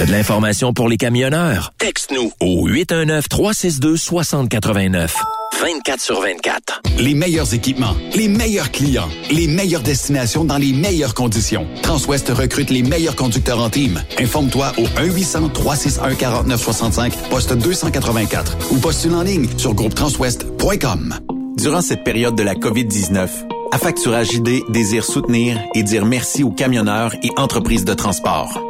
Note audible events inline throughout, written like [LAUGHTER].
T'as de l'information pour les camionneurs? Texte-nous au 819-362-6089. 24 sur 24. Les meilleurs équipements, les meilleurs clients, les meilleures destinations dans les meilleures conditions. Transwest recrute les meilleurs conducteurs en team. Informe-toi au 1-800-361-4965, poste 284 ou postule en ligne sur groupetranswest.com. Durant cette période de la COVID-19, Affacturage ID désire soutenir et dire merci aux camionneurs et entreprises de transport.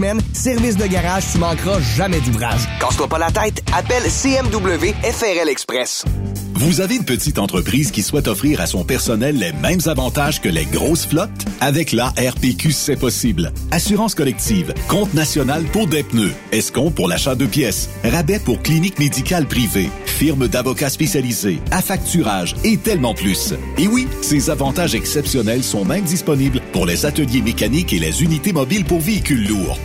Service de garage, tu manqueras jamais d'ouvrage. Casse-toi pas la tête. Appelle CMW FRL Express. Vous avez une petite entreprise qui souhaite offrir à son personnel les mêmes avantages que les grosses flottes? Avec la RPQ, c'est possible. Assurance collective, compte national pour des pneus, escompte pour l'achat de pièces, rabais pour clinique médicale privée, firme d'avocats spécialisés, affacturage et tellement plus. Et oui, ces avantages exceptionnels sont même disponibles pour les ateliers mécaniques et les unités mobiles pour véhicules lourds.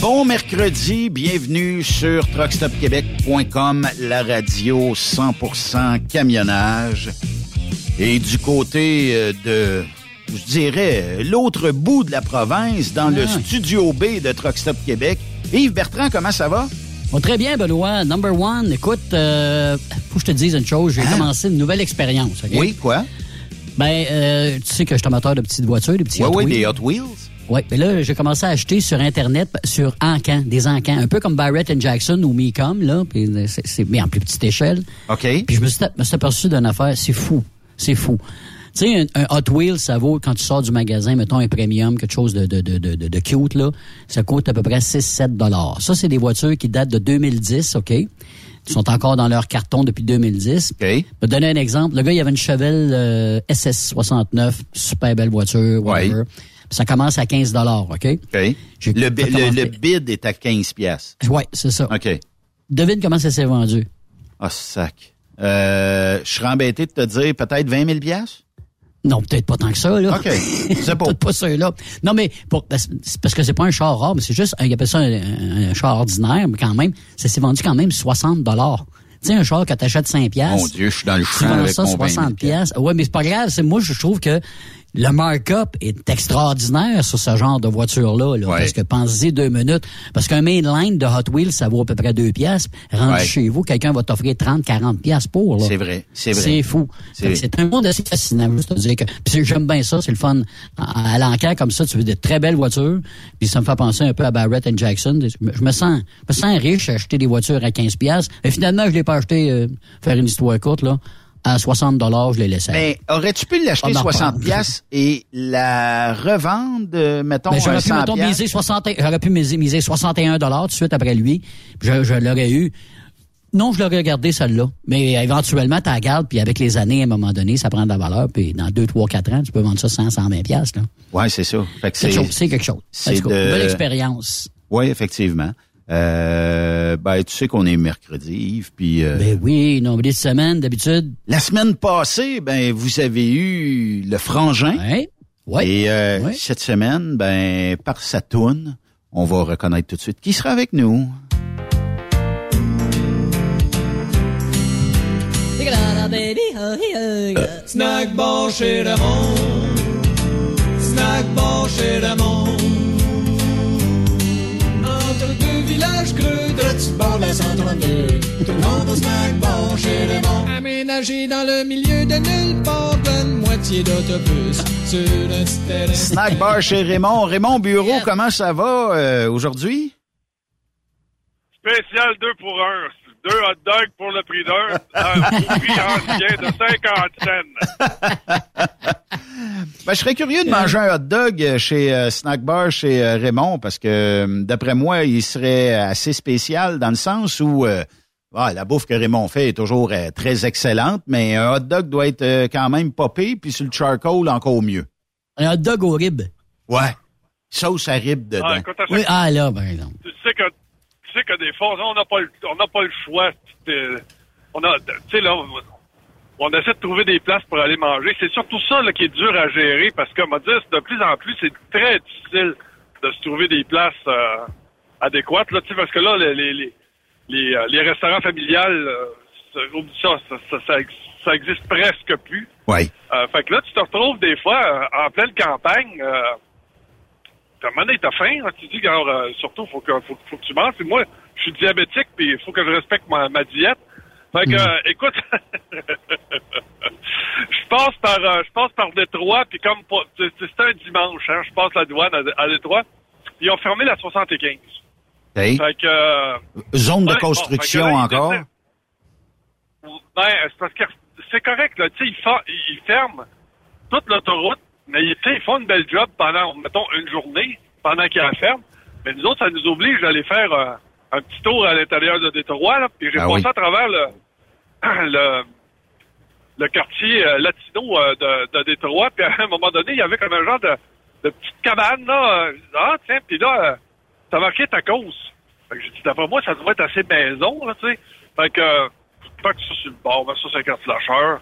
Bon mercredi, bienvenue sur truckstopquebec.com, la radio 100% camionnage. Et du côté euh, de, je dirais, l'autre bout de la province, dans le studio B de Truckstop Québec, Yves Bertrand, comment ça va? Oh, très bien, Benoît. Number one, écoute, euh, faut que je te dise une chose. J'ai Hein? commencé une nouvelle expérience. ok? Oui, quoi? Ben, euh, tu sais que je suis amateur de petites voitures, des petits Oui, Hot oui, Wheels. des Hot Wheels. Oui, mais là, j'ai commencé à acheter sur Internet, sur Encan, des Encans, un peu comme Barrett Jackson ou Mecom, là, puis c'est, c'est mais en plus petite échelle. OK. Puis je me suis, me suis aperçu d'une affaire, c'est fou, c'est fou. Tu sais, un, un Hot Wheels, ça vaut, quand tu sors du magasin, mettons un premium, quelque chose de, de, de, de, de- cute, là, ça coûte à peu près 6-7 dollars. Ça, c'est des voitures qui datent de 2010, OK? Ils sont encore dans leur carton depuis 2010. OK. Je vais te donner un exemple. Le gars, il avait une Chevelle euh, SS69, super belle voiture, whatever. Puis Ça commence à 15 dollars, OK? OK. J'ai Le, bid est à 15 pièces. Ouais, c'est ça. OK. Devine comment ça s'est vendu. Ah, sac. Euh, je serais embêté de te dire peut-être 20 000 pièces. Non, peut-être pas tant que ça, là. OK. C'est [LAUGHS] pas. Peut-être pas ceux-là. Non, mais pour, parce que c'est pas un char rare, mais c'est juste, il appelle ça un, un char ordinaire, mais quand même, ça s'est vendu quand même 60 dollars. Tu sais, un char que t'achètes 5 piastres. Mon Dieu, je suis dans le Tu champ vends avec ça mon 20 000 60 piastres. Ouais, mais c'est pas grave. C'est, moi, je trouve que le markup est extraordinaire sur ce genre de voiture-là, là. Ouais. Parce que pensez deux minutes. Parce qu'un mainline de Hot Wheels, ça vaut à peu près 2 piastres. Rendu Ouais. chez vous, quelqu'un va t'offrir 30, 40 piastres pour. C'est vrai, c'est vrai. C'est fou. C'est- un monde assez fascinant, dire que. J'aime bien ça, c'est le fun. À, à l'enquête comme ça, tu veux des très belles voitures. Puis ça me fait penser un peu à Barrett and Jackson. Je me, je me sens, je me sens riche à acheter des voitures à 15 piastres. Mais finalement, je l'ai pas acheté, euh, faire une histoire courte là, à 60 dollars, je l'ai laissé. Mais aurais-tu pu l'acheter Ah, non, 60 pas. pièces et la revendre, euh, mettons, Ben, j'aurais pu, 100 mettons, miser 60, j'aurais pu miser, miser 61 dollars tout de suite après lui. Je, je l'aurais eu. Non, je l'aurais gardé celle-là. Mais éventuellement, tu la gardes, puis avec les années, à un moment donné, ça prend de la valeur. Puis dans 2, 3, 4 ans, tu peux vendre ça 100, 120 piastres. là. Ouais, c'est ça. C'est quelque chose. C'est quelque chose. c'est cas, de- Belle expérience. Oui, effectivement. Euh, ben, tu sais qu'on est mercredi, Yves, puis euh, Ben oui, nombre de semaines, d'habitude. la semaine passée, ben, vous avez eu le frangin. Ouais. Ouais. Et euh, Ouais. cette semaine, ben, par sa toune, on va reconnaître tout de suite qui sera avec nous. Snack bar chez Raymond. Snack bar chez Raymond. Deux villages creux de de la 132. Tout le monde au snack bar chez Raymond. Aménagé dans le milieu de nulle part, une moitié d'autobus sur un terrain. Snack bar chez Raymond. Raymond Bureau, comment ça va euh, aujourd'hui? Spécial 2 pour 1. Deux hot dogs pour le prix d'un. au prix ancien de 50 cents. [LAUGHS] Ben, je serais curieux de manger un hot dog chez euh, Snack Bar chez euh, Raymond parce que euh, d'après moi, il serait assez spécial dans le sens où euh, ah, la bouffe que Raymond fait est toujours euh, très excellente, mais un hot dog doit être euh, quand même popé, puis sur le charcoal encore mieux. Un hot dog au rib. Ouais. Sauce à rib dedans. Ah, écoute, à chaque- Oui, ah là, par exemple. tu sais que tu sais que des fois on n'a pas le on n'a pas le choix. On a tu sais là on, essaie de trouver des places pour aller manger. C'est surtout ça là, qui est dur à gérer parce que, on dire, de plus en plus, c'est très difficile de se trouver des places euh, adéquates. Là, parce que là, les, les, les, les, euh, restaurants familiales, euh, ça- ça, ça, ça, ça, ex- ça existe presque plus. Oui. Euh, fait que là, tu te retrouves des fois en pleine campagne. Euh, à un moment donné, t'as faim. hein, tu dis, alors, euh, surtout, faut que, faut, faut que tu manges. Puis moi, je suis diabétique, puis il faut que je respecte ma, ma diète. Fait que, euh, écoute, [LAUGHS] je passe par, euh, je passe par Détroit, puis comme c'est un dimanche, hein, je passe la douane à, à Détroit. Ils ont fermé la 75. Hey. Fait que, Zone de Ouais, construction que là, encore? Ben, c'est parce que c'est correct, là. Tu sais, ils, ils ferment toute l'autoroute, mais ils, font une belle job pendant, mettons, une journée, pendant qu'ils la ferment. Mais nous autres, ça nous oblige d'aller faire euh, un petit tour à l'intérieur de Détroit, là. Puis j'ai Ah passé oui. à travers le, [CLEARS THROAT] le, le quartier euh, latino euh, de, de Détroit. Puis à un moment donné, il y avait comme un genre de, de petite cabane, là. ah, tiens, puis là, ça marquait. Fait que j'ai dit, d'après moi, ça devrait être assez maison, là, tu sais. Fait que, euh, pas que ça sur le bord, mais ça, c'est un flasheur.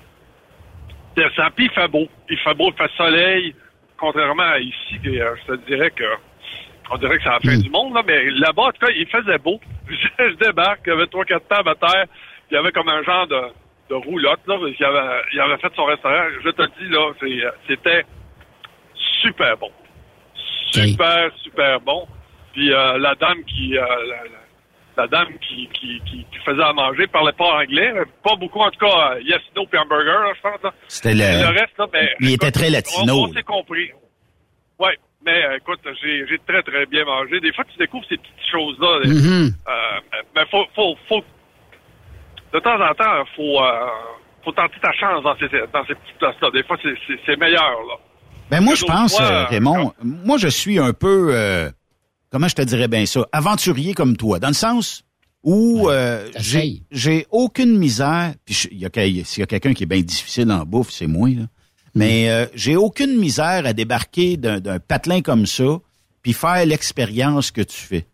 Descends, puis il fait beau. Il fait beau, il fait soleil. Contrairement à ici, euh, je te dirais que on dirait que c'est la fin du monde, là, mais là-bas, en tout cas, il faisait beau. [LAUGHS] Je, débarque, il y avait trois, quatre tables à terre, puis il y avait comme un genre de, de roulotte, là, qu'il avait, il avait fait son restaurant. Je te dis, là, euh, c'était super bon. Super, super bon. Puis euh, la dame qui, euh, la, la- la dame qui, qui, qui, qui faisait à manger parlait pas anglais, pas beaucoup, en tout cas, euh, yes, no, puis hamburger, là, je pense. C'était le- reste, là, mais, Il était très latino, On, s'est compris. Oui, mais euh, écoute, j'ai très, très bien mangé. Des fois, tu découvres ces petites choses-là. Euh, mais faut, faut, faut, de temps en temps, faut, euh, faut tenter ta chance dans ces, dans ces petites places-là. Des fois, c'est- meilleur, là. Ben moi, je pense, fois, Raymond, moi, je suis un peu, euh, comment je te dirais bien ça, aventurier comme toi, dans le sens où euh, j'ai j'ai aucune misère, puis il y a, quel- s'il y a quelqu'un qui est bien difficile en bouffe, c'est moi, là. mais euh, j'ai aucune misère à débarquer d'un d'un patelin comme ça, puis faire l'expérience que tu fais.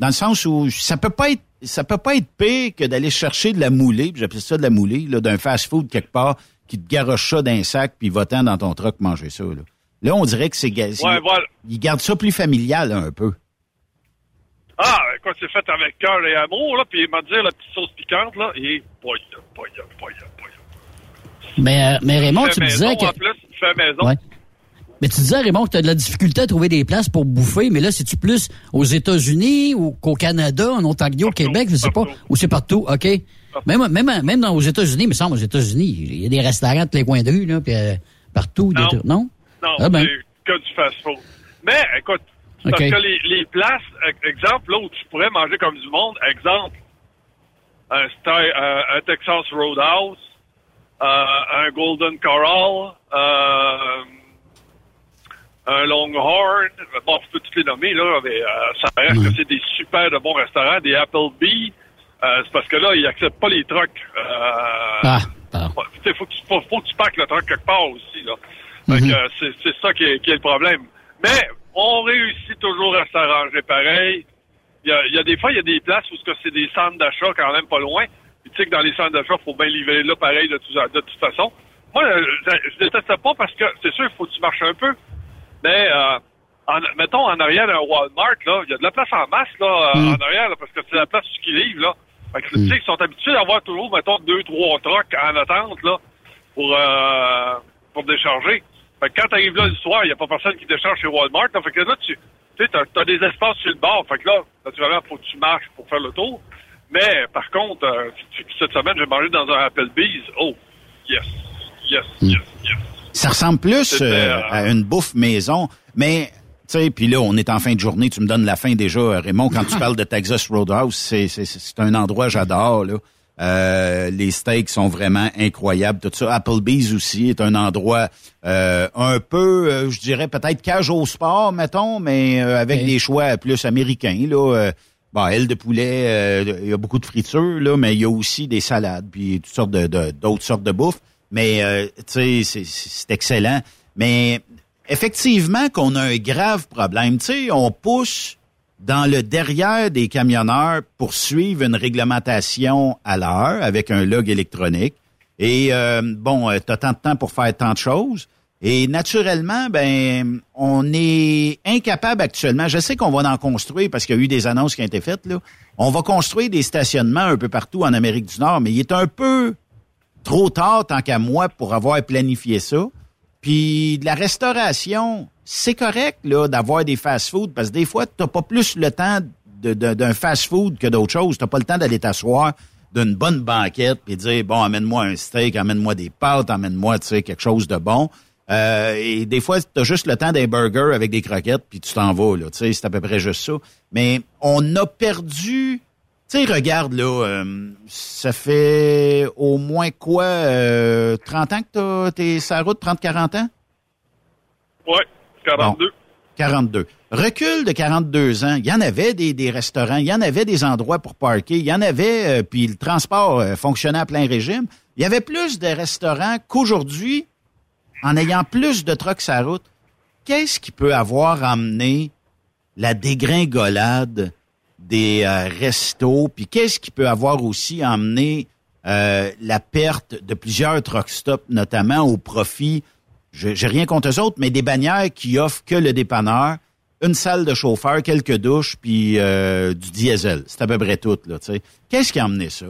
Dans le sens où ça peut pas être ça peut pas être pire que d'aller chercher de la moulée, puis j'appelle ça de la moulée, là, d'un fast-food quelque part, qui te garoche ça d'un sac, puis va-t'en dans ton truck manger ça. Là, là on dirait que c'est... ga- Ouais, voilà. Ils gardent ça plus familial un peu. Ah, écoute, c'est fait avec cœur et amour, là, puis il m'a dit la petite sauce piquante, là, et boy, boy, boy, boy. Mais, euh, mais Raymond, tu me maison, disais que... en plus, fait maison. Ouais. Mais tu disais, Raymond, que tu as de la difficulté à trouver des places pour bouffer, mais là, c'est-tu plus aux États-Unis ou qu'au Canada, en Ontario, au Québec, je sais pas, ou c'est partout, OK? Même, même, même dans, aux États-Unis, me semble, aux États-Unis, il y a des restaurants tous les coins de rue, là, puis euh, partout. Non. non? Non, Ah ben. c'est que du fast-food. Mais, écoute, parce que les, les places, e- exemple, là où tu pourrais manger comme du monde, exemple, un, euh, un Texas Roadhouse, euh, un Golden Corral, euh, un Longhorn, bon, je peux tous les nommer, là, mais euh, ça reste que c'est des super de bons restaurants, des Applebee, euh, c'est parce que là, ils acceptent pas les trucks. Euh, Ah, faut que tu, faut, faut que tu parques le truck quelque part aussi, là. Euh, c'est, c'est ça qui est, qui est le problème. Mais on réussit toujours à s'arranger pareil. Il y a, il y a des fois, il y a des places où c'est des centres d'achat quand même pas loin. Puis tu sais que dans les centres d'achat, faut bien livrer là pareil de, tout- de toute façon. Moi, euh, je, je déteste pas parce que c'est sûr, il faut que tu marches un peu. Mais euh, en, mettons en arrière d'un Walmart, là, il y a de la place en masse là, euh, en arrière, là, parce que c'est la place où ils livrent, là. Fait que, tu sais, ils sont habitués d'avoir toujours, mettons, deux, trois trucks en attente, là, pour, euh, pour décharger. Fait que quand t'arrives là le soir, il n'y a pas personne qui décharge chez Walmart. Là, fait que là, tu t'as, t'as des espaces sur le bord. Fait que là, naturellement, faut que tu marches pour faire le tour. Mais, par contre, euh, cette semaine, j'ai mangé dans un Applebee's. Oh, yes, yes, yes, yes. Ça ressemble plus euh, euh, à une bouffe maison, mais tu sais, puis là, on est en fin de journée, tu me donnes la fin déjà, Raymond, quand tu [LAUGHS] parles de Texas Roadhouse, c'est, un endroit que j'adore, là. Euh, les steaks sont vraiment incroyables, tout ça. Applebee's aussi est un endroit euh, un peu, euh, je dirais peut-être cage au sport, mettons, mais euh, avec des choix plus américains, là. Euh, Bon, aile de poulet, euh, il y a beaucoup de fritures, là, mais il y a aussi des salades, puis toutes sortes de, de- d'autres sortes de bouffe. Mais, euh, tu sais, c'est, c'est excellent. Mais effectivement qu'on a un grave problème. Tu sais, on pousse dans le derrière des camionneurs pour suivre une réglementation à l'heure avec un log électronique. Et euh, bon, tu as tant de temps pour faire tant de choses. Et naturellement, ben, on est incapable actuellement. Je sais qu'on va en construire parce qu'il y a eu des annonces qui ont été faites. Là. On va construire des stationnements un peu partout en Amérique du Nord, mais il est un peu trop tard, tant qu'à moi, pour avoir planifié ça. Puis de la restauration, c'est correct là d'avoir des fast-food parce que des fois, tu pas plus le temps d'un fast-food que d'autres choses. Tu pas le temps d'aller t'asseoir d'une bonne banquette puis dire, bon, amène-moi un steak, amène-moi des pâtes, amène-moi tu sais, quelque chose de bon. Euh, et des fois, tu as juste le temps d'un burger avec des croquettes, puis tu t'en vas. Là, Tu sais, c'est à peu près juste ça. Mais on a perdu... Tu sais, regarde, là, euh, ça fait au moins quoi, euh, 30 ans que t'as- t'es sur la route, 30-40 ans? Oui, 42. 42. Recul de 42 ans, il y en avait des, restaurants, il y en avait des endroits pour parker, il y en avait, euh, puis le transport euh, fonctionnait à plein régime. Il y avait plus de restaurants qu'aujourd'hui, en ayant plus de trucks à route. Qu'est-ce qui peut avoir amené la dégringolade des euh, restos, puis qu'est-ce qui peut avoir aussi amené la perte de plusieurs truck stops, notamment au profit j'ai rien contre eux autres, mais des bannières qui offrent que le dépanneur, une salle de chauffeur, quelques douches, puis euh, du diesel. C'est à peu près tout, là, tu sais. Qu'est-ce qui a amené ça?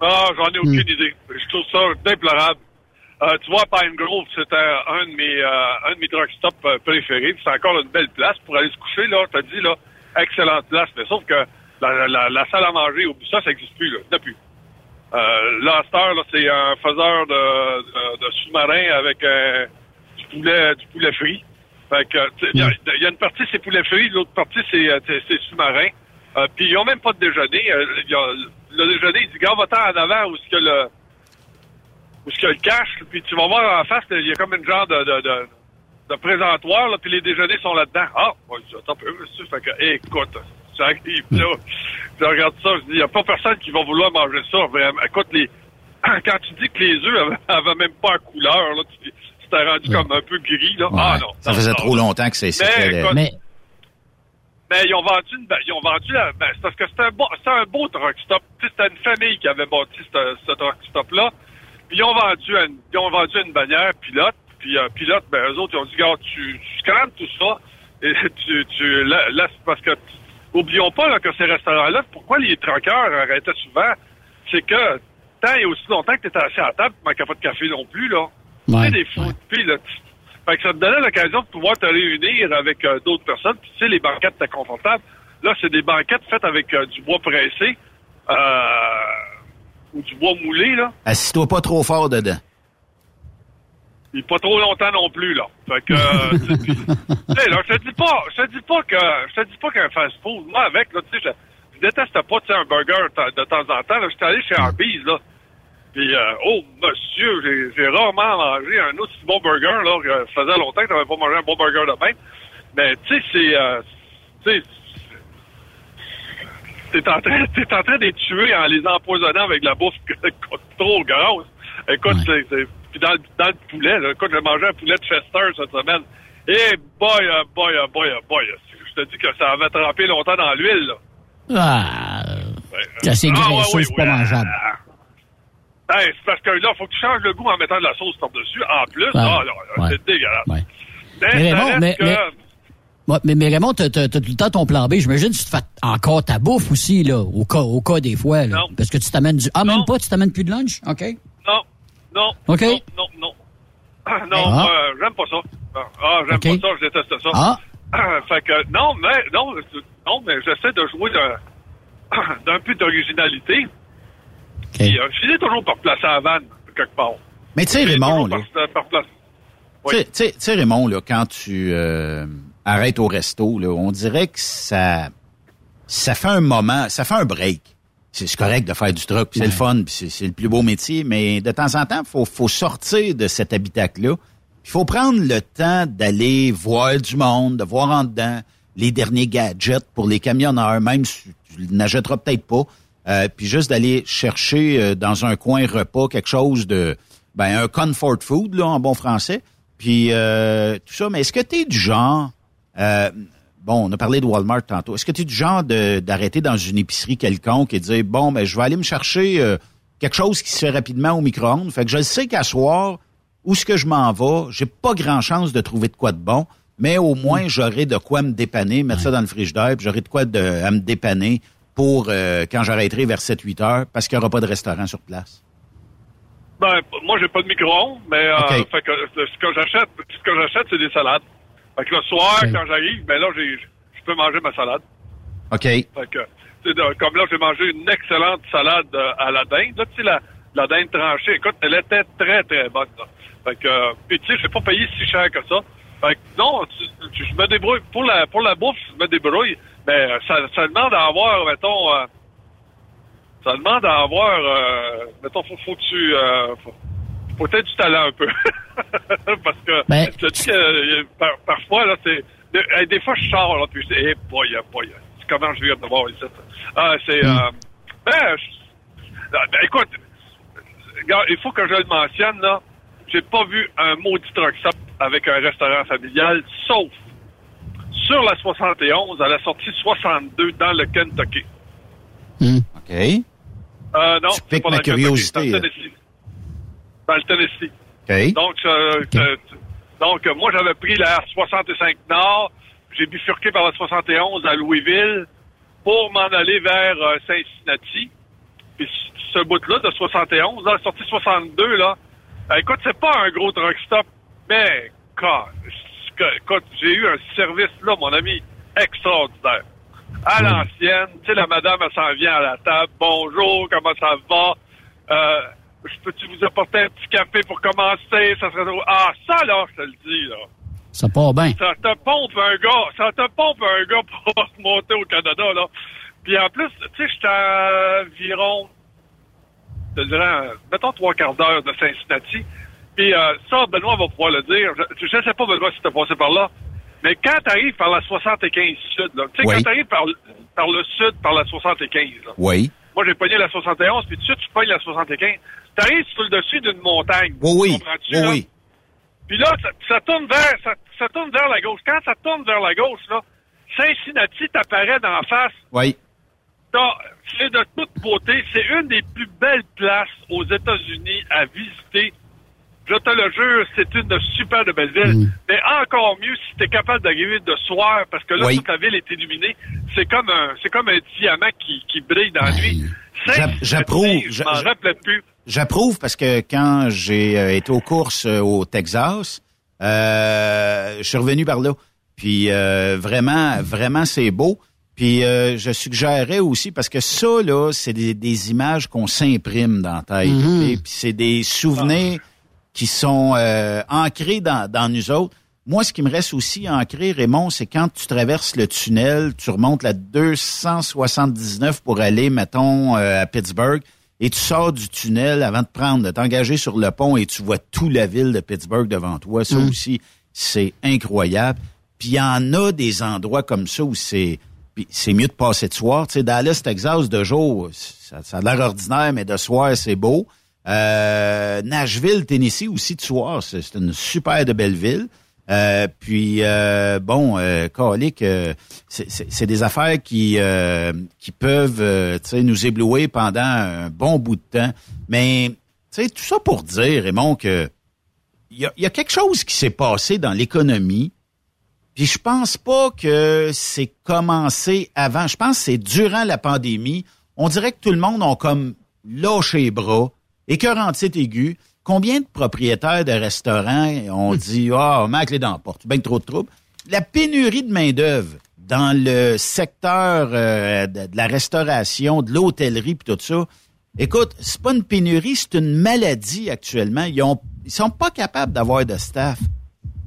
Ah, j'en ai aucune idée. Je trouve ça déplorable. Euh, tu vois, Pine Grove, c'était un de mes euh, un de mes truck stops euh, préférés. C'est encore une belle place pour aller se coucher, là. Je te dis, là, excellente place. Mais sauf que la, la, la salle à manger, ça, ça n'existe plus, là. Il plus. Euh, là, c'est un faiseur de, de, sous-marin avec euh, du poulet du poulet frit. Fait que, il y, a une partie c'est poulet frit, l'autre partie c'est euh, sous-marin. Euh, puis ils ont même pas de déjeuner. Y a, le déjeuner, il dit, gars, va-t'en en avant où est-ce que le où est-ce que le cache, puis tu vas voir en face, il y a comme une genre de, de, de, de présentoir, là, puis les déjeuners sont là-dedans. Ah, ouais, attends un peu, fait que, écoute, ça arrive là. Je regarde ça, je dis, il n'y a pas personne qui va vouloir manger ça. Écoute, les, [CLEARS THROAT] quand tu dis que les œufs avaient, [LAUGHS] même pas la couleur, là, tu t'es rendu comme un peu gris, là. Ah non. Ça faisait trop longtemps que c'est mais, mais... ils ont vendu une, ils ont vendu ben, c'est parce que c'était un beau, un beau truck stop. C'était une famille qui avait bâti ce, ce truck stop là. Puis ils ont vendu une, ils ont vendu une bannière pilote. Puis euh, pilote, ben eux autres ils ont dit, regarde, tu, tu tout ça et [LAUGHS] tu, tu là, parce que oublions pas que ces restaurants-là, pourquoi les troqueurs arrêtaient souvent, c'est que tant et aussi longtemps que tu étais assis à la table, tu manquais pas de café non plus, là. Ouais, tu sais, des fous puis là, fait que ça te donnait l'occasion de pouvoir te réunir avec euh, d'autres personnes. Puis, tu sais, les banquettes étaient confortables. Là, c'est des banquettes faites avec euh, du bois pressé euh, ou du bois moulé, là. Assis-toi pas trop fort dedans. Et pas trop longtemps non plus, là. Fait que, euh, là, je te dis pas, je te dis pas que, je te dis pas qu'un fast-food, moi, avec, là, tu sais, je, déteste pas, tu sais, un burger de temps en temps, là. J'étais allé chez Arby's, là. Puis, euh, oh, monsieur, j'ai rarement mangé un aussi bon burger, là. Ça faisait longtemps que t'avais pas mangé un bon burger de même. Mais, tu sais, c'est, euh, tu sais, t'es en train, t'es en train de les tuer en les empoisonnant avec la bouffe [LAUGHS] trop grosse. Écoute, c'est puis dans, dans le poulet, là, écoute, j'ai mangé un poulet de Chester cette semaine. Eh boy, oh boy, oh boy, oh boy. Je te dis que ça avait trempé longtemps dans l'huile, là. Ah, c'est assez ah, graisseux, c'est pas mangeable. Hey, c'est parce que là, faut que tu changes le goût en mettant de la sauce par-dessus. En plus, ah, là, c'est dégueulasse. Mais, mais, Raymond, mais, que... mais, mais, mais, Raymond, t'as, t'as, tout le temps ton plan B. J'imagine que tu te fais encore ta bouffe aussi, là, au cas, au cas des fois. Là, non. Parce que tu t'amènes du... Ah, même pas, tu t'amènes plus de lunch? OK. Non, non. OK. Non, non, non. [CLEARS THROAT] non, ah. euh, j'aime pas ça. Ah, j'aime pas ça, je déteste ça. Ah. [CLEARS THROAT] fait que, non, mais, non, non, mais j'essaie de jouer d'un [CLEARS THROAT] peu d'originalité. Okay. euh, je finis toujours par placer la vanne, quelque part. Mais tu sais, Raymond, là. Tu sais, Raymond, là, quand tu euh, arrêtes au resto, là, on dirait que ça, ça fait un moment, ça fait un break c'est correct de faire du truck, c'est le fun, c'est le plus beau métier, mais de temps en temps, faut faut sortir de cet habitacle-là. Il faut prendre le temps d'aller voir du monde, de voir en dedans les derniers gadgets pour les camionneurs, même si tu n'achèteras peut-être pas, euh, puis juste d'aller chercher euh, dans un coin repas quelque chose de, ben un comfort food là en bon français, puis euh, tout ça. Mais est-ce que tu es du genre bon, on a parlé de Walmart tantôt. Est-ce que tu es du genre d'arrêter dans une épicerie quelconque et de dire, bon, ben, je vais aller me chercher euh, quelque chose qui se fait rapidement au micro-ondes. Fait que je sais qu'à soir, où ce que je m'en vais, j'ai pas grand chance de trouver de quoi de bon, mais au moins, j'aurai de quoi me dépanner, mettre ça dans le frigidaire, puis j'aurai de quoi de, à me dépanner pour euh, quand j'arrêterai vers 7-8 heures, parce qu'il n'y aura pas de restaurant sur place. Ben, moi, j'ai pas de micro-ondes, mais euh, fait que, ce que j'achète, ce que j'achète, c'est des salades. Fait que le soir, quand j'arrive, ben là, j'ai, je peux manger ma salade. OK. Fait que, comme là, j'ai mangé une excellente salade euh, à la dinde. Là, tu sais, la, la dinde tranchée, écoute, elle était très, très bonne. Là. Fait que, euh, puis tu sais, je pas payé si cher que ça. Fait que, non, je me débrouille. Pour la, pour la bouffe, je me débrouille. Mais euh, ça, ça demande à avoir, mettons, ça demande à avoir, mettons, faut, faut que tu, faut, faut peut-être du talent un peu. [LAUGHS] Parce que, Ben- je te dis que euh, par- parfois, là, c'est. hey, des fois, je sors, là, puis je dis, eh, boy, boy, comment je viens de voir ici? Ah, c'est. Hmm. euh, ben, je- ah, ben, écoute, regarde, il faut que je le mentionne, là. J'ai pas vu un maudit truck stop avec un restaurant familial, sauf sur la 71, à la sortie 62 dans le Kentucky. OK. Euh, non, Tu c'est piques pas ma dans le curiosité, Kentucky, Dans le Tennessee. Donc, euh, euh, donc euh, moi, j'avais pris la 65 Nord. J'ai bifurqué par la 71 à Louisville pour m'en aller vers euh, Cincinnati. Puis ce bout-là de 71, là, sortie 62, là, euh, écoute, c'est pas un gros truck stop, mais, c'est- écoute, j'ai eu un service là, mon ami, extraordinaire. À l'ancienne, tu sais, la madame, elle s'en vient à la table. Bonjour, comment ça va? Euh, je peux-tu vous apporter un petit café pour commencer? Ça serait drôle. Ah, ça, là, je te le dis, là. Ça part bien. Ça te pompe un gars, ça te pompe un gars pour [LAUGHS] monter au Canada, là. Puis en plus, tu sais, j'étais à environ, je te dirais, mettons trois quarts d'heure de Cincinnati. Puis euh, ça, Benoît va pouvoir le dire. Je, je sais pas, Benoît, si t'es passé par là. Mais quand t'arrives par la 75 sud, là, tu sais, Oui. quand t'arrives par, par le sud, par la 75, là. Oui. Moi, j'ai pogné la 71, puis tout de suite, tu pognes la 75. T'arrives sur le dessus d'une montagne. Oui, oui. Comprends-tu, Oui, là? oui. Puis là, ça, ça tourne vers ça, ça tourne vers la gauche. Quand ça tourne vers la gauche, là, Cincinnati t'apparaît d'en face. Oui. C'est de toute beauté. C'est une des plus belles places aux États-Unis à visiter. Je te le jure, c'est une super de belle ville. Mais encore mieux si tu es capable d'arriver de soir, parce que là, Oui. toute la ville est illuminée. C'est comme un, c'est comme un diamant qui, qui brille dans la nuit. J'a- J'approuve. Je m'en rappelle plus. J'approuve parce que quand j'ai euh, été aux courses euh, au Texas, euh, je suis revenu par là. Puis euh, vraiment, vraiment, c'est beau. Puis euh, je suggérerais aussi, parce que ça, là, c'est des, des images qu'on s'imprime dans la tête. Mhm. Puis c'est des souvenirs qui sont euh, ancrés dans, dans nous autres. Moi, ce qui me reste aussi ancré, Raymond, c'est quand tu traverses le tunnel, tu remontes la 279 pour aller, mettons, euh, à Pittsburgh, et tu sors du tunnel avant de prendre, de t'engager sur le pont et tu vois toute la ville de Pittsburgh devant toi. Ça Mm. aussi, c'est incroyable. Puis il y en a des endroits comme ça où c'est c'est mieux de passer de soir. Tu sais, Dallas, Texas, de jour, ça, ça a l'air ordinaire, mais de soir, c'est beau. Euh, Nashville, Tennessee aussi de soir, c'est une super de belle ville. Euh, puis euh, bon, euh, euh, c'est- des affaires qui qui peuvent tu nous éblouir pendant un bon bout de temps. Mais tu tout ça pour dire, Raymond, que il y a, il y a quelque chose qui s'est passé dans l'économie. Puis je pense pas que c'est commencé avant. Je pense que c'est durant la pandémie. On dirait que tout le monde a comme lâché les bras, écœurantite aigu. Combien de propriétaires de restaurants ont dit Ah, on met la clé dans la porte, bien trop de troubles. La pénurie de main-d'œuvre dans le secteur euh, de, de la restauration, de l'hôtellerie puis tout ça. Écoute, c'est pas une pénurie, c'est une maladie actuellement. Ils ont ils sont pas capables d'avoir de staff.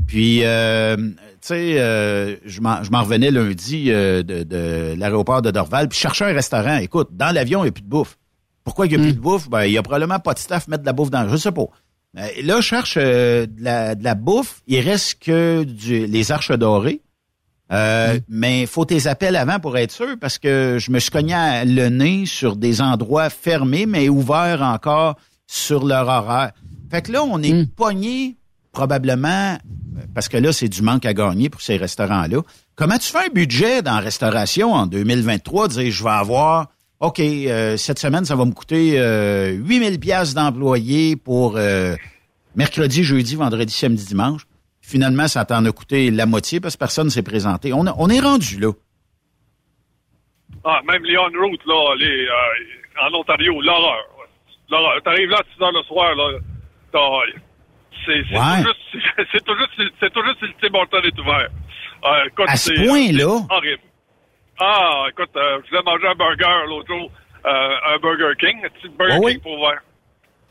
Puis, euh, tu sais, euh, je m'en revenais lundi de, de l'aéroport de Dorval, puis je cherchais un restaurant. Écoute, dans l'avion, il n'y a plus de bouffe. Pourquoi il n'y a plus de bouffe? Ben, il y a probablement pas de staff mettre de la bouffe dans. Je sais pas. Euh, là, je cherche euh, de, la, de la bouffe. Il reste que du, les arches dorées. Euh, Mais il faut tes appels avant pour être sûr, parce que je me suis cogné à- le nez sur des endroits fermés, mais ouverts encore sur leur horaire. Fait que là, on est pogné probablement, parce que là, c'est du manque à gagner pour ces restaurants-là. Comment tu fais un budget dans la restauration en 2023? Dire, je vais avoir, OK, euh, cette semaine, ça va me coûter euh, 8000 pièces d'employés pour euh, mercredi, jeudi, vendredi, samedi, dimanche. Finalement, ça t'en a coûté la moitié parce que personne s'est présenté. On, a- on est rendu là. Ah, même les on-route, là, les, euh, en Ontario, l'horreur. L'horreur. T'arrives là à 6 heures le soir, là, t'as- [LAUGHS] c'est tout juste, si- le Tim Hortons est ouvert. Euh, écoute, À ce point-là? Horrible. Ah, écoute, euh, je voulais manger un burger l'autre jour, euh, un Burger King, un petit Burger Oh oui? King pour ouvert.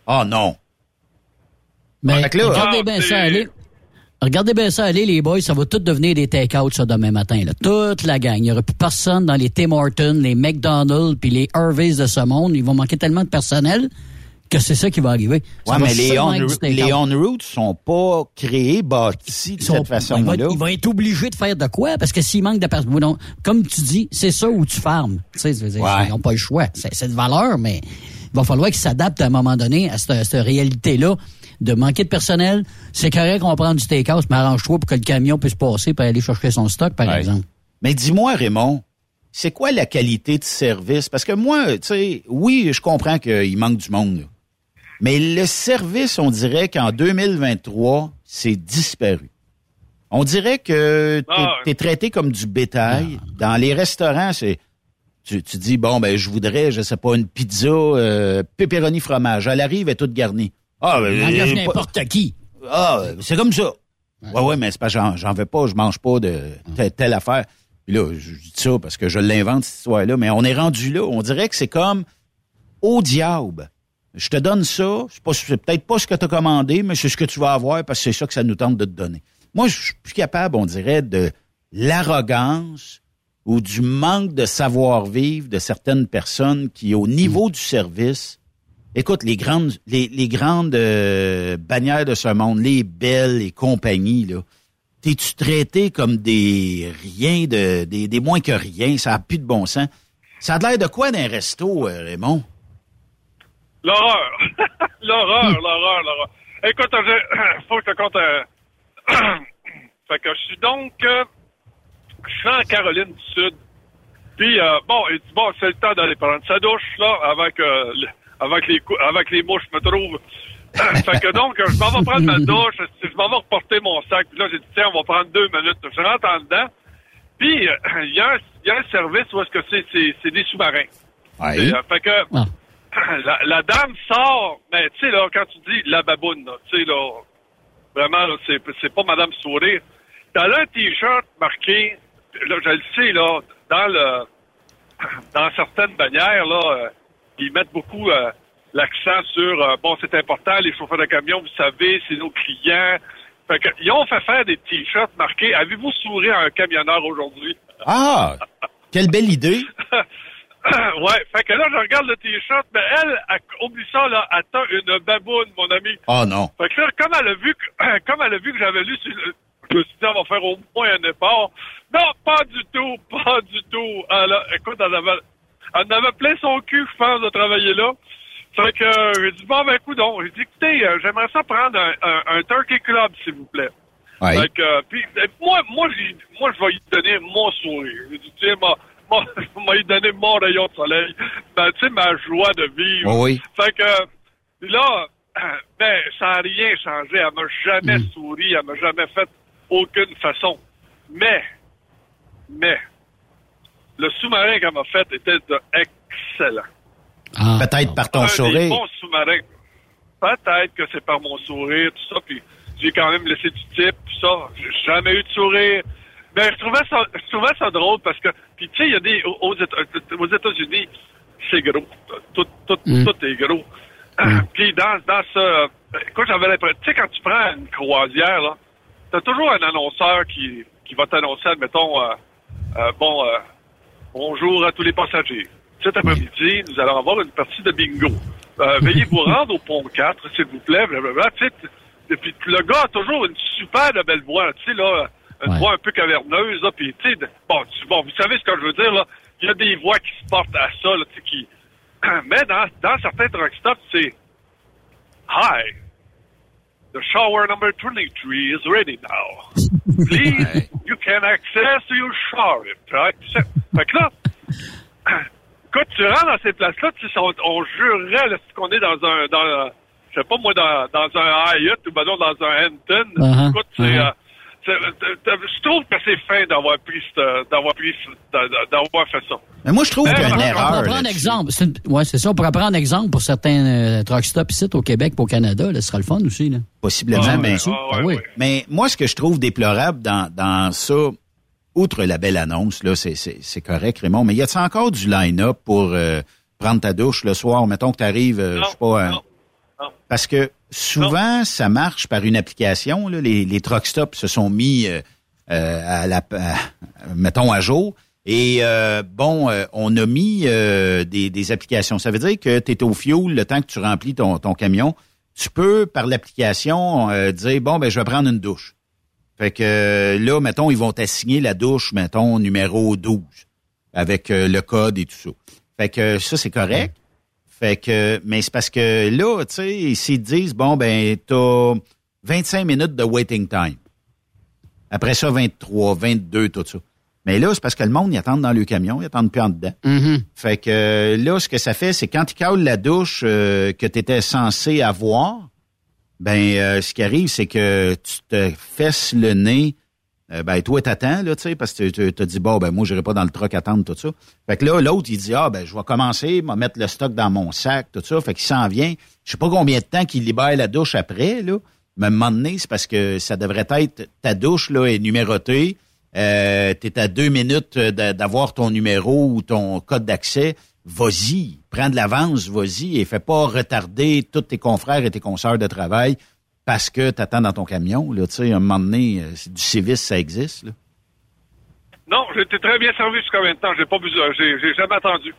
Ah non. Mais là- regardez Ah, bien ça aller. Regardez bien ça aller, les boys. Ça va tout devenir des take-outs, ça, demain matin. Là. Toute la gang. Il n'y aura plus personne dans les Tim Hortons, les McDonald's, puis les Harveys de ce monde. Ils vont manquer tellement de personnel que c'est ça qui va arriver. Mais les seulement on, être du take-out. les on-route sont pas créés, bâtis de Ils sont- cette façon-là. il va être obligé de faire de quoi? Parce que s'il manque de personnes, comme tu dis, c'est ça où tu farmes. Tu sais, je veux dire, Ouais. ils n'ont pas le choix. C'est de valeur, mais il va falloir qu'ils s'adaptent à un moment donné à cette, réalité-là de manquer de personnel. C'est correct qu'on va prendre du take-out, mais arrange-toi pour que le camion puisse passer pour aller chercher son stock, par Ouais. exemple. Mais dis-moi, Raymond, c'est quoi la qualité de service? Parce que moi, tu sais, oui, je comprends qu'il manque du monde. Mais le service, on dirait qu'en 2023, c'est disparu. On dirait que t'es Ah, es traité comme du bétail. Dans les restaurants, c'est tu, tu dis bon ben je voudrais, je sais pas, une pizza euh, pepperoni fromage. Elle arrive, elle est toute garnie. Ah, ben, n'importe qui. ah, c'est comme ça. Ouais, ouais, mais c'est pas j'en, veux pas, je mange pas de telle, telle affaire. Puis là, je, je dis ça parce que je l'invente cette histoire-là, mais on est rendu là. On dirait que c'est comme au diable. Je te donne ça, c'est, peut-être pas ce que tu as commandé, mais c'est ce que tu vas avoir parce que c'est ça que ça nous tente de te donner. Moi, je suis plus capable, on dirait, de l'arrogance ou du manque de savoir-vivre de certaines personnes qui, au niveau du service, Écoute, les grandes, les, les grandes euh, bannières de ce monde, les belles, les compagnies, là, t'es-tu traité comme des rien de, des, des moins que rien, ça a plus de bon sens. Ça a l'air de quoi d'un resto, euh, Raymond? L'horreur. [LAUGHS] l'horreur, l'horreur, l'horreur. Écoute, je- [COUGHS] faut que je te compte. euh, [COUGHS] fait que je suis donc. euh, je suis en Caroline du Sud. Puis, euh, bon, il dit, bon, c'est le temps d'aller prendre sa douche, là, avec, le- avec, les, cou- avec les mouches, je me trouve. [COUGHS] fait que donc, je m'en vais prendre ma douche, je m'en vais reporter mon sac. Puis là, j'ai dit, tiens, on va prendre deux minutes. Je rentre en dedans. Puis, euh, il y, a un- il y a un service où est-ce que c'est, c'est, c'est des sous-marins. Ouais. Fait que, [COUGHS] la, la dame sort, mais tu sais, là, quand tu dis la baboune, là, tu sais, là, vraiment, là, c'est, c'est pas Madame Sourire. T'as là un t-shirt marqué, là, je le sais, là, dans le, [COUGHS] dans certaines bannières, là, euh, ils mettent beaucoup euh, l'accent sur, euh, bon, c'est important, les chauffeurs de camion, vous savez, c'est nos clients. Fait que, ils ont fait faire des t-shirts marqués, avez-vous souri à un camionneur aujourd'hui? Ah! Quelle belle idée! [LAUGHS] [COUGHS] ouais, fait que là, je regarde le t-shirt, mais elle, elle- oublie ça, là, attends une baboune, mon ami. Oh non. Fait que là, comme elle a vu que, [COUGHS] comme elle a vu que j'avais lu je me suis dit, on va faire au moins un effort. Non, pas du tout, [LAUGHS] pas du tout. Elle a- écoute, elle avait, elle en avait plein son cul, je pense, de travailler là. Fait que, euh, j'ai dit, bon, ben, écoute donc. J'ai dit, écoutez, euh, j'aimerais ça prendre un, un, un Turkey Club, s'il vous plaît. Ouais. Fait que, euh, puis, euh, moi, moi, j'ai- moi, je vais lui donner mon sourire. J'ai dit, tu sais, moi, moi, [LAUGHS] je vais lui donner mon rayon de soleil. Ben, tu sais, ma joie de vivre. Oh oui. Fait que, là, [CLEARS THROAT] ben, ça n'a rien changé. Elle m'a jamais Hmm. souri. Elle m'a jamais fait aucune façon. Mais, mais, le sous-marin qu'elle m'a fait était de excellent. Ah. Peut-être par ton Un sourire. bons sous-marins. Peut-être que c'est par mon sourire, tout ça, puis j'ai quand même laissé du type, tout ça. J'ai jamais eu de sourire. Ben, je trouvais ça, je trouvais ça drôle parce que, puis tu sais, il y a des, aux, Éta- aux États-Unis, c'est gros. Tout, tout, Mm. tout est gros. Puis dans, dans ce, écoute, j'avais l'impression, tu sais, quand tu prends une croisière, là, t'as toujours un annonceur qui, qui va t'annoncer, admettons, euh, euh, bon, euh, bonjour à tous les passagers. Cet après-midi, nous allons avoir une partie de bingo. Euh, veuillez vous rendre au pont 4, s'il vous plaît, blablabla. Tu sais, le gars a toujours une super belle voix, tu sais, là, une Ouais. voix un peu caverneuse, là, puis tu sais, bon, bon, vous savez ce que je veux dire, là, il y a des voix qui se portent à ça, là, tu sais, qui... [CLEARS THROAT] Mais dans, dans certains truck c'est « Hi, the shower number 23 is ready now. [LAUGHS] Please, you can access your shower. Right? Fait que là, [CLEARS THROAT] quand tu rentres dans ces places-là, tu sais, on, on jurerait là, qu'on est dans un, dans, je sais pas moi, dans, dans un Hyatt ou ben non, dans un Hampton. Uh-huh, Écoute, c'est, uh-huh. euh, je trouve que c'est fin d'avoir pris, d'avoir pris, d'a- d'avoir fait ça. Mais moi, je trouve Ben, qu'il y a une on On erreur. pourrait prendre exemple. Une- Ouais, c'est ça. On pourrait prendre exemple pour certains euh, truck stops ici au Québec, pour au Canada. Là, ce sera le fun aussi. Là. Possiblement, Ah, mais, ah, Ah oui. mais moi, ce que je trouve déplorable dans, dans ça, outre la belle annonce, là, c'est, correct, Raymond, mais y a-t-il encore du line-up pour euh, prendre ta douche le soir? Mettons que tu arrives, je sais pas, un-. Parce que souvent, ça marche par une application. Là. Les, les truck stops se sont mis, euh, euh, à la, à- mettons, à jour. Et euh, bon, euh, on a mis euh, des, des applications. Ça veut dire que tu es au fuel le temps que tu remplis ton, ton camion. Tu peux, par l'application, euh, dire, bon, ben je vais prendre une douche. Fait que là, mettons, ils vont t'assigner la douche, mettons, numéro 12, avec euh, le code et tout ça. Fait que ça, c'est correct. Fait que, mais c'est parce que là, tu sais, s'ils te disent, bon, ben, t'as 25 minutes de waiting time. Après ça, 23, 22, tout ça. Mais là, c'est parce que le monde, ils attendent dans le camion, ils attendent plus en dedans. Fait que là, ce que ça fait, c'est quand ils calent la douche euh, que tu étais censé avoir, ben euh, ce qui arrive, c'est que tu te fesses le nez. Euh, ben toi, t'attends, là, tu sais, parce que tu te dis, bon, ben moi, j'irai pas dans le truck attendre tout ça. Fait que là, l'autre, il dit, ah, ben je vais commencer, vais mettre le stock dans mon sac, tout ça. Fait qu'il s'en vient. Je sais pas combien de temps qu'il libère la douche après, là. Mais à c'est parce que ça devrait être, ta douche, là, est numérotée. Euh, tu es à deux minutes d'avoir ton numéro ou ton code d'accès. Vas-y, prends de l'avance, vas-y, et fais pas retarder tous tes confrères et tes consoeurs de travail parce que tu attends dans ton camion. Là, tu sais, à un moment donné, euh, du civisme, ça existe. Là. Non, j'ai été très bien servi jusqu'à maintenant. J'ai pas besoin, j'ai, j'ai jamais attendu.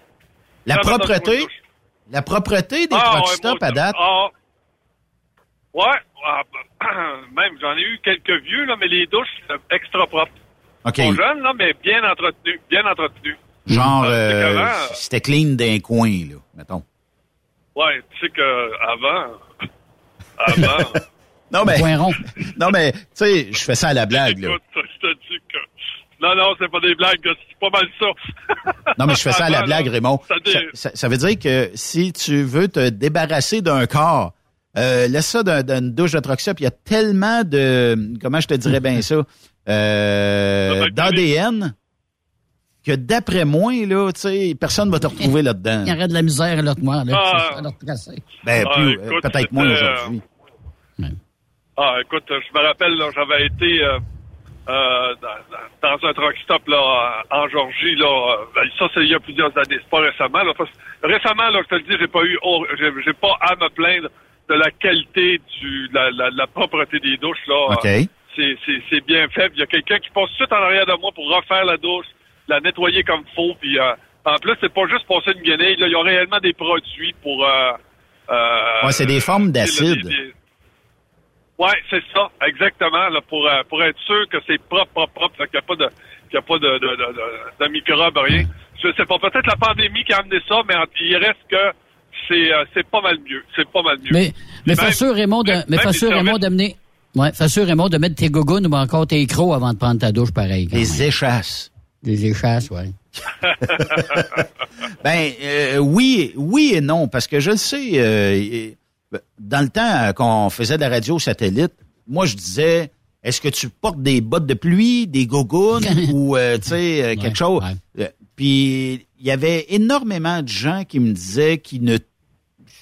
La attendu propreté, la propreté des Ah, truck ouais, moi, à date? ah. ouais, ah, bah, [CLEARS THROAT] même j'en ai eu quelques vieux, là, mais les douches, extra propres. OK. Sont jeunes, là, mais bien entretenus, bien entretenus. Genre, euh, comment? c'était clean d'un coin, là, mettons. Ouais, tu sais que avant, [LAUGHS] avant, Non, mais, Point rond. [LAUGHS] non, mais, tu sais, je fais ça à la blague, là. écoute, je te dis que, non, non, c'est pas des blagues, c'est pas mal ça. [LAUGHS] Non, mais je fais ça à la blague, là, Raymond. ça veut dire que si tu veux te débarrasser d'un corps, euh, laisse ça d'un- d'une douche de truck stop, il y a tellement de, comment je te dirais bien ça, euh, d'ADN que d'après moi, là, tu sais, personne va te retrouver là-dedans. Il y aurait de la misère à l'autre moi, là. Ah. C'est ça, leur tracer. Ben, Ah, euh, peut-être moins euh, aujourd'hui. Ah, écoute, je me rappelle, là, j'avais été euh, euh, dans, dans un truck stop là, en Georgie. Là, euh, ben, ça, c'est il y a plusieurs années, c'est pas récemment. Là, parce- récemment, là, je te le dis, j'ai pas eu, oh, j'ai, pas à me plaindre de la qualité du, la, la, la propreté des douches. Là, OK. Euh, c'est, c'est, c'est bien fait. Puis Il y a quelqu'un qui passe tout de suite en arrière de moi pour refaire la douche, la nettoyer comme faut. Puis euh, en plus, c'est pas juste passer une guenille. Là, ils ont réellement des produits pour. Euh, euh, Ouais, c'est des formes d'acide. Des- des- Ouais, c'est ça, exactement, là, pour, euh, pour être sûr que c'est propre, propre, propre, qu'il n'y a pas de, qu'il y a pas de, de, de, de, de microbes, rien. Je sais pas, peut-être la pandémie qui a amené ça, mais en- il reste que c'est, euh, c'est pas mal mieux. C'est pas mal mieux. Mais, mais Même- sûr, Raymond, de, mais les sûr, Raymond, d'amener, ouais, fais sûr, Raymond, de mettre tes gougounes ou encore tes crocs avant de prendre ta douche, pareil. même. échasses. Des échasses, ouais. [LAUGHS] Ben euh, oui, oui et non, parce que je le sais. Dans le temps euh, qu'on faisait de la radio satellite, moi je disais, est-ce que tu portes des bottes de pluie, des gougounes [LAUGHS] ou euh, tu sais euh, quelque chose? Puis il y avait énormément de gens qui me disaient qu'ils ne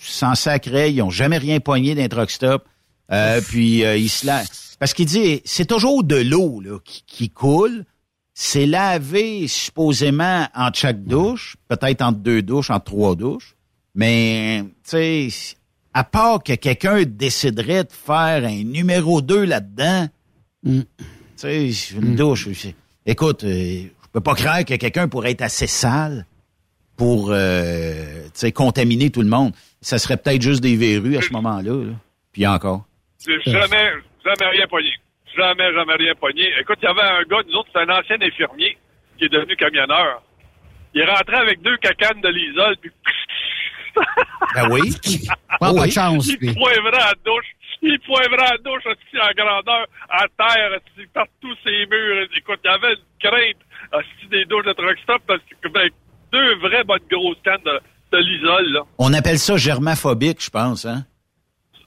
s'en sacraient, ils ont jamais rien pogné d'un truck stop. Euh, puis ils se la... parce qu'il dit c'est toujours de l'eau là qui, qui coule. C'est lavé supposément entre chaque douche, peut-être entre deux douches, entre trois douches. Mais, tu sais, à part que quelqu'un déciderait de faire un numéro 2 là-dedans, tu sais, une douche. c'est- Écoute, euh, je peux pas croire que quelqu'un pourrait être assez sale pour, euh, tu sais, contaminer tout le monde. Ça serait peut-être juste des verrues à ce moment-là. là. Puis encore. Jamais, jamais rien pogné. Jamais, jamais rien pogné. Écoute, il y avait un gars, nous autres, c'est un ancien infirmier qui est devenu camionneur. Il est rentré avec deux cacanes de l'isole, puis Ben oui. [LAUGHS] Pas, de chance, il poivrait à la douche. Il poivrait à la douche aussi en grandeur, à terre, partout ses murs? Écoute, il y avait une crainte aussi des douches de truck stop? Parce que ben, deux vraies bonnes grosses cannes de, de l'isole. On appelle ça germaphobique, je pense, hein?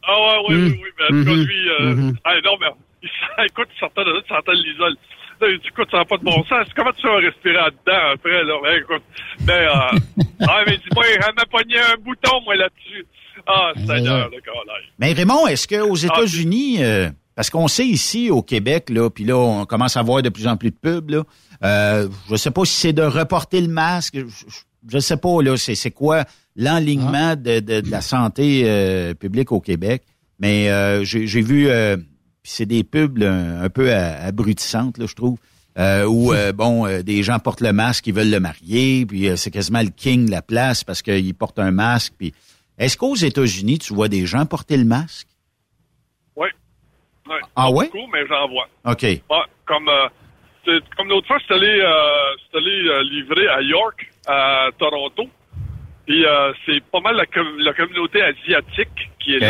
Ah ouais, Mm. oui, oui, mais en tout cas, Mhm. lui, euh, Mhm. ah, non, mais [LAUGHS] écoute, il sortait de là, il sentait l'isole. Là, il dit, écoute, ça n'a pas de bon sens. Comment tu vas respirer là-dedans après, là? Ben, écoute, ben, euh, [LAUGHS] ah, mais dis-moi, elle m'a pogné un bouton, moi, là-dessus. Ah, Seigneur, le gars, Mais Raymond, est-ce qu'aux États-Unis, euh, parce qu'on sait ici au Québec, là, puis là, on commence à voir de plus en plus de pubs, là, euh, je sais pas si c'est de reporter le masque, je, je sais pas, là, c'est, c'est quoi l'enlignement de, de- de la santé euh, publique au Québec. Mais euh, j'ai, j'ai vu, euh, puis c'est des pubs là, un, peu abrutissantes, là, je trouve. euh, où euh, [LAUGHS] bon, euh, des gens portent le masque, ils veulent le marier, puis euh, c'est quasiment le king de la place parce qu'il porte un masque. Puis est-ce qu'aux États-Unis, tu vois des gens porter le masque? Oui. Ouais. Ah Pas ouais? Beaucoup, mais j'en vois. Ok. Ouais, comme euh, l'autre fois, je suis allé, euh, je suis allé euh, livrer à York, à Toronto. Puis euh, c'est pas mal la, com- la communauté asiatique qui est là.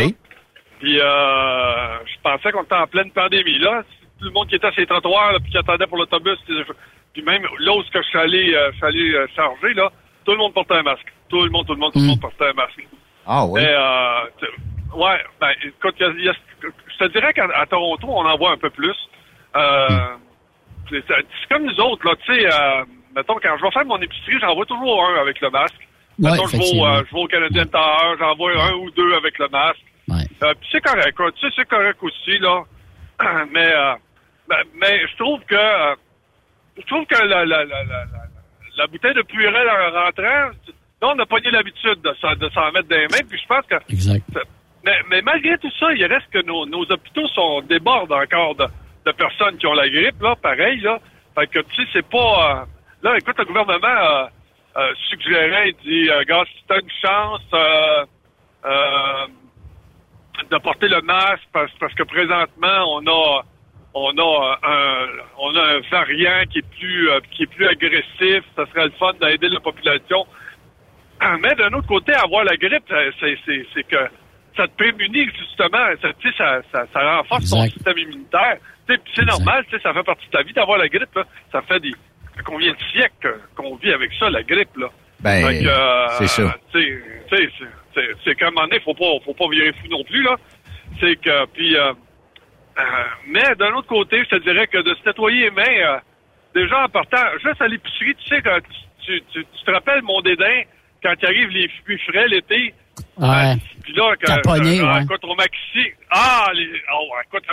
Puis euh, je pensais qu'on était en pleine pandémie. Là, tout le monde qui était sur les trottoirs, là, puis qui attendait pour l'autobus. puis- Puis même là où je suis allé, euh, je suis allé euh, charger, là, tout le monde portait un masque. Tout le monde, tout le monde, tout le monde portait un masque. Ah oui. Mais, euh, ouais, ben, écoute, y a- il y a- je te dirais qu'à à Toronto, on en voit un peu plus. Euh, c'est comme nous autres, là, tu sais, euh, mettons, quand je vais faire mon épicerie, j'en vois toujours un avec le masque. Ouais, mettons, je vais, au, effectivement. euh, je vais au Canadien Tower, j'en vois un ou deux avec le masque. Euh, c'est correct, quoi. tu sais, c'est correct aussi, là. [CLEARS THROAT] mais, euh, ben, mais je trouve que, euh, je trouve que la, la, la, la, la, la bouteille de Purel en rentrant, là, on a pogné l'habitude de, s'en- de s'en mettre les mains, puis je pense que... Exact. Mais, mais malgré tout ça, il reste que nos, nos hôpitaux sont débordent encore de, de personnes qui ont la grippe, là, pareil, là. Fait que, tu sais, c'est pas... euh, là, écoute, le gouvernement euh, euh, suggérait, il dit, euh, gars, si t'as une chance euh, euh, de porter le masque, parce, parce que présentement, on a on a un on a un variant qui est plus euh, qui est plus agressif, ça serait le fun d'aider la population. [CLEARS THROAT] Mais d'un autre côté, avoir la grippe, euh, c'est que ça te prémunit justement, ça ça, ça ça renforce ton système immunitaire. C'est normal, ça fait partie de ta vie d'avoir la grippe là. Ça fait des combien de siècles qu'on vit avec ça la grippe là? Ben, euh, c'est sais, c'est- qu'à un moment donné, faut pas faut pas virer fou non plus là. C'est que puis euh, euh, mais d'un autre côté, je te dirais que de se nettoyer les mains, euh, déjà en partant, juste à l'épicerie, tu sais, quand tu, tu, tu, tu te rappelles mon dédain quand il arrive les fruits frais l'été? Ouais. Puis là, quand, euh, ouais. écoute, au maxi. Ah, les, oh, écoute,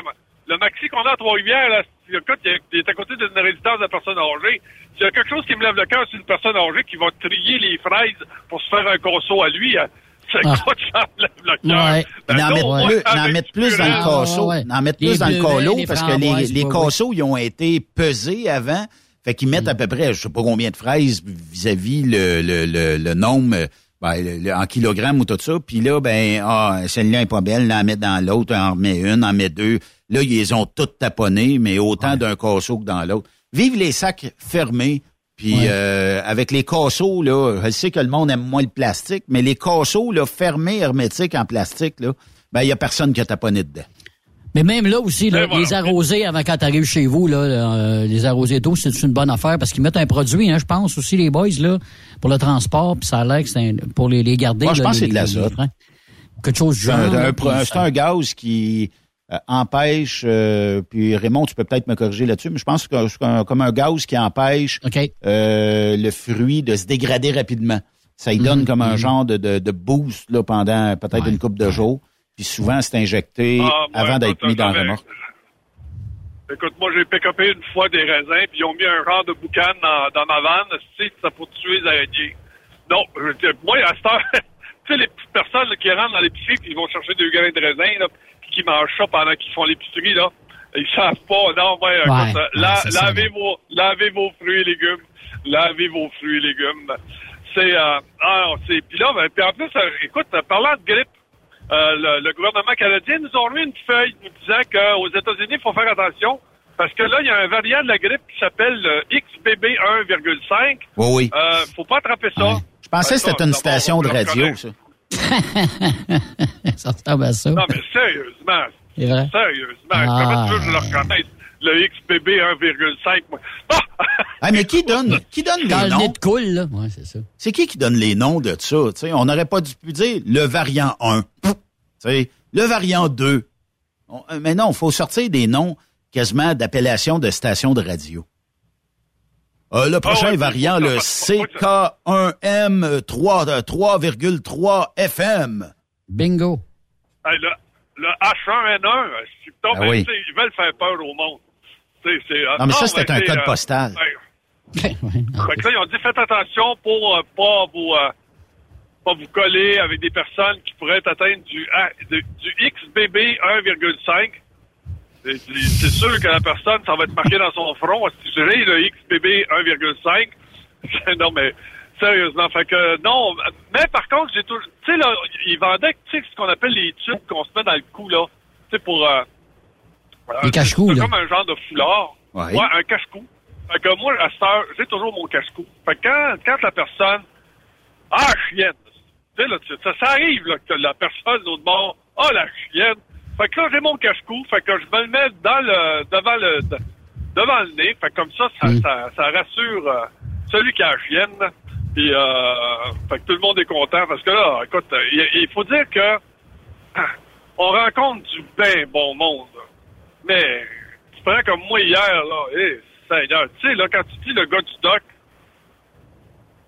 le, maxi qu'on a à Trois-Rivières, là, écoute, il est- il est à côté d'une résidence de personnes âgées. S'il y a quelque chose qui me lève le cœur, c'est une personne âgée qui va trier les fraises pour se faire un conso à lui. C'est Ah. écoute, ça me lève le cœur. Ouais. Ben N'en non, mettre plus, dans le casseau. ouais. N'en mettre plus dans le colo parce que les, les ouais, casseaux, ils ont été pesés avant. Fait qu'ils Mm. mettent à peu près, je sais pas combien de fraises vis-à-vis le, le, le, le nombre ben, le- le- en kilogrammes ou tout ça. Puis là, ben, ah, celle-là est pas belle, là, en met dans l'autre, en remet une, en met deux. Là, ils les ont toutes taponnées, mais autant d'un casseau que dans l'autre. Vive les sacs fermés. Puis Ouais. euh, avec les casseaux, là, je sais que le monde aime moins le plastique, mais les casseaux là, fermés, hermétiques en plastique, là, ben il y a personne qui a taponné dedans. Mais même là aussi, là, voilà. les arrosés avant quand t'arrives chez vous, là, euh, les arrosés d'eau, c'est une bonne affaire parce qu'ils mettent un produit, hein, je pense aussi les boys là, pour le transport, puis ça a l'air que c'est un- pour les, les garder. Moi, je là, pense que c'est de l'azote. Quelque chose du C'est genre. un, un c'est un gaz qui euh, empêche, euh, puis Raymond, tu peux peut-être me corriger là-dessus, mais je pense que c'est comme un gaz qui empêche euh, le fruit de se dégrader rapidement. Ça y donne Mhm, comme un mhm. genre de, de, de boost là, pendant peut-être Ouais, une couple de jours. Puis souvent, c'est injecté Ah, avant d'être mis dans la j'avais- remorque. Écoute, moi, j'ai pick-upé une fois des raisins, puis ils ont mis un genre de boucan dans, dans ma vanne, tu sais, ça pour tuer les araignées. Non, moi, à cette heure, [LAUGHS] tu sais, les petites personnes là, qui rentrent dans l'épicerie, qui vont chercher des grains de raisin, là, qui mangent ça pendant qu'ils font l'épicerie, là, ils savent pas. Non, ouais, écoute, Ouais, euh, ouais, la- c'est ça, lavez, vos, lavez vos fruits et légumes. Lavez vos fruits et légumes. C'est, euh, ah, non, c'est, puis là, ben, puis en plus, euh, écoute, euh, parlant de grippe, euh, le, le gouvernement canadien nous a remis une feuille nous disant qu'aux États-Unis, il faut faire attention parce que là, il y a un variant de la grippe qui s'appelle le XBB 1,5. Oui, oui. Euh, faut pas attraper ça. Ouais. Je pensais que c'était une station de radio, ça. [LAUGHS] ça ressemble à ça. Non, mais sérieusement, C'est vrai? sérieusement, Ah. comment tu veux que je le reconnaisse? Le XBB 1,5, moi. Ah! Ah, mais qui donne, [LAUGHS] qui donne Quand les noms? de coule, là. Ouais, c'est ça. C'est qui qui donne les noms de ça? Tu sais, on n'aurait pas dû pu dire le variant 1. Tu sais, le variant 2. On- euh, mais non, il faut sortir des noms quasiment d'appellation de stations de radio. Euh, le prochain Ah ouais, variant, le faut- faut- CK1M 3, euh, 3,3 FM. Bingo. Hey, le, le H1N1, c'est donc, Ah ben, oui. ils veulent faire peur au monde. C'est, euh, Non, mais ça, c'était ben, un code euh, postal. [LAUGHS] Ouais. Fait que là, ils ont dit faites attention pour euh, pas vous euh, pas vous coller avec des personnes qui pourraient être atteintes du, du XBB 1,5. C'est sûr que la personne, ça va être marqué dans son front. Si je dirais le XBB 1,5. [LAUGHS] non, mais sérieusement, fait que non. Mais par contre, j'ai toujours... Tu sais, là, ils vendaient, tu sais, ce qu'on appelle les tubes qu'on se met dans le cou, là. Tu sais, pour... Euh, Les cache-cou, c'est comme un genre de foulard. Ouais. un cache-cou. Fait que moi, à cette heure, j'ai toujours mon cache-cou. Fait que quand, quand la personne... Ah, chienne! Tu sais, là, ça, ça arrive, là, que la personne, l'autre bord, ah, la chienne! Fait que là, j'ai mon cache-cou. Fait que je me le mets dans le, devant le, de- devant le nez. Fait que comme ça, ça, ça, ça rassure euh, celui qui a la chienne. Puis, euh, fait que tout le monde est content parce que là, écoute, il, faut dire que [CLEARS THROAT] on rencontre du bien bon monde. Mais, tu prends comme moi hier, là, hé, Seigneur, tu sais, là, quand tu dis le gars du doc,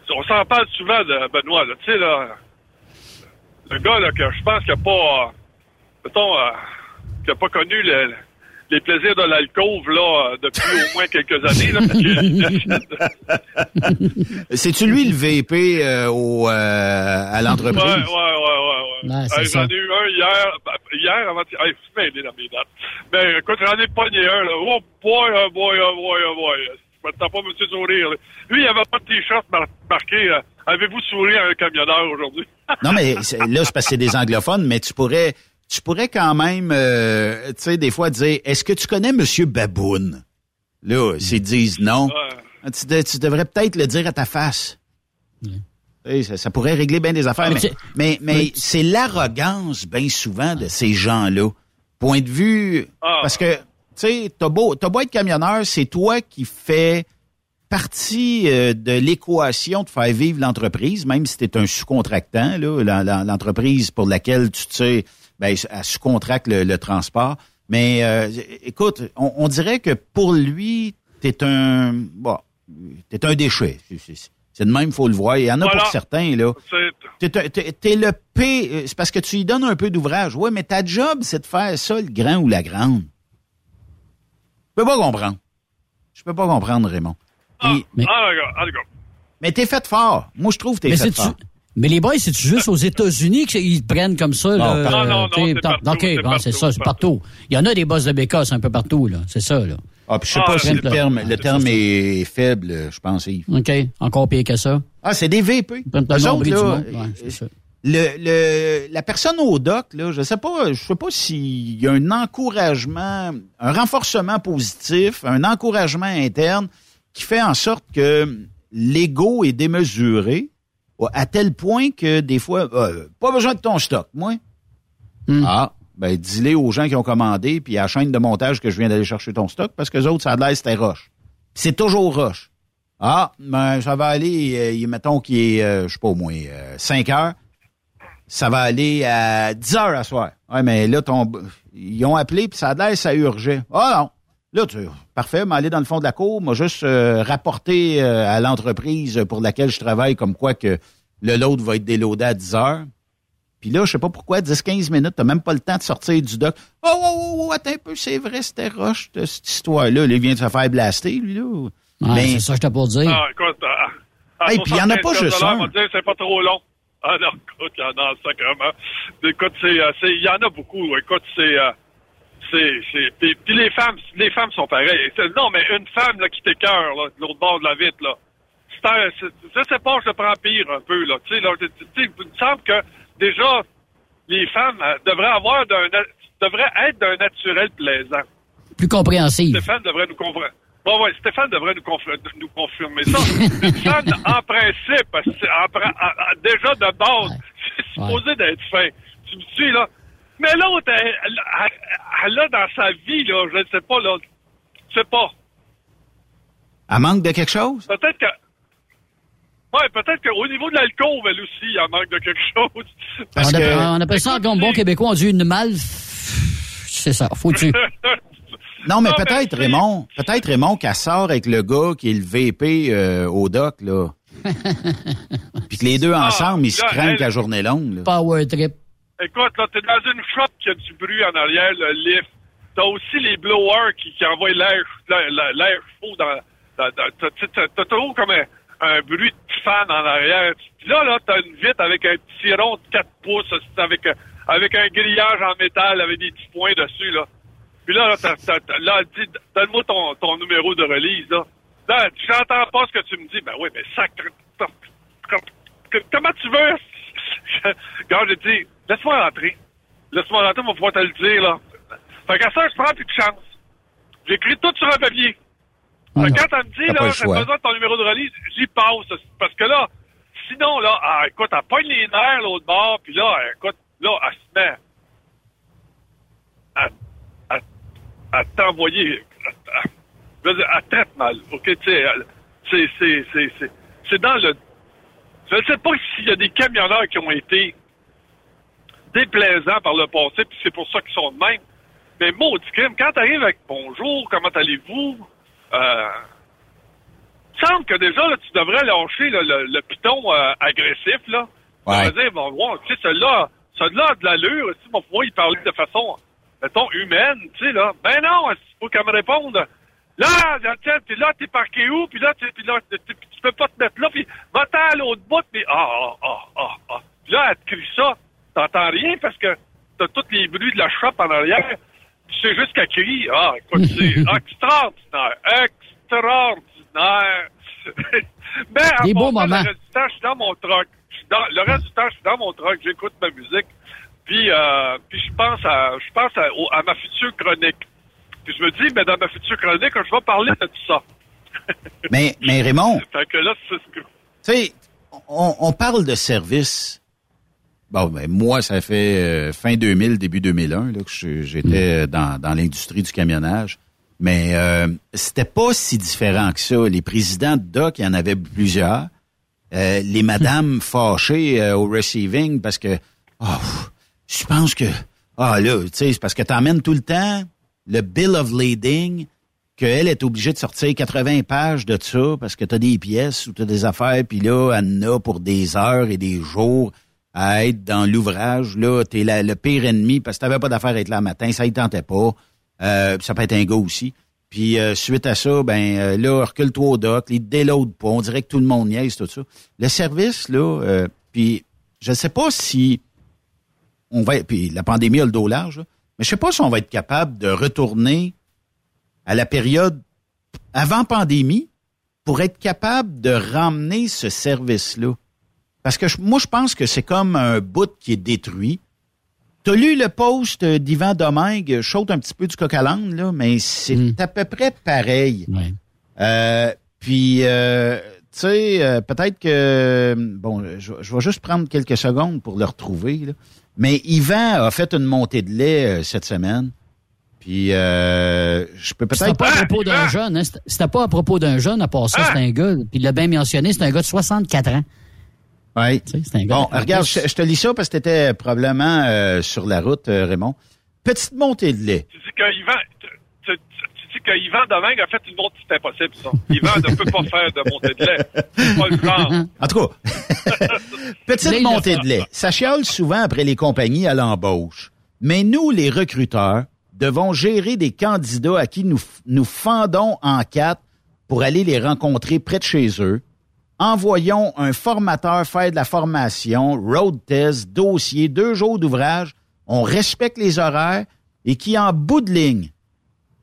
on s'en parle souvent de Benoît, là, tu sais, là, le gars, là, que je pense qu'il n'a pas, mettons, euh, qui n'a pas connu le- les plaisirs de l'alcôve, là, euh, depuis au moins quelques années, là, [LAUGHS] C'est-tu lui le VP euh, au, euh, à l'entreprise? Ouais, ouais, ouais, ouais. j'en ai eu un hier, ben, hier avant hey, mêlé dans mes dates. Mais écoute, j'en ai pogné un, là. Oh boy, oh boy, oh boy, oh boy. Pas monsieur sourire. là. Lui, il avait pas de t-shirt mar- marqué euh, Avez-vous souri à un camionneur aujourd'hui? Non, mais là, c'est parce que c'est des anglophones, mais tu pourrais, tu pourrais quand même, euh, tu sais, des fois dire, est-ce que tu connais Monsieur Baboun? Là, s'ils disent non, tu, de- tu devrais peut-être le dire à ta face. Tu sais, Ça, ça pourrait régler bien des affaires, Mais mais, mais, mais c'est l'arrogance, bien souvent, de ces gens-là. Point de vue, Ah. parce que, tu sais, t'as beau, t'as beau être camionneur, c'est toi qui fais partie euh, de l'équation de faire vivre l'entreprise, même si tu es un sous-contractant, l'entreprise pour laquelle tu tu sais, ben, elle sous-contracte le, le transport. Mais euh, écoute, on, on dirait que pour lui, t'es un bon, t'es un déchet. C'est- de même, faut le voir. Il y en a Voilà. pour certains là. C'est- T'es, le P. euh, C'est parce que tu lui donnes un peu d'ouvrage. Ouais, mais ta job, c'est de faire ça, le grand ou la grande. Je peux pas comprendre. Je peux pas comprendre, Raymond. Puis- Ah, d'accord, ah, d'accord. mais t'es fait fort. Moi, je trouve que t'es Mais fait fort. Mais les boys, c'est-tu juste aux États-Unis qu'ils prennent comme ça? Non, là, euh, Non, non, non, t'sais, c'est partout, OK, c'est bon, c'est ça, c'est partout. Il y en a des boss de bécasse un peu partout, là. C'est ça, là. Ah, puis je sais pas si le terme, le terme est faible, je pense, Yves. OK, encore pire que ça. Ah, c'est des VP. Prennent le Eux autres, là. Ouais, c'est ça. le, le, la personne au doc, là, je sais pas, je sais pas s'il y a un encouragement, un renforcement positif, un encouragement interne qui fait en sorte que l'ego est démesuré à tel point que des fois, euh, pas besoin de ton stock, moi. Ah, ben dis-le aux gens qui ont commandé, puis à la chaîne de montage que je viens d'aller chercher ton stock, parce que les autres, ça a l'air c'était roche. C'est toujours roche. Ah, ben ça va aller, euh, mettons qu'il est, euh, je sais pas au moins, euh, 5 heures. Ça va aller à 10 heures à soir. Ouais, mais là, ton, ils ont appelé, puis ça a l'air, ça urgeait. Ah non. Là, tu, parfait, mais aller dans le fond de la cour, m'a juste euh, rapporté euh, à l'entreprise pour laquelle je travaille comme quoi que le load va être déloadé à 10 heures. Puis là, je sais pas pourquoi, 10-15 minutes, t'as même pas le temps de sortir du dock. Oh, oh, oh, oh, attends un peu, c'est vrai, c'était roche, de cette histoire-là. Là, il vient de se faire blaster, lui, là. Ouais, c'est ça que j'étais pour dire. Ah, écoute, ah, ah, Hey, puis il y en a pas 75 juste un. c'est pas trop long. Ah non, écoute, il y en a sacrément. Écoute, euh, il y en a beaucoup. Écoute, c'est, euh, c'est, puis, puis les femmes, les femmes sont pareilles. Non, mais une femme là qui t'écœure là, de l'autre bord de la vitre là. C'est, un- c'est- je sais pas, je le prends pire un peu là. Tu sais, là, il me semble que déjà les femmes euh, devraient avoir d'un, devraient être d'un naturel plaisant. Plus compréhensive. Stéphane devrait nous confirmer. Bon, ouais, Stéphane devrait nous, conf- nous confirmer ça. [LAUGHS] Une femme, en principe, en en- déjà de base, c'est supposé d'être fin. Tu me suis, là? Mais l'autre, elle, elle- elle- elle a dans sa vie, là, je ne sais pas, là, je sais pas. Elle manque de quelque chose? Peut-être que... Ouais, peut-être qu'au niveau de l'alcool, elle aussi, elle manque de quelque chose. on, appelle, on appelle ça en bon québécois, on dit une malle. C'est ça, foutu. [LAUGHS] Non, mais peut-être, Raymond, peut-être, Raymond, qu'elle sort avec le gars qui est le VP euh, au doc, là. [LAUGHS] Puis que les deux ensemble, ils se craignent la journée longue, là. Power trip. Écoute, là, t'es dans une shop qui a du bruit en arrière, le lift. T'as aussi les blowers qui, envoient l'air, l'air, chaud dans, dans, dans- t'as, toujours comme un, bruit de fan en arrière. Puis là, là, t'as une vitre avec un petit rond de 4 pouces, avec, avec un grillage en métal avec des petits points dessus, là. Puis là, là, t'as- t'as- dit, donne-moi ton, ton numéro de release, là. Là, j'entends pas ce que tu me dis. Ben oui, mais sacre... Comment tu veux? [LAUGHS] Quand j'ai dit, laisse-moi rentrer. Laisse-moi rentrer, on va pouvoir te le dire, là. Fait qu'à ça, je prends plus de chance. J'écris tout sur un papier. Fait que quand elle me dit, là, j'ai besoin de ton numéro de release, j'y passe. Parce que là, sinon, là, ah, écoute, elle pogne les nerfs, l'autre bord, puis là, écoute, là, elle se met à, à, à t'envoyer. à- à- je veux dire, Elle traite mal, OK? Tu sais, c'est, c'est, c'est, c'est, c'est dans le... Je ne sais pas s'il y a des camionneurs qui ont été déplaisants par le passé, puis c'est pour ça qu'ils sont de même. Mais maudit crime, quand t'arrives avec bonjour, comment allez-vous, euh, semble que déjà, là, tu devrais lâcher là, le, le piton euh, agressif, là. Ouais. Dire, bon, wow, tu sais, celui-là, celui-là a de l'allure, tu sais, on va pouvoir y parler de façon, mettons, humaine, tu sais, là. Ben non, il faut qu'elle me réponde? Là, tiens, puis là, t'es parqué où? Puis là, puis tu peux pas te mettre là, puis va-t'en à l'autre bout, puis ah, ah, ah, ah, ah. Puis là, elle te crie ça. T'entends rien parce que t'as tous les bruits de la shop en arrière. Tu sais juste qu'elle crie. Ah, écoute, c'est [LAUGHS] extraordinaire. Extraordinaire. [LAUGHS] Mais à Des beaux moments. Le reste du temps, je suis dans mon truck. Dans- le reste du temps, je suis dans mon truck, j'écoute ma musique. Puis, euh, puis je pense à, je pense à, au- à ma future chronique. Puis je me dis, mais dans ma future chronique, je vais parler de tout ça. Mais, mais Raymond, [LAUGHS] Fait que là, c'est ce que... tu sais, on, on parle de service. Bon, ben, moi, ça fait euh, fin 2000, début 2001 là, que j'étais euh, dans, dans l'industrie du camionnage. Mais euh, c'était pas si différent que ça. Les présidents de doc, il y en avait plusieurs. Euh, les [LAUGHS] madames fâchées euh, au receiving parce que oh, je pense que ah là, tu sais, c'est parce que t'emmènes tout le temps le bill of lading qu'elle est obligée de sortir 80 pages de ça parce que t'as des pièces ou t'as des affaires, puis là, elle en a pour des heures et des jours à être dans l'ouvrage. Là, t'es la- le pire ennemi parce que t'avais pas d'affaires à être là le matin, ça y tentait pas. Euh, ça peut être un gars aussi. Puis euh, suite à ça, ben euh, là, recule-toi au doc, les déload pas. On dirait que tout le monde niaise, tout ça. Le service, là, euh, puis je sais pas si on va puis la pandémie a le dos large, là, mais je sais pas si on va être capable de retourner à la période avant pandémie pour être capable de ramener ce service-là. Parce que je- moi, je pense que c'est comme un bout qui est détruit. T'as lu le post d'Yvan Domingue, je saute un petit peu du coq à là, mais c'est à peu près pareil. Euh, puis, euh, tu sais, euh, peut-être que... Bon, je, je vais juste prendre quelques secondes pour le retrouver. là. Mais Yvan a fait une montée de lait euh, cette semaine. Puis, euh, je peux C'était peut-être... pas à propos d'un jeune, hein? C'était- C'était pas à propos d'un jeune, à part ça, c'est un gars, puis il l'a bien mentionné, c'est un gars de 64 ans. Oui. C'est un gars Bon, de- regarde, je, je te lis ça parce que tu étais probablement euh, sur la route, euh, Raymond. Petite montée de lait. Tu dis que Yvan, tu, tu- tu dis que Yvan Domingue a fait une montre, c'est impossible, ça. Yvan ne peut pas faire de montée de lait. C'est pas le genre. [LAUGHS] En tout cas, [LAUGHS] petite montée de lait. Ça chiale souvent après les compagnies à l'embauche. Mais nous, les recruteurs, devons gérer des candidats à qui nous, nous fendons en quatre pour aller les rencontrer près de chez eux. Envoyons un formateur faire de la formation, road test, dossier, deux jours d'ouvrage. On respecte les horaires et qui, en bout de ligne,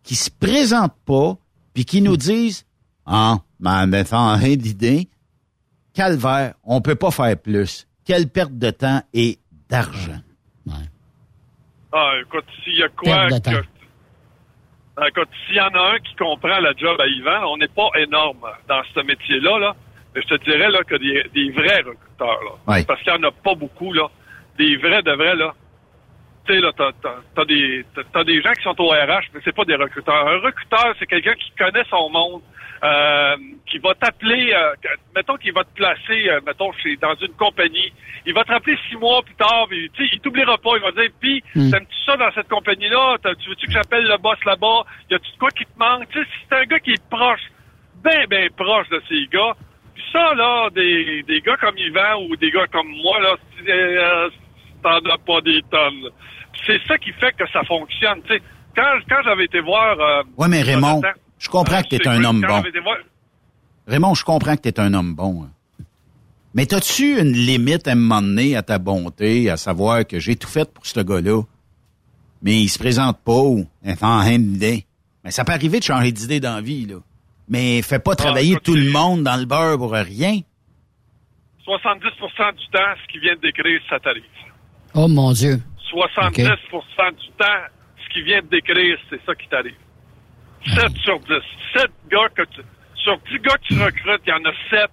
qui se présentent pas, puis qui nous disent Ah, mais mais sans rien d'idée. Calvaire, on peut pas faire plus. Quelle perte de temps et d'argent. Ah, écoute, s'il y a quoi Perte de que... temps. Ah, Écoute, s'il y en a un qui comprend la job à Yvan, on n'est pas énorme dans ce métier-là, là. Mais je te dirais, là, que des, des vrais recruteurs, là. Ouais. Parce qu'il n'y en a pas beaucoup, là. Des vrais de vrais, là. Tu sais, là, t'as, t'as, t'as des, t'as, des gens qui sont au RH, mais c'est pas des recruteurs. Un recruteur, c'est quelqu'un qui connaît son monde, euh, qui va t'appeler, euh, mettons qu'il va te placer, euh, mettons, chez, dans une compagnie. Il va te rappeler six mois plus tard, puis, tu sais, il t'oubliera pas. Il va dire, puis, Mm. t'aimes-tu ça dans cette compagnie-là? Tu veux-tu que j'appelle le boss là-bas? Y a-tu de quoi qui te manque? Tu sais, si c'est un gars qui est proche, ben, ben proche de ces gars. Ça, là, des, des gars comme Yvan ou des gars comme moi, là, c'est, euh, t'en as pas des tonnes. C'est ça qui fait que ça fonctionne. Quand, quand j'avais été voir... Euh, Ouais, mais Raymond, je comprends que tu es c'est un homme bon. voir- Raymond, je comprends que tu es un homme bon. hein. Mais t'as-tu une limite à un moment donné à ta bonté, à savoir que j'ai tout fait pour ce gars-là? mais il se présente pas ou est [LAUGHS] en d'idée. Mais ça peut arriver de changer d'idée dans la vie, là. Mais fais pas travailler tout le monde dans le beurre pour rien. 70% du temps, ce qu'il vient de décrire, ça t'arrive. Oh mon Dieu. 70% du temps, ce qu'il vient de décrire, c'est ça qui t'arrive. 7 sur 10. 7 gars que tu, sur 10 gars que tu recrutes, il y en a 7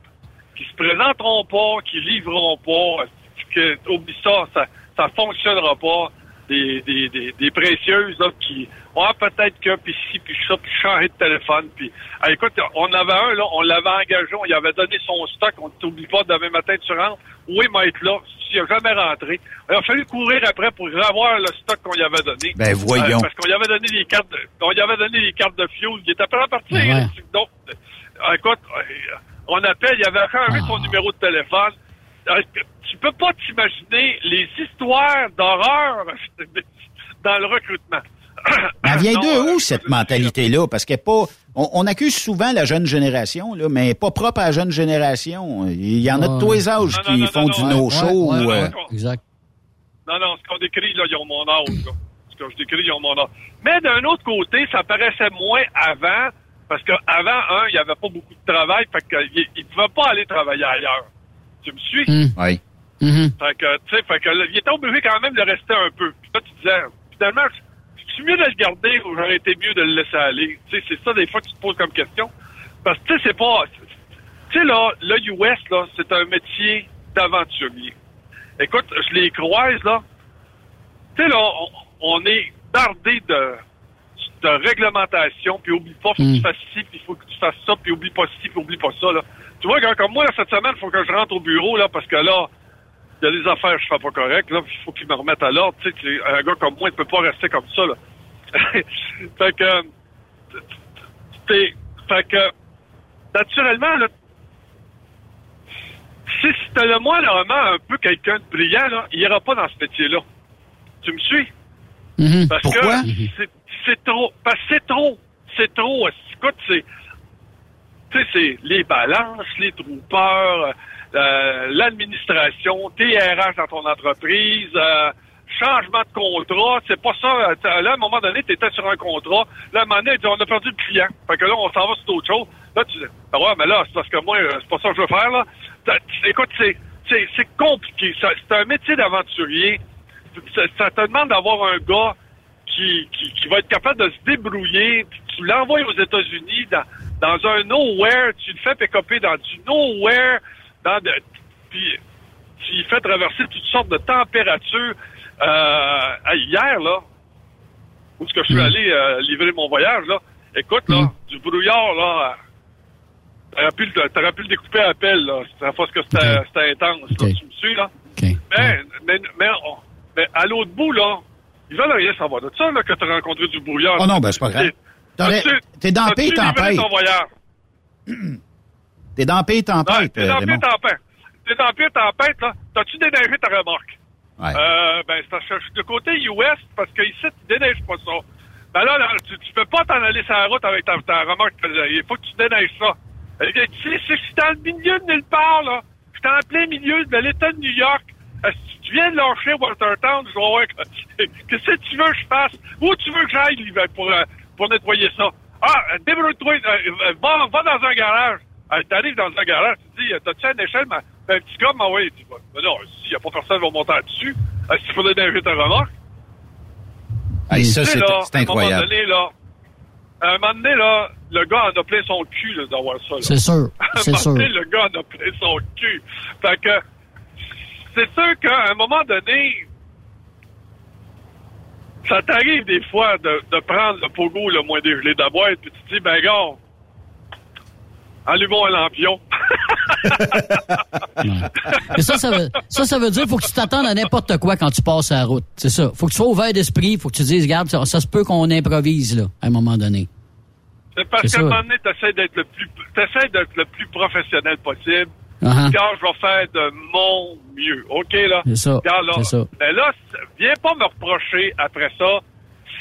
qui se présenteront pas, qui livreront pas, que, oublie ça, ça, ça fonctionnera pas. Des, des, des, des précieuses là, qui ah peut-être que puis ci puis ça puis changer de téléphone puis ah, écoute on avait un là on l'avait engagé on lui avait donné son stock on t'oublie pas demain matin tu rentres. Oui il va être là il a jamais rentré. Il a fallu courir après pour avoir le stock qu'on lui avait donné. Ben voyons. Euh, parce qu'on lui avait donné les cartes de, on lui avait donné les cartes de fuel il était prêt à partir Ouais. donc euh, écoute euh, on appelle il avait changé son numéro de téléphone tu peux pas t'imaginer les histoires d'horreur [LAUGHS] dans le recrutement [COUGHS] Elle vient Non, de euh, où, cette mentalité-là? Parce qu'elle pas... On, on accuse souvent la jeune génération, là, mais pas propre à la jeune génération. Il y en a de tous les âges Non, qui non, non, font non, du no-show. Ouais, ouais, euh, ouais, exact. Non, non, ce qu'on décrit, là, ils ont mon âge, là. Ce que je décris, ils ont mon âge. Mais d'un autre côté, ça paraissait moins avant, parce qu'avant, un, il n'y avait pas beaucoup de travail, fait qu'ils ne pouvaient pas aller travailler ailleurs. Tu me suis? Hum, oui. mhm. Fait que, tu sais, fait que, là, il était obligé quand même de rester un peu. Puis là, tu disais, finalement, c'est mieux de le garder ou j'aurais été mieux de le laisser aller? Tu sais, c'est ça, des fois, que tu te poses comme question. Parce que, tu sais, c'est pas... Tu sais, là, le US, là, c'est un métier d'aventurier. Écoute, je les croise, là. Tu sais, là, on, on est bardé de, de réglementation, puis oublie pas, faut que tu fasses ci, puis il faut que tu fasses ça, puis oublie pas ci, puis oublie pas ça, là. Tu vois, quand, comme moi, là, cette semaine, il faut que je rentre au bureau, là, parce que là, il y a des affaires que je fais pas correct, là, il faut qu'ils me remettent à l'ordre. Tu sais, un gars comme moi, il peut pas rester comme ça, là. [LAUGHS] fait que, t'es, fait que, naturellement, là, si c'était le moi, normalement, un peu quelqu'un de brillant, là, il ira pas dans ce métier-là. Tu me suis? Mhm. Parce Pourquoi? que c'est- c'est trop. Parce que c'est trop. C'est trop. Écoute, c'est. Tu sais, c'est les balances, les troupeurs, euh, l'administration, TRH dans ton entreprise, euh, changement de contrat. C'est pas ça. euh, Là, à un moment donné, tu étais sur un contrat. Là, à un moment donné, on a perdu le client. Fait que là, on s'en va sur autre chose. Là, tu dis, ah ouais, mais là, c'est parce que moi, c'est pas ça que je veux faire, là. Écoute, c'est, c'est, c'est compliqué. C'est un métier d'aventurier. Ça, ça te demande d'avoir un gars qui, qui, qui va être capable de se débrouiller, puis tu l'envoies aux États-Unis dans, dans un nowhere, tu le fais pick dans du nowhere, dans de, puis tu lui fais traverser toutes sortes de températures. Euh, hier, là, où est-ce que je suis allé euh, livrer mon voyage, là, écoute, là, du brouillard, là, t'aurais pu, pu le découper à appel, là, c'est parce que c'était Ok. c'était intense, là, tu me suis, là? OK. Mais, mais, mais, on- mais à l'autre bout, là, ils veulent rien savoir de ça, là, que tu as rencontré du brouillard. Oh non, ben, c'est pas grave. T'es dans paix tempête. [CLEARS THROAT] T'es dans paix tempête, t'es dans pire tempête. T'es dans pire tempête, là. T'as-tu déneigé ta remorque? Ouais. Euh, ben, c'est de côté US, parce qu'ici, tu déneiges pas ça. Ben là, là, tu, tu peux pas t'en aller sur la route avec ta, ta remorque. Il faut que tu déneiges ça. Tu sais, je suis dans le milieu de nulle part, là. Je suis en plein milieu de l'État de New York. Si tu viens de lâcher Watertown, je que- qu'est-ce [LAUGHS] que tu veux que je fasse? Où tu veux que j'aille pour, pour nettoyer ça? Ah, débrouille-toi, euh, euh, va, va dans un garage. Euh, T'arrives dans un garage, tu dis, euh, t'as-tu une échelle? Ma, un petit gars, m'a ouais, tu ben non, s'il n'y a pas personne qui va monter là-dessus, euh, s'il faudrait déneiger ta remorque, Hey, ça, tu c'est c'est À un moment incroyable. donné, là, à un moment donné, là, le gars en a plein son cul, d'avoir ça. C'est sûr. [LAUGHS] À un C'est moment sûr. donné, le gars en a plein son cul. Fait que, c'est sûr qu'à un moment donné, ça t'arrive des fois de, de prendre le pogo le moins dégelé de la boîte, puis tu te dis, ben, gars, allumons un lampion. [LAUGHS] Mais ça, ça veut, ça, ça veut dire faut que tu t'attendes à n'importe quoi quand tu passes la route. C'est ça. Faut que tu sois ouvert d'esprit. Faut que tu dises, regarde, ça, ça se peut qu'on improvise, là, à un moment donné. C'est parce qu'à un moment donné, t'essaies d'être le plus, t'essaies d'être le plus professionnel possible. Uh-huh. Car je vais faire de mon mieux. OK, là? C'est ça, là. ça. Mais là, c- viens pas me reprocher après ça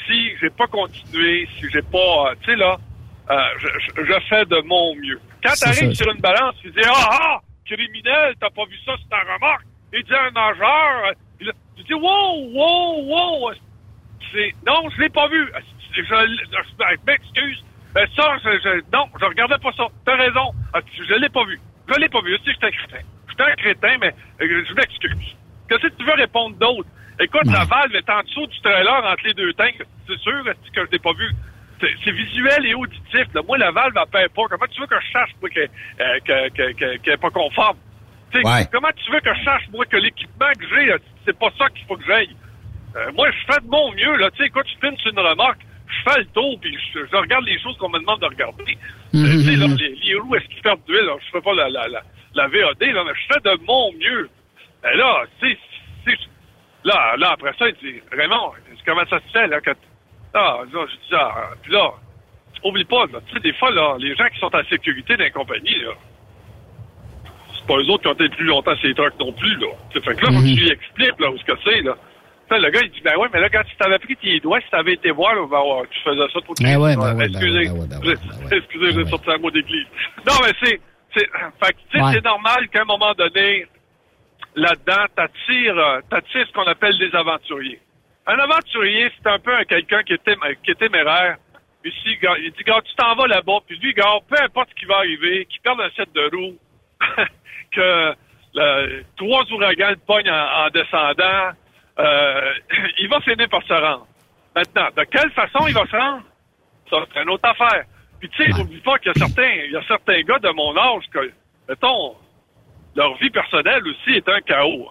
si j'ai pas continué, si j'ai pas, euh, tu sais, là, euh, je, fais de mon mieux. Quand t'arrives sur une balance, tu dis, ah, ah, criminel, t'as pas vu ça, c'est un remorque. Il dit un nageur. euh, Tu dis, wow, wow, wow. c'est, non, je l'ai pas vu. Je, m'excuse. Ça, je, je- non, je regardais pas ça. T'as raison. Je l'ai pas vu. Je l'ai pas vu. Je sais que j'étais un crétin. J'étais un crétin, mais euh, je m'excuse. Qu'est-ce que tu veux répondre d'autre? Écoute, la valve est en dessous du trailer entre les deux tanks. C'est sûr que je l'ai pas vu? C'est visuel et auditif. là. Moi, la valve, elle paie pas. Comment tu veux que je sache, moi, qu'elle euh, que- que- que- est pas conforme? Ouais. Comment tu veux que je sache, moi, que l'équipement que j'ai, c'est pas ça qu'il faut que j'aille? Euh, moi, je fais de mon mieux, là. Tu sais, écoute, je filme sur une remorque, je fais le tour, puis je, je regarde les choses qu'on me demande de regarder. Euh, tu sais, là, les, les roues, est-ce qu'ils perdent d'huile? là? Je fais pas la, la, la, la VAD, là, mais je fais de mon mieux. Et là, c'est- là, là, après ça, il dit, Raymond, comment ça se fait, là, que... Ah, là, je dis, ah, puis là, oublie pas, là, tu sais, des fois, là, les gens qui sont en sécurité dans les compagnies, là, c'est pas eux autres qui ont été plus longtemps ces trucks non plus, là. Tu sais, fait que là, faut que tu lui expliques, là, où ce que c'est, là. Tu sais, le gars, il dit, ben ouais, mais là, quand tu t'avais pris tes doigts, si t'avais été voir, là, ben ouais, tu faisais ça tout Ben ouais, ben ouais, ben Excusez, ouais, ben ouais, ben excusez, j'ai sorti un mot d'église. Non, mais c'est, c'est, fait que, tu sais, Ouais. c'est normal qu'à un moment donné, là-dedans, t'attires, euh, t'attires ce qu'on appelle des aventuriers. Un aventurier, c'est un peu un quelqu'un qui qui est téméraire. Ici, gars, il dit, gars, tu t'en vas là-bas, puis lui, gars, peu importe ce qui va arriver, qu'il perde un set de roues, [LAUGHS] que le- trois ouragans le pognent en, en descendant, euh, [CLEARS THROAT] il va finir par se rendre. Maintenant, de quelle façon il va se rendre? Ça, c'est une autre affaire. Puis, tu sais, n'oublie pas qu'il y a certains, il y a certains gars de mon âge que, mettons, leur vie personnelle aussi est un chaos.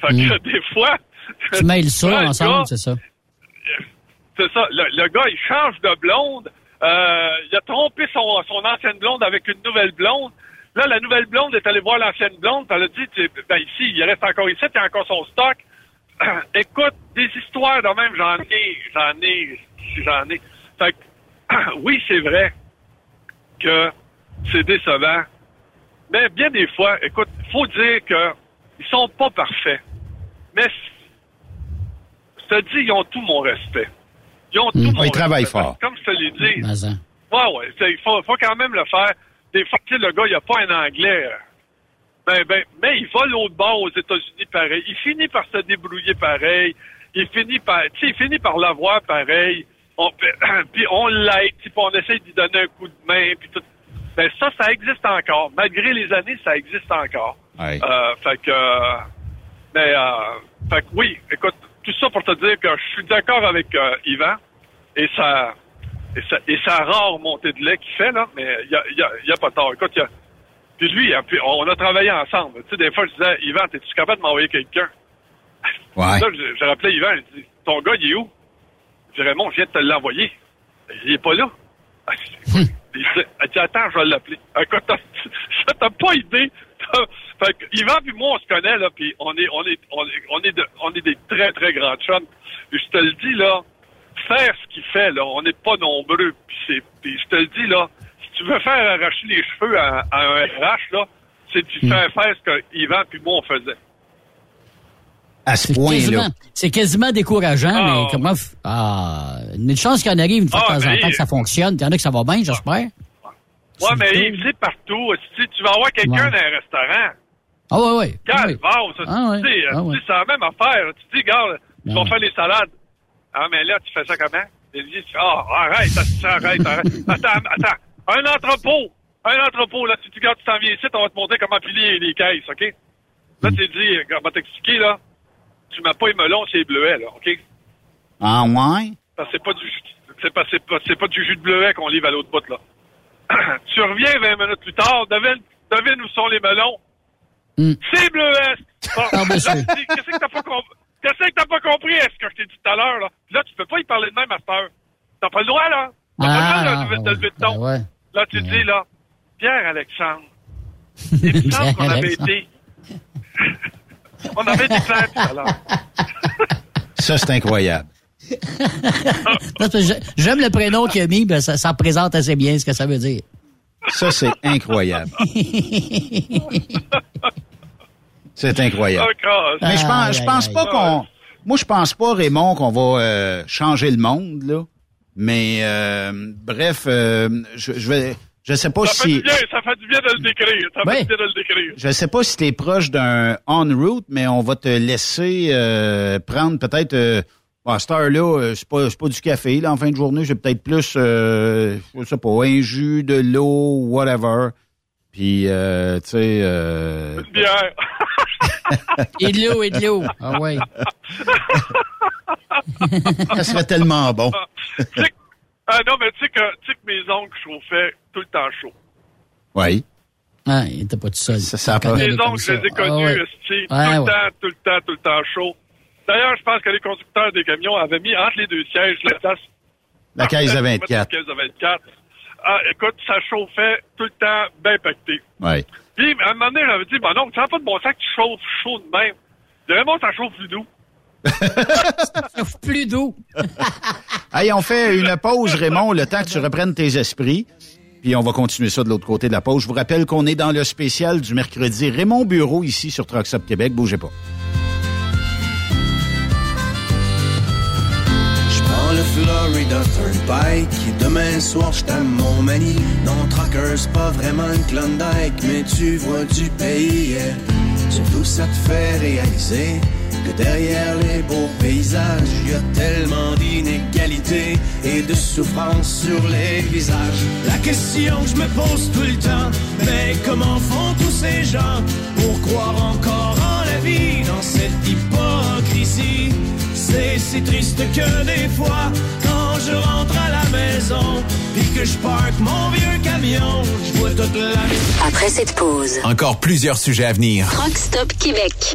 Fait que des fois... Tu mêles ça [LAUGHS] ensemble, c'est ça. c'est ça. Le, le gars, il change de blonde. Euh, il a trompé son, son ancienne blonde avec une nouvelle blonde. Là, la nouvelle blonde est allée voir l'ancienne blonde. Elle a dit, tu- ben ici, il reste encore ici, a encore son stock. [CLEARS THROAT] Écoute, des histoires de même, j'en ai, j'en ai, j'en ai. Fait que, [CLEARS THROAT] oui, c'est vrai que c'est décevant. Mais bien des fois, écoute, faut dire que ils sont pas parfaits. Mais je te dis, ils ont tout mon respect. Ils ont tout Mm. mon Ils travaillent respect. fort. Comme je te l'ai dit. Mais, hein. Ouais, ouais. Il faut, faut quand même le faire. Des fois, tu sais, le gars, il a pas un anglais. Ben, ben, mais il va l'autre bord aux États-Unis pareil. Il finit par se débrouiller pareil. Il finit par, tu sais, il finit par l'avoir pareil. On, [CLEARS THROAT] puis on l'aide, puis on essaie de lui donner un coup de main, puis tout. Ben ça, ça existe encore. Malgré les années, ça existe encore. Ouais. Euh, fait que, euh, mais, euh, fait que oui, écoute, tout ça pour te dire que je suis d'accord avec euh, Yvan et ça, et ça, et sa rare montée de lait qu'il fait là, mais il y a, y a, y a pas tort. Écoute, y a, puis lui, puis on a travaillé ensemble. Tu sais, des fois, je disais, Yvan, es-tu capable de m'envoyer quelqu'un? Ouais. Là, je, je rappelais Yvan, je dis, ton gars, il est où? Je dis, Raymond, je viens de te l'envoyer. Il est pas là. Il elle dit, attends, je vais l'appeler. Écoute, [LAUGHS] t'as, pas idée. [LAUGHS] Fait que Yvan puis moi, on se connaît, là, puis on est, on est, on est, on est, de- on est des très, très grands chums. Puis je te le dis, là, faire ce qu'il fait, là, on n'est pas nombreux. Puis je te le dis, là, si tu veux faire arracher les cheveux à, à un RH, là, c'est de faire faire ce que Yvan puis moi, on faisait. À ce C'est point-là. quasiment, c'est quasiment décourageant, Ah. mais comment... f- Ah, une chance qu'il y en arrive une fois Ah, de temps en temps que ça fonctionne. Il y en a que ça va bien, j'espère. Ouais, mais il c'est partout. Si tu vas avoir quelqu'un Ouais. dans un restaurant, Ah ouais, ouais. Ah, ouais. ça, Ah ouais, tu sais, ah ouais. tu sais, c'est la même affaire. Tu te dis, regarde, tu Ah vas ouais. faire les salades. Ah, mais là, tu fais ça comment? Il dit, ah, arrête, ça, arrête, arrête. [LAUGHS] Attends, attends. Un entrepôt. Un entrepôt, là, tu te dis, regarde, tu t'en viens ici, on va te montrer comment piler les caisses, OK? Là, Hmm. tu dis, regarde, on va t'expliquer, là. Tu mets pas les melons, c'est les bleuets, là, OK? Ah ouais? Parce que c'est pas du jus, c'est pas, c'est pas, c'est pas du jus de bleuet qu'on livre à l'autre bout, là. [CLEARS THROAT] tu reviens 20 minutes plus tard, devine, devine où sont les melons. Hmm. C'est bleuet! Bon, [LAUGHS] Ah, ben, là, c'est- tu dis, qu'est-ce que t'as pas compris? Qu'est-ce que t'as pas compris, est-ce que je t'ai dit tout à l'heure, là? Là, tu peux pas y parler de même à cette heure. T'as pas le droit, là. T'as pas le droit Ah, de, de lever de ton. Là, tu dis, là, Pierre-Alexandre, [LAUGHS] il me semble qu'on avait été... On avait été clair tout à l'heure. Ça, c'est incroyable. [LAUGHS] J'aime le prénom qu'il a mis, ben ça, ça représente assez bien ce que ça veut dire. Ça, c'est incroyable. [LAUGHS] C'est incroyable. Encore. Mais je pense, je pense pas qu'on. Moi, je pense pas, Raymond, qu'on va euh, changer le monde, là. Mais euh, bref, euh, je, je vais. Je sais pas Ça fait si. du bien, ça fait du bien de le décrire. Ça Ouais. fait du bien de le décrire. Je sais pas si tu es proche d'un en route, mais on va te laisser euh, prendre peut-être euh, Bon, à cette heure-là, euh, c'est pas, c'est pas du café. Là, en fin de journée, j'ai peut-être plus, euh, je sais pas, un jus, de l'eau, whatever. Puis, euh, tu sais... Euh... Une bière. [LAUGHS] Et de l'eau, et de l'eau. Ah ouais. [LAUGHS] ça serait tellement bon. [LAUGHS] ah non, mais tu sais que, tu sais que mes oncles chauffaient tout le temps chaud. Oui. Ah, il était pas tout seul. Ça, ça a pas- Mes oncles, je les ai connus, Ah ouais. esti, tout Ouais, le ouais. temps, tout le temps, tout le temps chaud. D'ailleurs, je pense que les conducteurs des camions avaient mis entre les deux sièges la place. La caisse de La 24. caisse de 24. Ah, écoute, ça chauffait tout le temps bien pacté. Oui. Puis, à un moment donné, j'avais dit, bon non, ça n'a pas de bon sens que tu chauffes chaud de même. Vraiment, ça chauffe plus doux. [LAUGHS] Plus d'eau. [LAUGHS] Hey, on fait une pause, Raymond, le temps que tu reprennes tes esprits. Puis on va continuer ça de l'autre côté de la pause. Je vous rappelle qu'on est dans le spécial du mercredi Raymond Bureau ici sur Trucks Up Québec. Bougez pas. Je prends le Florida Turnpike Demain soir je t'aime mon mani Non Trucker c'est pas vraiment une Klondike Mais tu vois du pays yeah. Surtout ça te fait réaliser Que derrière les beaux paysages Y a tellement d'inégalités Et de souffrance sur les visages La question que je me pose tout le temps Mais comment font tous ces gens Pour croire encore en la vie Dans cette hypocrisie? C'est si triste que des fois, quand je rentre à la maison, puis que je parque mon vieux camion, je vois toute la... Après cette pause, Encore plusieurs sujets à venir. Truck Stop Québec.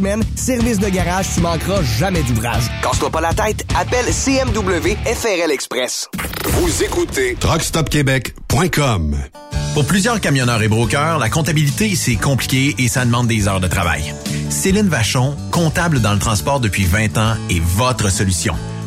Service de garage, tu manqueras jamais d'ouvrage. Casse-toi pas la tête, appelle CMW FRL Express. Vous écoutez truckstopquebec.com. Pour plusieurs camionneurs et brokers, la comptabilité, c'est compliqué et ça demande des heures de travail. Céline Vachon, comptable dans le transport depuis 20 ans, est votre solution.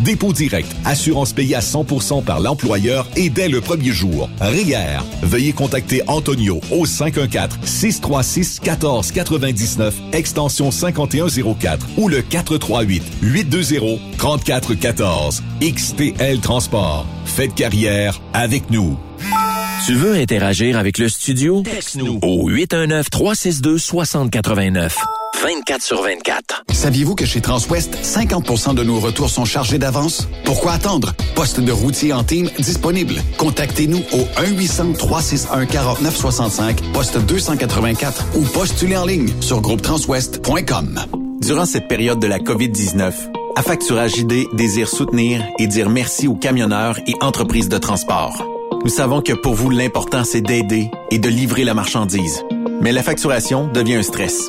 dépôt direct, assurance payée à 100% par l'employeur et dès le premier jour. RIER. Veuillez contacter Antonio au 514-636-1499, extension 5104 ou le 438-820-3414. XTL Transport. Faites carrière avec nous. Tu veux interagir avec le studio? Texte-nous au 819-362-6089. 24 sur 24. Saviez-vous que chez Transwest, 50% de nos retours sont chargés d'avance? Pourquoi attendre? Poste de routier en team disponible. Contactez-nous au 1-800-361-4965, poste 284 ou postulez en ligne sur groupetranswest.com. Durant cette période de la COVID-19, Affacturage ID désire soutenir et dire merci aux camionneurs et entreprises de transport. Nous savons que pour vous, l'important, c'est d'aider et de livrer la marchandise. Mais la facturation devient un stress.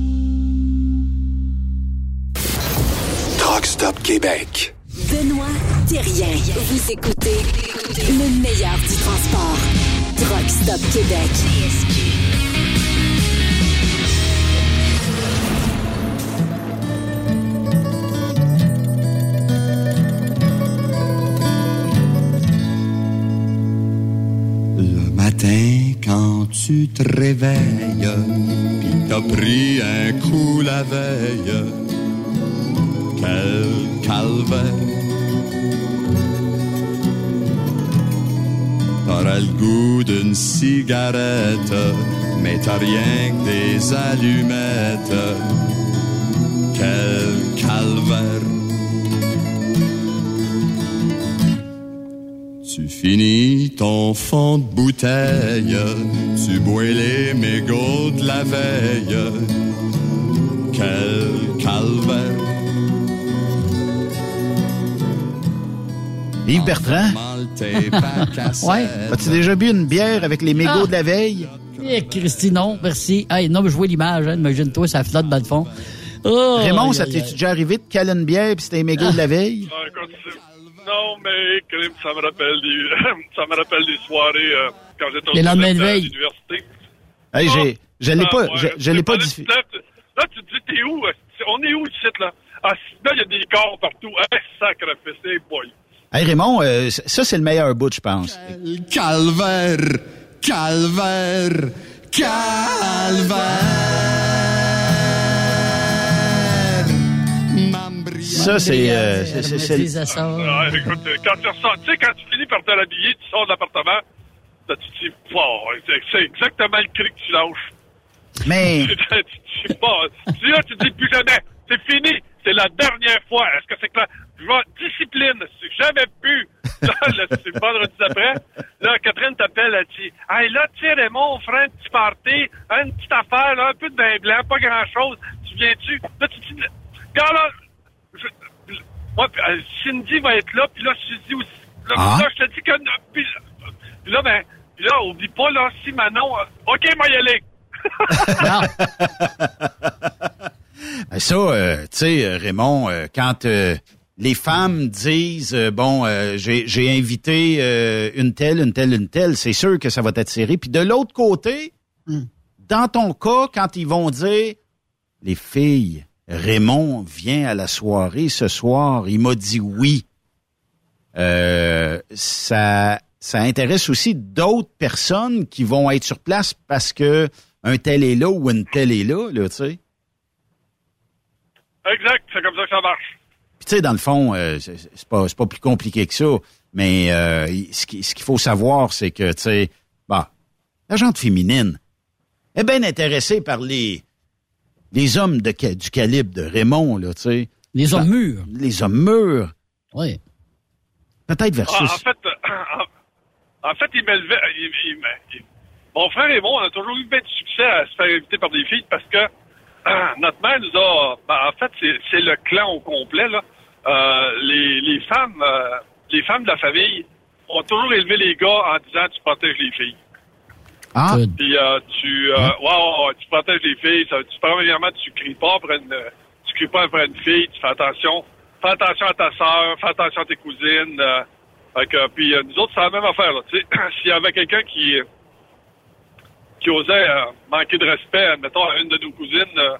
Truck Stop Québec. Benoît Thérien. Vous écoutez le meilleur du transport. Truck Stop Québec. Le matin, quand tu te réveilles, pis t'as pris un coup la veille, quel calvaire. T'auras le goût d'une cigarette, mais t'as rien que des allumettes, quel calvaire. Tu finis ton fond de bouteille, tu bois les mégots de la veille. Quel calvaire. Yves Bertrand? Ouais. As-tu déjà bu une bière avec les mégots Ah. de la veille? Eh, Christy, non, merci. Hey, non, mais je vois l'image, hein, imagine-toi, ça flotte dans le fond. Oh, Raymond, aïe, ça t'est déjà arrivé de caler une bière puis c'était les mégots de la veille? Ah, Non, mais crime, ça me rappelle des, [LAUGHS] ça me rappelle des soirées euh, quand j'étais au à veille. l'université. Hey, j'ai, je l'ai Ah, pas, je, je l'ai pas là, diffusé. Là, tu- là, tu te dis, t'es où? euh, On est où le site, là? Ah, là, il y a des corps partout. Hey, sacrifice, hey boy. Hey, Raymond, euh, ça, c'est le meilleur bout, je pense. Calvaire, calvaire, calvaire. Ça, c'est, euh, c'est, c'est- c'est- Ah, écoute, euh, quand tu ressors, tu sais, quand tu finis par te l'habiller, tu sors de l'appartement, tu te dis, wow, c'est- exactement le cri que tu lâches. Mais, [LAUGHS] tu sais pas. Tu là, tu dis plus jamais. C'est fini. C'est la dernière fois. Est-ce que c'est clair? Je vais, discipline. C'est jamais pu. [LAUGHS] Là, là, c'est vendredi après. Là, Catherine t'appelle, elle dit, hey, là, sais, Raymond, on fera un petit party, une petite affaire, là, un peu de vin blanc, pas grand chose. Tu viens-tu? Là, tu dis, quand là, je- moi, euh, Cindy va être là, puis là, je te dis aussi, là, Ah. là, je te dis que, puis, puis là, ben, puis là, oublie pas, là, si Manon, euh, OK, moi y aller. [LAUGHS] [LAUGHS] Ben ça, euh, tu sais, euh, Raymond, euh, quand euh, les femmes disent, bon, euh, j'ai j'ai invité euh, une telle, une telle, une telle, c'est sûr que ça va t'attirer. Puis de l'autre côté, dans ton cas, quand ils vont dire, les filles, Raymond vient à la soirée ce soir, il m'a dit oui. Euh, ça, ça intéresse aussi d'autres personnes qui vont être sur place parce que un tel est là ou une telle est là, là, tu sais. Exact, c'est comme ça que ça marche. Puis tu sais, dans le fond, euh, c'est pas, c'est pas plus compliqué que ça. Mais euh, ce qui- ce qu'il faut savoir, c'est que, tu sais, bah, la gente féminine est bien intéressée par les, les hommes de, ca- du calibre de Raymond, là, tu sais. Les hommes Bah, mûrs. Les hommes mûrs. Oui. Peut-être Ah, versus... en fait, euh, en, en fait, il m'élevait. mon frère et moi, on a toujours eu bien de succès à se faire inviter par des filles parce que euh, [CLEARS THROAT] notre mère nous a. ben, en fait, c'est c'est le clan au complet, là. Euh, les, les femmes, euh, les femmes de la famille ont toujours élevé les gars en disant tu protèges les filles. Ah. Puis euh, tu, euh, ouais, ouais, ouais, tu protèges les filles. Ça, tu, premièrement, tu cries pas après une, tu cries pas après une fille. Tu fais attention. Fais attention à ta sœur. Fais attention à tes cousines. Euh, fait que, puis euh, nous autres, c'est la même affaire. Là, tu sais, [CLEARS THROAT] s'il y avait quelqu'un qui qui osait euh, manquer de respect, admettons, à une de nos cousines, euh,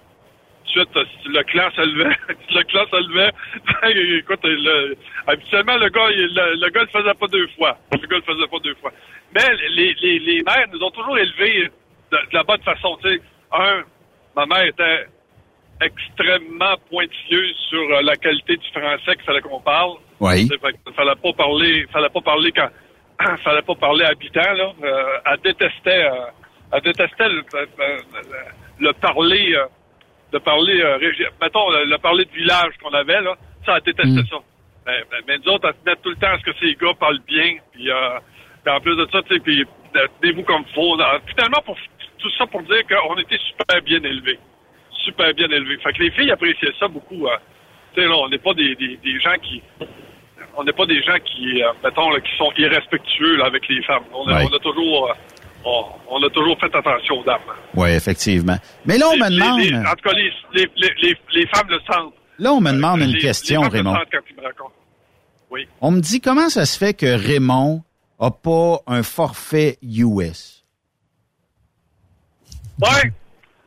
suite, euh, si le clan se levait, [LAUGHS] si le clan se levait, [LAUGHS] écoute, le- habituellement, le gars, il- le, le gars le faisait pas deux fois. Le gars le faisait pas deux fois. Mais les, les, les mères nous ont toujours élevés de, de la bonne façon. Tu sais, un, ma mère était extrêmement pointilleuse sur la qualité du français qu'il fallait qu'on parle. Oui. Que fallait pas parler, fallait pas parler quand, [CLEARS THROAT] fallait pas parler habitant, là. Euh, elle détestait, euh, détestait le, euh, euh, le parler, euh, de parler, euh, mettons, le, le parler de village qu'on avait, là. Ça, elle détestait ça. Mais, mais, mais nous autres, elle tenait tout le temps à ce que ces gars parlent bien, puis, euh, puis en plus de ça, tu sais, puis euh, tenez-vous comme. Euh, Finalement, pour tout ça pour dire qu'on était super bien élevés. Super bien élevés. Fait que les filles appréciaient ça beaucoup. tu sais, là, on n'est pas des, des, des gens qui on n'est pas des gens qui, euh, mettons, là, qui sont irrespectueux là, avec les femmes. On Ouais. on a toujours, euh, on, on a toujours fait attention aux dames. Oui, effectivement. Mais là, on me Les- les- les- demande, en tout cas, les, les, les, les, les femmes le sentent. là, on me demande Les- une question, le Raymond. sentent quand ils me racontent. Oui. On me dit comment ça se fait que Raymond a pas un forfait US? Ouais.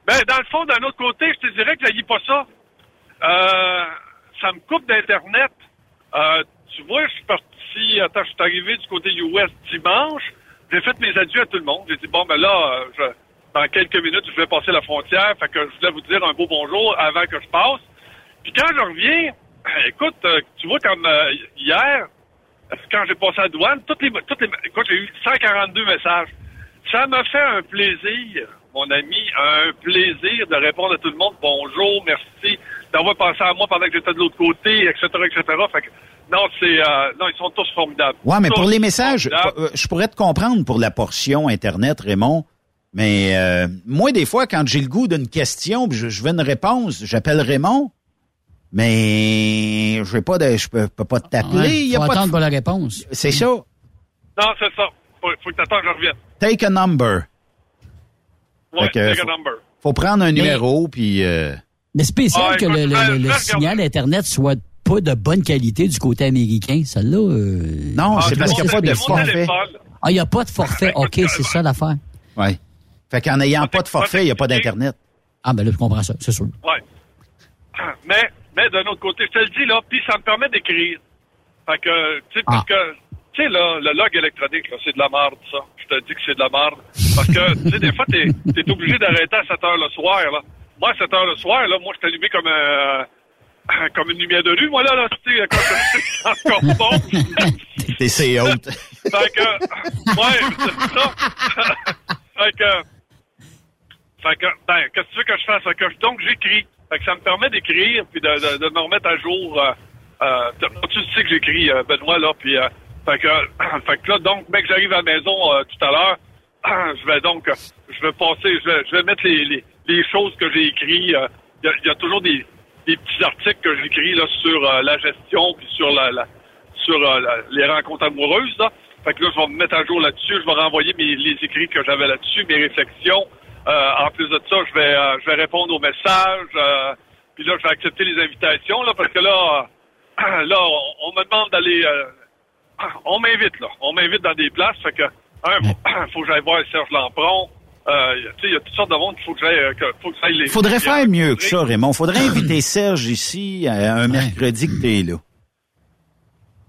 Ben, dans le fond, d'un autre côté, je te dirais que je pas ça. Euh, ça me coupe d'Internet. Euh, tu vois, je suis parti, attends, je suis arrivé du côté US dimanche. J'ai fait mes adieux à tout le monde. J'ai dit, bon, ben là, euh, je- dans quelques minutes, je vais passer la frontière. Fait que je voulais vous dire un beau bonjour avant que je passe. Puis quand je reviens, [CLEARS THROAT] écoute, euh, tu vois, comme euh, hier, quand j'ai passé à la douane, toutes les, toutes les, écoute, j'ai eu 142 messages. Ça m'a fait un plaisir, mon ami, un plaisir de répondre à tout le monde. Bonjour, merci d'avoir pensé à moi pendant que j'étais de l'autre côté, etc., etc. Fait que, non, c'est, euh, non, ils sont tous formidables. Ouais, mais Tous pour les messages, euh, je pourrais te comprendre pour la portion Internet, Raymond. Mais euh, moi, des fois, quand j'ai le goût d'une question, puis je, je veux une réponse, j'appelle Raymond. Mais je vais pas de, je peux, peux pas t'appeler. Ouais, il y a faut pas de- attendre pour la réponse. C'est ça. Non, c'est ça. Faut, faut que t'attends que je revienne. Take a number. Ouais, Fait que take a faut- number. Faut prendre un Mais- numéro, puis... euh, Mais spécial Ah, que le, le- vais- le signal Internet soit pas de bonne qualité du côté américain. Celle-là. euh, Non, c'est parce qu'il n'y a ça pas de forfait. Ah, il n'y a pas de forfait. [LAUGHS] OK, c'est ça l'affaire. Ouais. Fait qu'en n'ayant pas de forfait, il n'y a pas d'Internet. Ah, ben là, je comprends ça, c'est sûr. Ouais. [CLEARS THROAT] Mais, mais d'un autre côté, je te le dis, là, puis ça me permet d'écrire. Fait que, tu sais, parce Ah. que, tu sais, là, le log électronique, là, c'est de la merde, ça. Je te dis que c'est de la merde. Parce que, tu sais, des fois, t'es, t'es obligé d'arrêter à 7 heures le soir, là. Moi, à 7 heures le soir, là, moi, je suis allumé comme un, [COUGHS] comme une lumière de rue, moi, là, là, tu sais, quand je suis [LAUGHS] encore bon. [LAUGHS] T'es c'est haute. Fait que, [LAUGHS] ouais, c'est ça. fait que, fait que, ben, qu'est-ce que tu veux que je fasse? Fait que, donc, j'écris. Fait que ça me permet d'écrire puis de, de, de me remettre à jour. Euh, euh, tu- tu sais que j'écris, euh, Benoît, là, puis, euh, fait que, [COUGHS] fait que là, donc, mec, j'arrive à la maison euh, tout à l'heure. [COUGHS] je vais donc, je vais passer, je vais, je vais mettre les, les, les choses que j'ai écrites. euh, Il y, a, il y a toujours des, des petits articles que j'écris là sur euh, la gestion puis sur la, la sur euh, les rencontres amoureuses. Là. Fait que là, je vais me mettre à jour là-dessus. Je vais renvoyer mes, les écrits que j'avais là-dessus, mes réflexions. Euh, en plus de ça, je vais, euh, je vais répondre aux messages. euh, puis là, je vais accepter les invitations, là, parce que là, [CLEARS THROAT] là, on, me demande d'aller. [CLEARS THROAT] on m'invite, là. On m'invite dans des places. Fait que, un, [CLEARS THROAT] faut que j'aille voir Serge Lampron. Euh, tu sais, il y a toutes sortes de monde qu'il faut que j'aille. euh, que- faut que j'aille les. Faudrait faire mieux que ça, Raymond. Faudrait inviter [CLEARS THROAT] Serge ici euh, un mercredi que t'es là.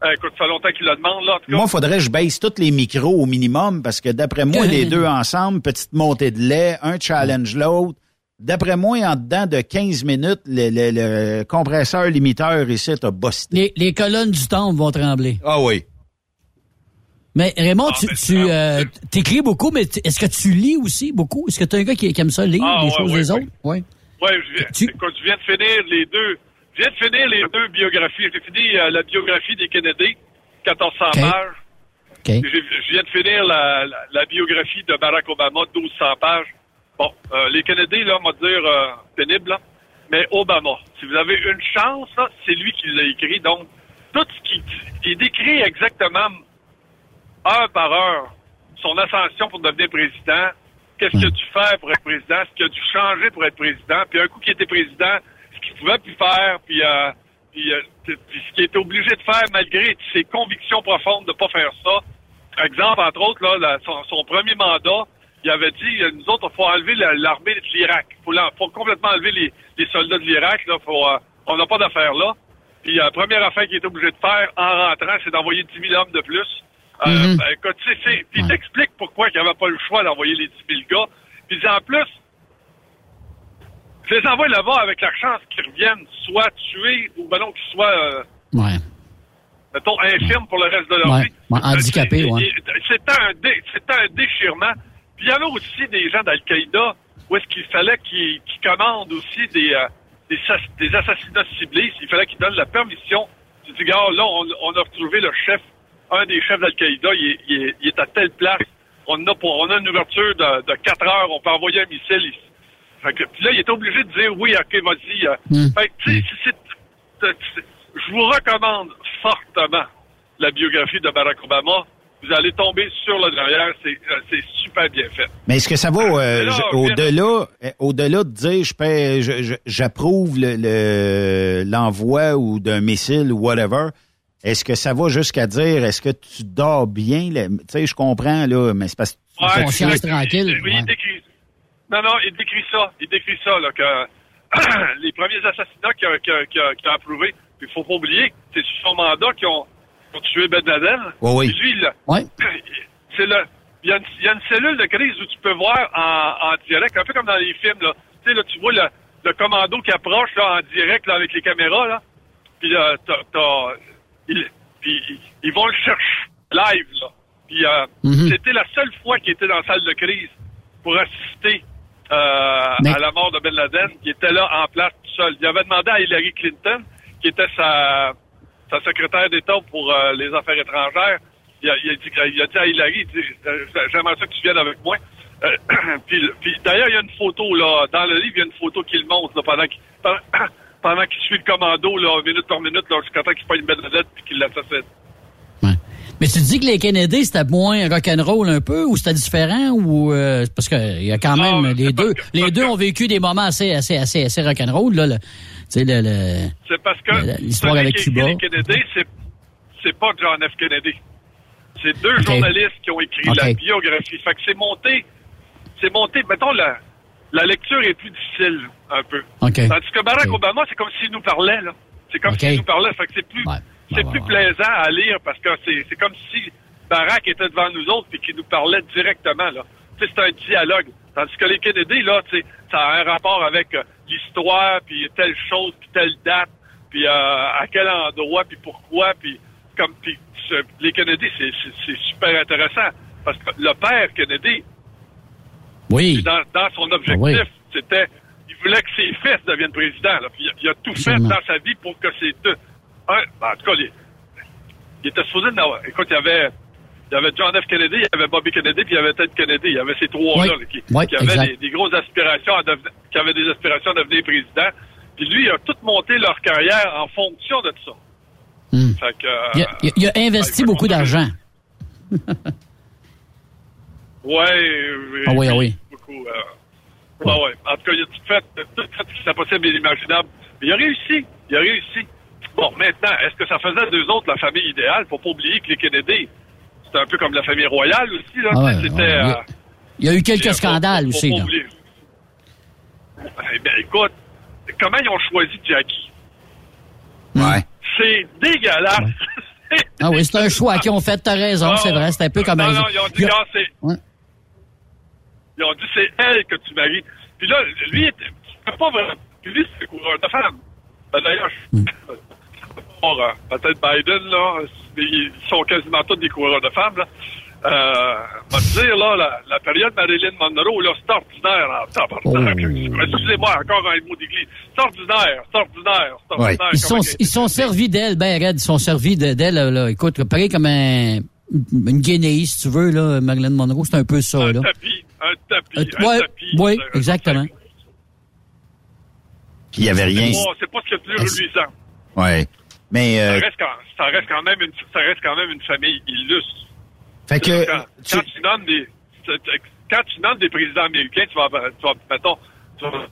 Euh, écoute, ça fait longtemps qu'il le demande, là. en tout cas. Moi, faudrait que je baisse tous les micros au minimum parce que d'après moi, les deux ensemble, petite montée de lait, un challenge l'autre. D'après moi, en dedans de 15 minutes, le, le- le compresseur limiteur ici t'a busté. Les, les colonnes du temple vont trembler. Ah oui. Mais Raymond, Ah, tu, ben, tu euh, t'écris beaucoup, mais est-ce que tu lis aussi beaucoup? Est-ce que tu es un gars qui, qui aime ça lire Ah, les ouais, choses ouais, des ouais. autres? Oui. Ouais, je viens, écoute, je viens de finir les deux. Je viens de finir les deux biographies. J'ai fini euh, la biographie des Kennedy, 1400 OK. pages. OK. J'ai- Je viens de finir la, la, la biographie de Barack Obama, 1200 pages. Bon, euh, les Kennedy, là, on va dire euh, pénible, là. mais Obama, si vous avez une chance, c'est lui qui l'a écrit. Donc, tout ce qui, qui décrit exactement heure par heure son ascension pour devenir président, qu'est-ce qu'il a dû faire pour être président, ce qu'il a dû changer pour être président, puis un coup qu'il était président, ce qu'il pouvait plus faire, puis, euh, puis, euh, puis ce qu'il était obligé de faire malgré ses convictions profondes de pas faire ça. Par exemple, entre autres, là, la- son, son premier mandat, il avait dit, euh, nous autres, il faut enlever la- l'armée de l'Irak. Il faut, complètement enlever les, les soldats de l'Irak. Euh, on n'a pas d'affaires là. Puis la première affaire qu'il était obligé de faire en rentrant, c'est d'envoyer 10 000 hommes de plus. Euh, Mhm. ben, écoute, tu sais, c'est- puis il t'explique pourquoi il n'y avait pas le choix d'envoyer les 10 000 gars. Puis en plus, je les envoie là-bas avec la chance qu'ils reviennent soit tués ou ben non qu'ils soient... euh, Ouais. mettons, infirmes pour le reste de leur Ouais. vie. Ouais, handicapés, Euh, ouais. C'était un, dé- c'était un déchirement. Puis il y avait aussi des gens d'Al-Qaïda où est-ce qu'il fallait qu'ils commandent aussi des, euh, des, des assassinats ciblés. Il fallait qu'ils donnent la permission. Tu dis, gars, là, on, on a retrouvé le chef, un des chefs d'Al-Qaïda, il, est- il est- il est à telle place. On a, pour, on a une ouverture de, de 4 heures, on peut envoyer un missile ici. Fait que, puis là, il est obligé de dire oui, ok, vas-y. euh. Hmm. Fait que, tu sais, c'est- c'est- c'est- je vous recommande fortement la biographie de Barack Obama. Vous allez tomber sur le derrière, c'est euh, super bien fait. Mais est-ce que ça va euh, au-delà euh, au-delà de dire je paie- je- j'approuve le- le- l'envoi ou d'un missile ou whatever, est-ce que ça va jusqu'à dire est-ce que tu dors bien? Tu sais, je comprends, là, mais c'est parce que Ouais, Conscience il- tranquille, Oui, ouais. il décrit. Non, non, il décrit ça. Il décrit ça, là, que [CLEARS THROAT] les premiers assassinats qu'il a, qu'il a- qu'il a- approuvés, puis il faut pas oublier, c'est sur son mandat qu'ils ont, tué Ben Laden. Oui, oui. Puis lui, là, Ouais. [CLEARS THROAT] c'est le. Il y, a une, il y a une cellule de crise où tu peux voir en, en direct, un peu comme dans les films, là. Tu sais, là, tu vois le, le commando qui approche, là, en direct, là, avec les caméras, là. Puis là, t'as- ils, ils- ils vont le chercher live, là. Puis euh, Mhm. c'était la seule fois qu'il était dans la salle de crise pour assister euh, Mais- à la mort de Ben Laden. Il était là en place tout seul. Il avait demandé à Hillary Clinton, qui était sa, sa secrétaire d'État pour euh, les affaires étrangères, il a, il a dit, il a dit à Hillary, il dit, j'aimerais ça que tu viennes avec moi. [CLEARS THROAT] Puis puis d'ailleurs, il y a une photo, là, dans le livre, il y a une photo qu'il montre là, pendant qu'il [CLEARS THROAT] pendant, qu'il suit le commando, là, minute par minute, jusqu'à temps qu'il pogne Ben Laden puis qu'il l'assassine. Mais tu dis que les Kennedy, c'était moins rock'n'roll un peu, ou c'était différent, ou euh, parce que il y a quand même les deux, les deux ont vécu des moments assez, assez, assez, assez rock'n'roll là. Tu sais le, le- C'est parce que l'histoire avec Cuba. les Kennedy, c'est pas John F. Kennedy. C'est deux journalistes qui ont écrit la biographie. Fait que c'est monté, c'est monté. Mettons la la lecture est plus difficile un peu. Ok. Tandis que Barack. Obama, c'est comme s'il nous parlait là. C'est comme s'il nous parlait. Fait que c'est plus c'est plus plaisant à lire parce que c'est c'est comme si Barack était devant nous autres et qu'il nous parlait directement là. C'est un dialogue. Tandis que les Kennedy, là, ça a un rapport avec euh, l'histoire, puis telle chose, puis telle date, puis euh, à quel endroit, puis pourquoi, puis comme, puis les Kennedy, c'est super intéressant parce que le père Kennedy, Oui. dans, dans son objectif, Ah oui. c'était, il voulait que ses fils deviennent présidents. là. Puis il, a- tout Absolument. fait dans sa vie pour que ses deux. Un, ben, en tout cas, les- il était supposé Écoute, il y avait. Il y avait John F. Kennedy, il y avait Bobby Kennedy, puis il y avait Ted Kennedy. Il y avait ces trois-là Oui. qui, Oui, qui avaient des, des grosses aspirations à devenir, qui avaient des aspirations à devenir président. Puis lui, il a tout monté leur carrière en fonction de tout ça. Hmm. Fait que, euh, il, a, il a- il a investi beaucoup d'argent. [LAUGHS] Ouais, Ah oui, ah oui. Beaucoup, euh, ouais, ouais. En tout cas, il a tout fait, tout fait ce qui possible et inimaginable. Mais il a réussi. Il a réussi. Bon, maintenant, est-ce que ça faisait d'eux autres la famille idéale? Faut pas oublier que les Kennedy, c'était un peu comme la famille royale aussi, là. Ah ouais, c'était, ouais. euh, Il y a eu quelques scandales aussi. là. Eh bien, écoute, comment ils ont choisi Jackie? Ouais. C'est dégueulasse. Ah oui, c'est un choix qu'ils ont fait, t'as raison, Ah, c'est vrai, c'est un peu comme Non, un- non, ils ont dit, c'est. Ouais. Ils ont dit, c'est elle que tu maries. Puis là, lui, il était- c'est pas vraiment. Puis lui, c'est coureur de femme. Ben, D'ailleurs, je- Hmm. Bon, euh, peut-être Biden, là, mais ils sont quasiment tous des coureurs de femmes, là. Euh, on va te dire, là, la, la période Marilyn Monroe, là, c'est ordinaire, en tabarnak. Oh. Excusez-moi, encore un mot d'église. C'est ordinaire, c'est ordinaire, c'est Ouais. ordinaire. Ils sont, Comment ils sont servis d'elle, ben raide, ils sont servis de- d'elle, là, là. Écoute, pareil comme un, une guenille, si tu veux, là, Marilyn Monroe, c'est un peu ça, là. Un tapis, un tapis, Euh, un ouais, tapis. oui, exactement. Puis il y avait rien. C'est pas- C'est pas ce qu'il y a de plus reluisant. Ouais. Mais Ça euh, reste, quand, ça, reste quand même une, ça reste quand même une famille illustre. fait que Quand, quand tu nommes des, quand tu nommes des présidents américains, tu vas, tu vas mettons, tu vas-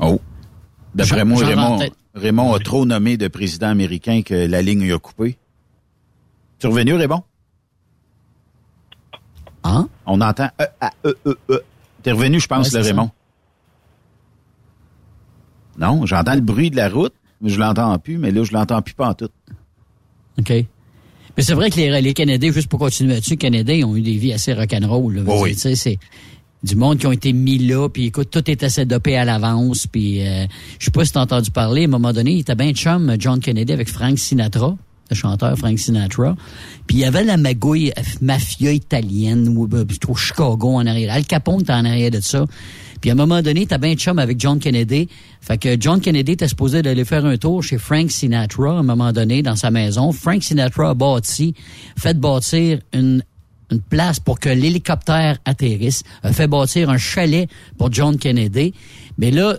Oh. D'après moi, Raymond. Raymond a trop nommé de président américain que la ligne y a coupé. Tu es revenu, Raymond? Hein? On entend E, A, E, E, E. T'es revenu, je pense, Ouais, le Raymond. Non, j'entends le bruit de la route, mais je l'entends plus, mais là, je l'entends plus pas en tout. OK. Mais c'est vrai que les, les Canadiens, juste pour continuer là-dessus, les Canadiens ont eu des vies assez rock'n'roll. Oui, sais, c'est... du monde qui ont été mis là, puis écoute, tout était setupé à l'avance, puis euh, je sais pas si t'as entendu parler, à un moment donné, il était bien chum, John Kennedy, avec Frank Sinatra, le chanteur Frank Sinatra, puis il y avait la magouille mafia italienne, ou euh, plutôt Chicago en arrière, Al Capone était en arrière de ça, puis à un moment donné, t'as bien chum avec John Kennedy, fait que John Kennedy était supposé d'aller faire un tour chez Frank Sinatra, à un moment donné, dans sa maison, Frank Sinatra a bâti, fait bâtir une une place pour que l'hélicoptère atterrisse, a fait bâtir un chalet pour John Kennedy. Mais là,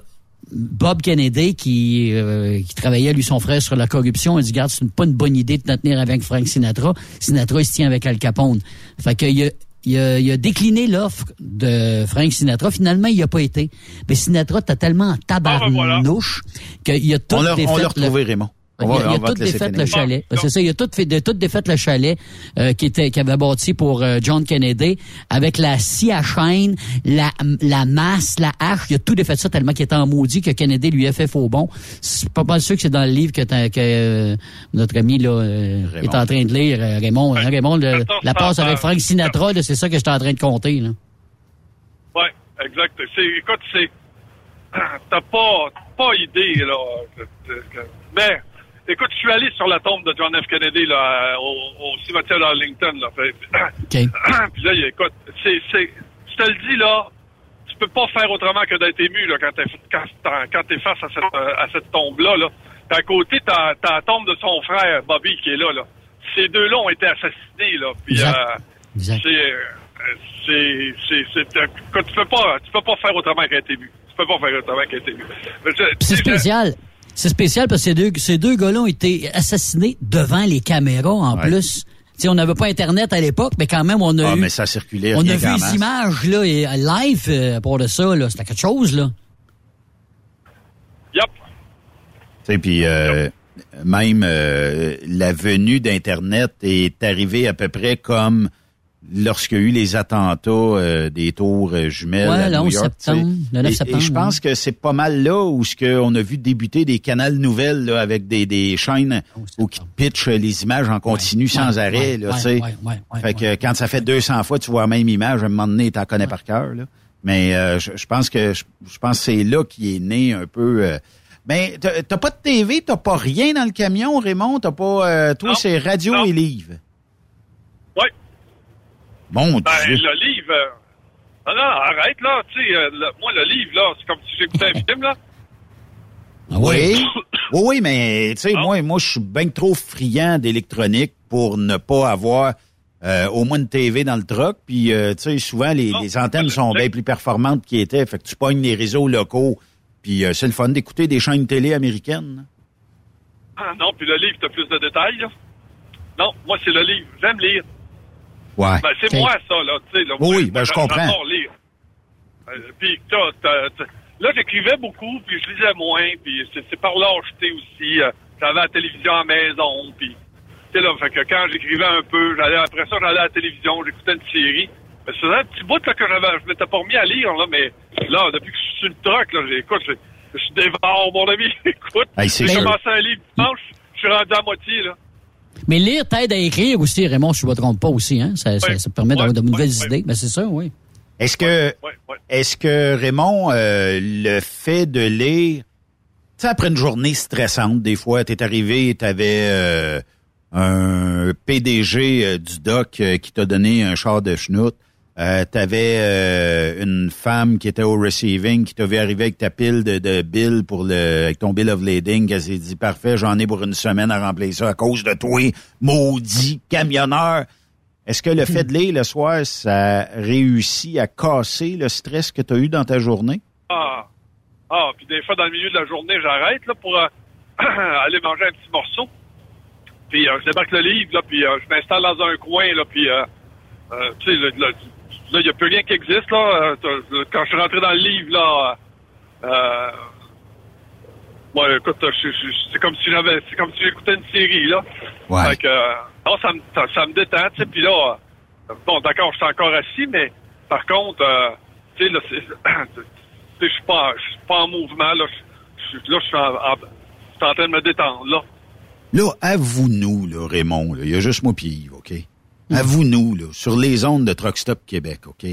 Bob Kennedy, qui, euh, qui travaillait, lui, son frère, sur la corruption, a dit, garde, c'est pas une bonne idée de te tenir avec Frank Sinatra. Sinatra, il se tient avec Al Capone. Fait a, il a, il a décliné l'offre de Frank Sinatra. Finalement, il n'y a pas été. Mais Sinatra, t'as tellement en tabarnouche qu'il a tout on l'a défait retrouvé, Raymond. Il a, il a tout défait le chalet. C'est ça, il a tout fait, de tout défait le chalet euh, qui était qui avait bâti pour euh, John Kennedy avec la scie à chaîne, la, la masse, la hache, il a tout défait ça tellement qu'il était en maudit que Kennedy lui a fait faux bon. C'est pas mal sûr que c'est dans le livre que, t'as- que euh, notre ami là euh, est en train de lire euh, Raymond. hein, Raymond, le- la passe avec Frank Sinatra, là, c'est ça que j'étais en train de compter là. Ouais, exact. C'est, écoute, c'est. [CLEARS THROAT] T'as pas, pas idée, là. Mais, écoute, je suis allé sur la tombe de John F. Kennedy, là, au, au cimetière d'Arlington, là. Fait- [CLEARS THROAT] Puis là, écoute, c'est, c'est. Je te le dis, là, tu peux pas faire autrement que d'être ému, là, quand quand t'es face à cette, euh, à cette tombe-là, là. À côté, t'as, t'as la tombe de son frère, Bobby, qui est là, là. Ces deux-là ont été assassinés, là. Puis, Exact. euh, c'est, euh, c'est, c'est, c'est, euh, écoute, tu peux pas, tu peux pas faire autrement qu'être ému. Tu peux pas faire autrement qu'être ému. C'est spécial. C'est spécial parce que ces deux, ces deux gars-là ont été assassinés devant les caméras en plus. Tu sais, on n'avait pas Internet à l'époque, mais quand même, on a Ah, eu... mais ça circulait On a vu les images, là, et, euh, live, euh, pour de ça, là. C'était quelque chose, là. Yup. Tu sais, puis euh, même euh, la venue d'Internet est arrivée à peu près comme lorsqu'il y a eu les attentats euh, des tours euh, jumelles Ouais, à le New 11 York. tu sais. septembre, le 9 Et- septembre, Et je pense que c'est pas mal là où ce que on a vu débuter des canaux nouvelles là, avec des, des chaînes où qui pitchent les images en continu sans ouais, arrêt. ouais, là, ouais, tu sais. ouais, ouais, ouais, fait que quand ça fait 200 fois tu vois la même image, à un moment donné, t'en connais par cœur. Là. Mais euh, je, je pense que je, je pense que c'est là qui est né un peu. euh, ben, t'as t'as pas de TV, t'as pas rien dans le camion, Raymond? T'as pas. euh, toi, c'est radio et livre. Ouais. Bon Ben, Dieu. le livre. euh, Non, non, arrête, là. Tu sais, euh, moi, le livre, là, c'est comme si j'écoutais un film, là. Oui. [COUGHS] oui, oui, mais tu sais, moi, moi, je suis bien trop friand d'électronique pour ne pas avoir euh, au moins une TV dans le truck. Puis, euh, tu sais, souvent, les, les antennes sont bien plus performantes qu'ils étaient. Fait que tu pognes les réseaux locaux. Puis, euh, c'est le fun d'écouter des chaînes télé américaines. Ah, non, puis le livre, t'as plus de détails, là. Non, moi, c'est le livre. J'aime lire. Ouais. Ben, c'est moi, ça, là. Tu sais, là. Oui, oui, ben, je comprends. Lire. Euh, puis, t'as- t'as- t'as- là, j'écrivais beaucoup, puis je lisais moins, puis c'est par lâcheté aussi. euh, J'avais la télévision à la maison, puis... Tu sais, là, fait que quand j'écrivais un peu, j'allais après ça, j'allais à la télévision, j'écoutais une série. Mais c'est un petit bout, là, que j'avais... Je m'étais pas remis à lire, là, mais là, depuis que je suis sur le truck, là, j'écoute, je, je dévore, mon ami. [LAUGHS] Écoute, Hey, j'ai commencé un livre dimanche, je suis rendu à moitié, là. Mais lire t'aide à écrire aussi, Raymond, si je ne me trompe pas aussi, hein. Ça, ça, ça permet d'avoir de nouvelles idées. Ben, c'est ça, oui. Est-ce que, est-ce que Raymond, euh, le fait de lire, tu sais, après une journée stressante, des fois, t'es arrivé, t'avais euh, un PDG euh, du doc euh, qui t'a donné un char de schnout, euh, t'avais euh, une femme qui était au receiving qui t'a vu arriver avec ta pile de, de bill pour le, avec ton bill of lading, elle s'est dit parfait, j'en ai pour une semaine à remplir ça à cause de toi, maudit camionneur. Est-ce que le fait de lire le soir, ça réussit à casser le stress que tu as eu dans ta journée? Ah, ah, puis des fois, dans le milieu de la journée, j'arrête là pour euh, [CLEARS THROAT] aller manger un petit morceau. Puis euh, je débarque le livre, puis je m'installe dans un coin, puis tu sais, là, là, là, il n'y a plus rien qui existe, là. Euh, t'as- Quand je suis rentré dans le livre, là, euh, moi, écoute, c'est comme si j'avais, c'est comme si j'écoutais une série, là. Ouais. Fait que, euh, non, ça me, ça, ça me détend, tu sais, puis là, euh, bon, d'accord, je suis encore assis, mais par contre, euh, tu sais, là, c'est, [CLEARS THROAT] tu sais, je suis pas, je suis pas en mouvement, là. Là, je suis en, train de me détendre, là. Là, avoue-nous, là, Raymond, là, il y a juste moi pis Yves, OK? Avoue-nous, là, sur les ondes de Truck Stop Québec, OK?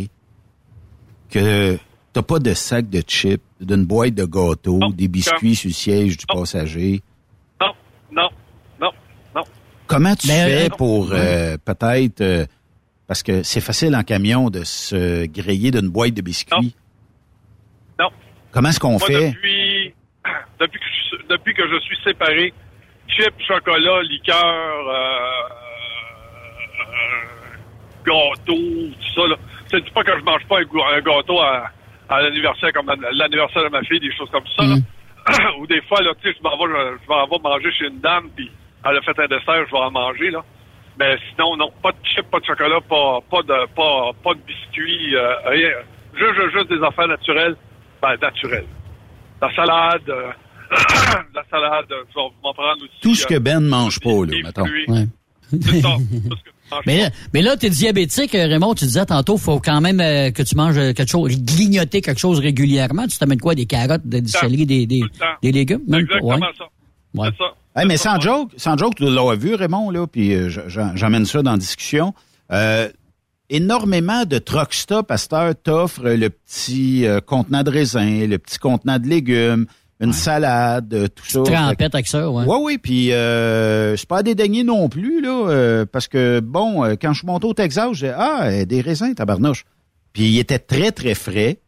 que t'as pas de sac de chips, d'une boîte de gâteaux, des biscuits sur le siège du passager? Non, non, non, non. Comment tu Mais, fais euh, pour euh, peut-être euh, parce que c'est facile en camion de se griller d'une boîte de biscuits? Non. Comment est-ce qu'on Moi, fait? Depuis, depuis, que je, suis- depuis que je suis séparé, chips, chocolat, liqueur, euh, euh, gâteau, tout ça, là. Te dis pas que je mange pas un, gâteau à, à l'anniversaire, comme l'anniversaire de ma fille, des choses comme ça, là. [COUGHS] Ou des fois, là, tu sais, je m'en vais, je, je m'en vais manger chez une dame, puis elle a fait un dessert, je vais en manger, là. Mais sinon, non, pas de chips, pas de chocolat, pas, pas de, pas, pas de biscuits, euh, rien. Juste, juste, juste des affaires naturelles. Ben, naturelles. La salade, euh, [COUGHS] la salade, je vais m'en prendre aussi. Tout ce euh, que Ben ne mange pas, là, mettons. fruits. C'est ça. [LAUGHS] Tout ce que tu Mais là, mais là, t'es diabétique, euh, Raymond, tu disais tantôt, faut quand même euh, que tu manges euh, quelque chose, grignoter quelque chose régulièrement. Tu t'amènes quoi? Des carottes, des, céleri, des, des, des légumes? Même? Pas, Exactement ouais. ça. Ouais. C'est ça. Hey, mais sans joke, sans joke, tu l'as vu, Raymond, là, puis euh, j'emmène ça dans la discussion. Euh, énormément de truck stop à cette heure t'offrent le petit euh, contenant de raisin, le petit contenant de légumes, une salade, euh, tout ça. Trempette avec ça, ouais. Oui, oui, puis euh, c'est pas à dédaigner non plus, là, euh, parce que, bon, euh, quand je suis monté au Texas, j'ai Ah, euh, des raisins, tabarnouche. Puis il était très, très frais.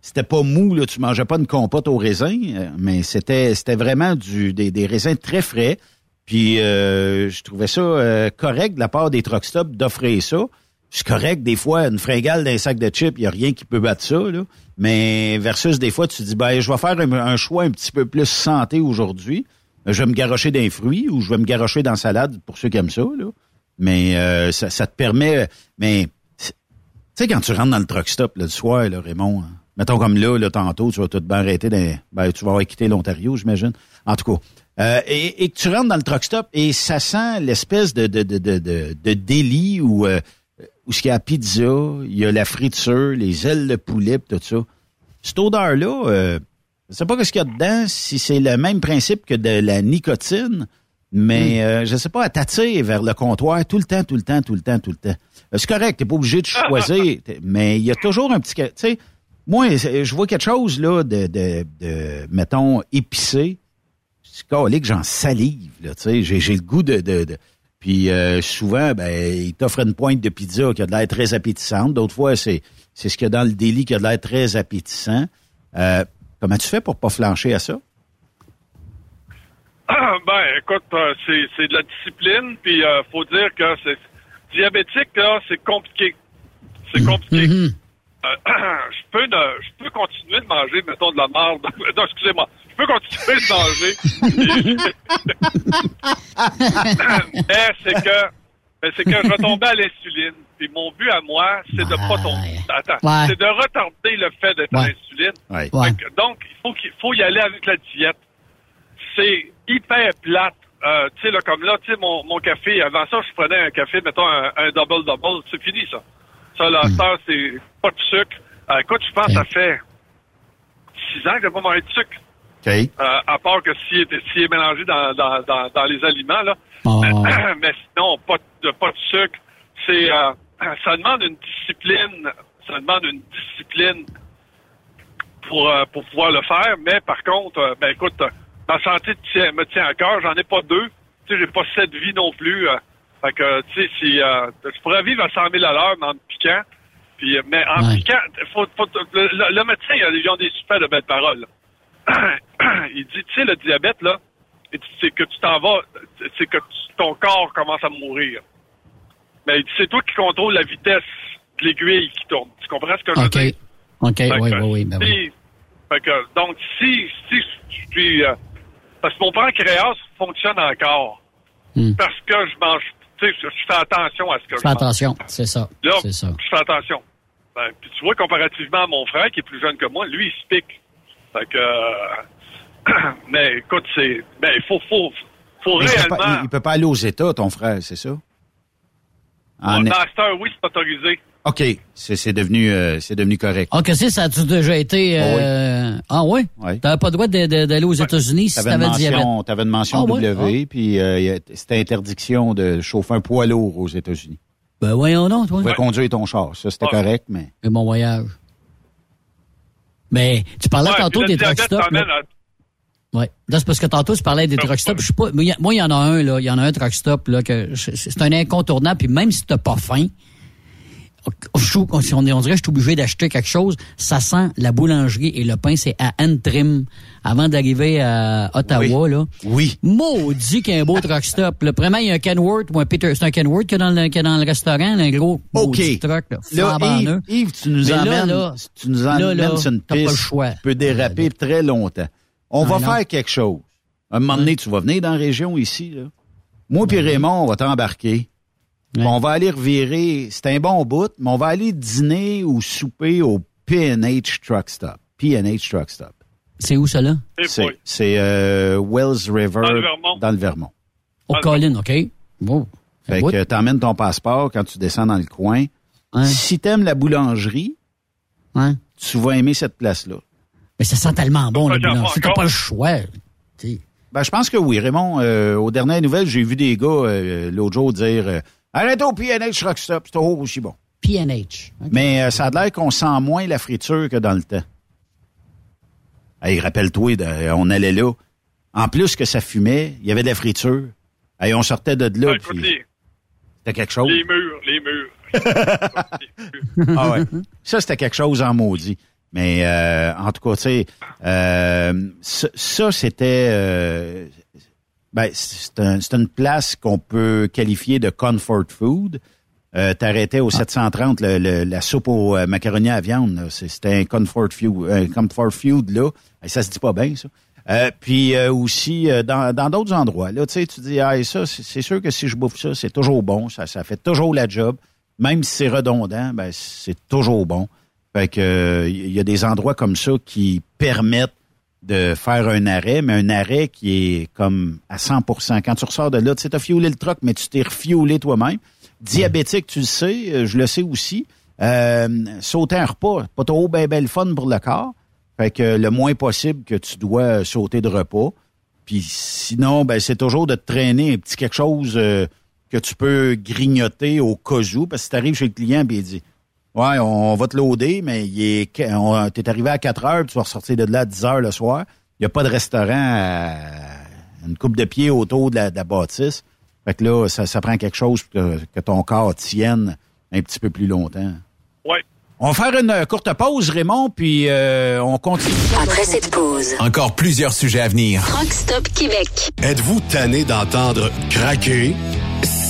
C'était pas mou, là, tu mangeais pas une compote aux raisins, euh, mais c'était c'était vraiment du des, des raisins très frais. Puis euh, je trouvais ça euh, correct de la part des truck stops d'offrir ça. C'est correct, des fois, une fringale d'un sac de chips, il n'y a rien qui peut battre ça, là. Mais versus des fois, tu dis, ben, je vais faire un, choix un petit peu plus santé aujourd'hui. Je vais me garrocher d'un fruit ou je vais me garrocher dans la salade pour ceux qui aiment ça, là. Mais euh, ça, te permet. Mais tu sais, quand tu rentres dans le truck stop le soir, là, Raymond, hein, mettons comme là, là, tantôt, tu vas tout bien arrêter dans, ben, tu vas avoir quitté l'Ontario, j'imagine. En tout cas. Euh, et, que tu rentres dans le truck stop et ça sent l'espèce de, de, de, de, de, délit où, euh, où ce qu'il y a la pizza, il y a la friture, les ailes de poulet, tout ça. Cette odeur-là, euh, je sais pas ce qu'il y a dedans, si c'est le même principe que de la nicotine, mais euh, je sais pas, elle t'attire vers le comptoir tout le temps, tout le temps, tout le temps, tout le temps. Euh, C'est correct, t'es pas obligé de choisir, [LAUGHS] mais il y a toujours un petit... Tu sais, moi, je vois quelque chose, là, de, de, de mettons, épicé. C'est que j'en salive, là, tu sais. J'ai j'ai le goût de... de, de- puis euh, souvent, ben, ils t'offrent une pointe de pizza qui a de l'air très appétissante. D'autres fois, c'est c'est ce qu'il y a dans le délit qui a de l'air très appétissant. Euh, comment tu fais pour pas flancher à ça? [COUGHS] ben, écoute, euh, c'est, c'est de la discipline, puis euh, faut dire que c'est diabétique là, c'est compliqué. C'est compliqué. Mm-hmm. Euh, [CLEARS THROAT] je peux ne- je peux continuer de manger, mettons, de la marde. [LAUGHS] Non, excusez-moi. Je peux continuer de manger. [LAUGHS] mais c'est que mais c'est que je vais tomber à l'insuline. Puis mon but à moi, c'est de pas tomber. Attends, Ouais. c'est de retarder le fait d'être à Ouais. l'insuline. Fait que, donc, il faut qu'il faut y aller avec la diète. C'est hyper plate. Euh, tu sais, là, comme là, tu sais, mon, mon café, avant ça, je prenais un café, mettons, un, un double-double. C'est fini, ça. Ça, là, ça, c'est pas de sucre. Euh, écoute, je pense que ça fait six ans que j'ai pas mangé de sucre. Euh, à part que s'il est, est mélangé dans, dans, dans, dans les aliments, là. Oh. [CLEARS THROAT] Mais sinon, pas de, pas de sucre. C'est, euh, [CLEARS THROAT] ça demande une discipline. Ça demande une discipline pour, euh, pour pouvoir le faire. Mais par contre, ben écoute, ma santé me tient à cœur. J'en ai pas deux. Tu sais, j'ai pas sept vies non plus. Euh. fait que, tu sais, si, euh, je pourrais vivre à 100 000 à l'heure, mais en piquant. Puis, euh, mais en Ouais. piquant, faut, faut, le, le- le médecin, ils ont des super de belles paroles. [CLEARS THROAT] il dit, tu sais, le diabète, là, c'est que tu t'en vas, c'est que tu- ton corps commence à mourir. Mais il dit, c'est toi qui contrôle la vitesse de l'aiguille qui tourne. Tu comprends ce que je veux dire? OK, Fait oui, que, oui, oui. Ben oui. fait que, donc, si, si je suis... euh, parce que mon pancréas fonctionne encore. Hmm. Parce que je mange... Tu sais, je, fais attention à ce que je Fais attention, c'est ça. Là, C'est ça. je fais attention. Ben, puis tu vois, comparativement à mon frère, qui est plus jeune que moi, lui, il se pique. Fait que... euh, [CLEARS THROAT] mais écoute, c'est... Ben, il faut, faut, faut réellement... pas, il- il peut pas aller aux États, ton frère, c'est ça? En- heure, oui, c'est autorisé. OK, c'est devenu, euh, c'est devenu correct. Ah, qu'est-ce que ça a-tu déjà été... euh, Ah oui? Ouais. T'avais pas le droit d'aller aux États-Unis si T'avais diabète. mention, t'avais une mention Ah? W, puis euh, y a- c'était interdiction de chauffer un poids lourd aux États-Unis. Ben voyons donc, toi. Tu pouvais conduire ton char, ça c'était correct, mais Et mon voyage. Mais tu parlais Ouais, tantôt puis des truck stops. Là, c'est parce que tantôt, tu parlais des truck stops. Je sais pas. Moi, il y en a un, là. Il y en a un truck stop, là, que c'est un incontournable. Puis même si t'as pas faim, je on, est- dirait que je suis obligé d'acheter quelque chose. Ça sent la boulangerie et le pain, c'est à Antrim. Avant d'arriver à Ottawa, là. Oui. Maudit qu'il y a un beau truck stop. Là. Vraiment, il y a un Kenworth ou un Peter. C'est un Kenworth qu'il y a dans le, qu'il y a dans le restaurant, là, un gros OK. maudit truck, là. Là, Yves. Yves, tu nous Mais là, emmènes, là, tu nous emmènes sur une t'as pas piste le choix. qui peut déraper très longtemps. On Ah, va non. faire quelque chose. Un moment donné, tu vas venir dans la région ici. Là. Moi puis Raymond, on va t'embarquer. On va aller revirer. C'est un bon bout, mais on va aller dîner ou souper au P&H Truck Stop. P&H Truck Stop. C'est où, ça, là? C'est c'est, euh, Wells River Dans le Vermont. dans le Vermont. Au Colin, OK? Bon. Fait que t'emmènes ton passeport quand tu descends dans le coin. Si t'aimes la boulangerie, tu vas aimer cette place-là. Mais ça sent tellement bon, le Pas boulangerie. T'as pas le choix. T'sais. Ben, je pense que oui, Raymond. Euh, aux dernières nouvelles, j'ai vu des gars euh, l'autre jour dire euh, Arrête au PNH Rock Stop, c'est toujours aussi bon. PNH. Mais euh, ça a l'air qu'on sent moins la friture que dans le temps. Hey, rappelle-toi, de- on allait là. En plus que ça fumait, il y avait de la friture. Hey, on sortait de là, puis les, c'était quelque chose. les murs, les murs. [LAUGHS] Ah ouais. Ça, c'était quelque chose en maudit. Mais euh, en tout cas, tu sais, euh, ça, ça, c'était... euh, ben, c'est un- c'est une place qu'on peut qualifier de comfort food. Euh, T'arrêtais au 730, le- le- la soupe au euh, macaroni à viande. C'était un comfort food, un comfort food là. Et ça se dit pas bien, ça. Euh, puis euh, aussi euh, dans dans d'autres endroits. Là, tu sais, tu dis ah ça, c'est sûr que si je bouffe ça, c'est toujours bon, ça, ça fait toujours la job. Même si c'est redondant, ben c'est toujours bon. Fait que il y a des endroits comme ça qui permettent de faire un arrêt, mais un arrêt qui est comme à 100% Quand tu ressors de là, tu sais, t'as fuelé le truck, mais tu t'es refuelé toi-même. Diabétique, tu le sais, euh, je le sais aussi. Euh, sauter un repas, pas trop ben, ben le fun pour le corps. Fait que le moins possible que tu dois sauter de repas. Puis sinon, ben c'est toujours de te traîner un petit quelque chose euh, que tu peux grignoter au cas. Parce que si t'arrives chez le client et il dit Ouais, on va te loader, mais il est on- t'es arrivé à 4 heures, puis tu vas ressortir de là à 10 heures le soir. Il n'y a pas de restaurant à une coupe de pied autour de la, de la bâtisse. Fait que là, ça, ça prend quelque chose pour que, que ton corps tienne un petit peu plus longtemps. Ouais. On va faire une courte pause, Raymond, puis euh, on continue. Après cette pause, Encore plusieurs sujets à venir. Rock Stop Québec. Êtes-vous tanné d'entendre craquer,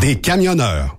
Des camionneurs.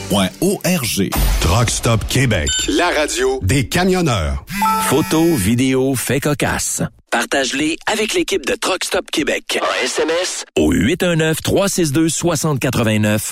arpq.org. Truck Stop Québec. La radio Des camionneurs. Photos, vidéos, faits cocasse. Partage-les avec l'équipe de Truck Stop Québec. En SMS au 819-362-6089.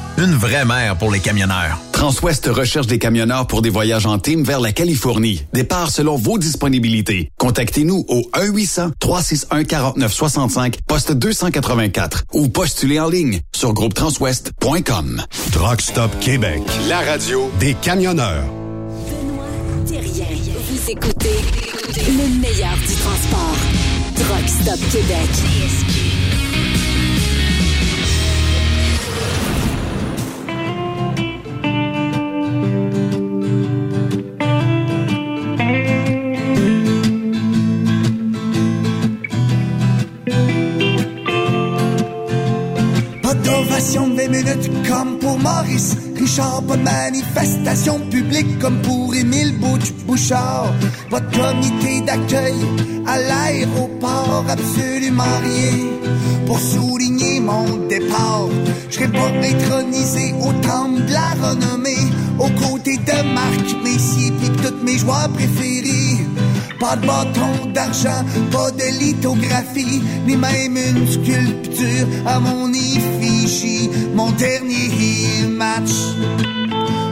Une vraie mère pour les camionneurs. Transwest recherche des camionneurs pour des voyages en team vers la Californie. Départ selon vos disponibilités. Contactez-nous au 1-800-361-4965, poste 284 ou postulez en ligne sur groupetranswest.com. Truck Stop Québec. La radio Des camionneurs. Thérien. Vous écoutez le meilleur du transport. Truck Stop Québec. De 20 minutes comme pour Maurice Richard, pas de manifestation publique comme pour Émile Bouch Bouchard. Pas de comité d'accueil à l'aéroport, absolument rien pour souligner mon départ. Je serai pas intronisé au temple de la renommée, aux côtés de Marc Messier pis de tous mes joueurs préférés. Pas de bâton d'argent, pas de lithographie, ni même une sculpture à mon effigie. Mon dernier match,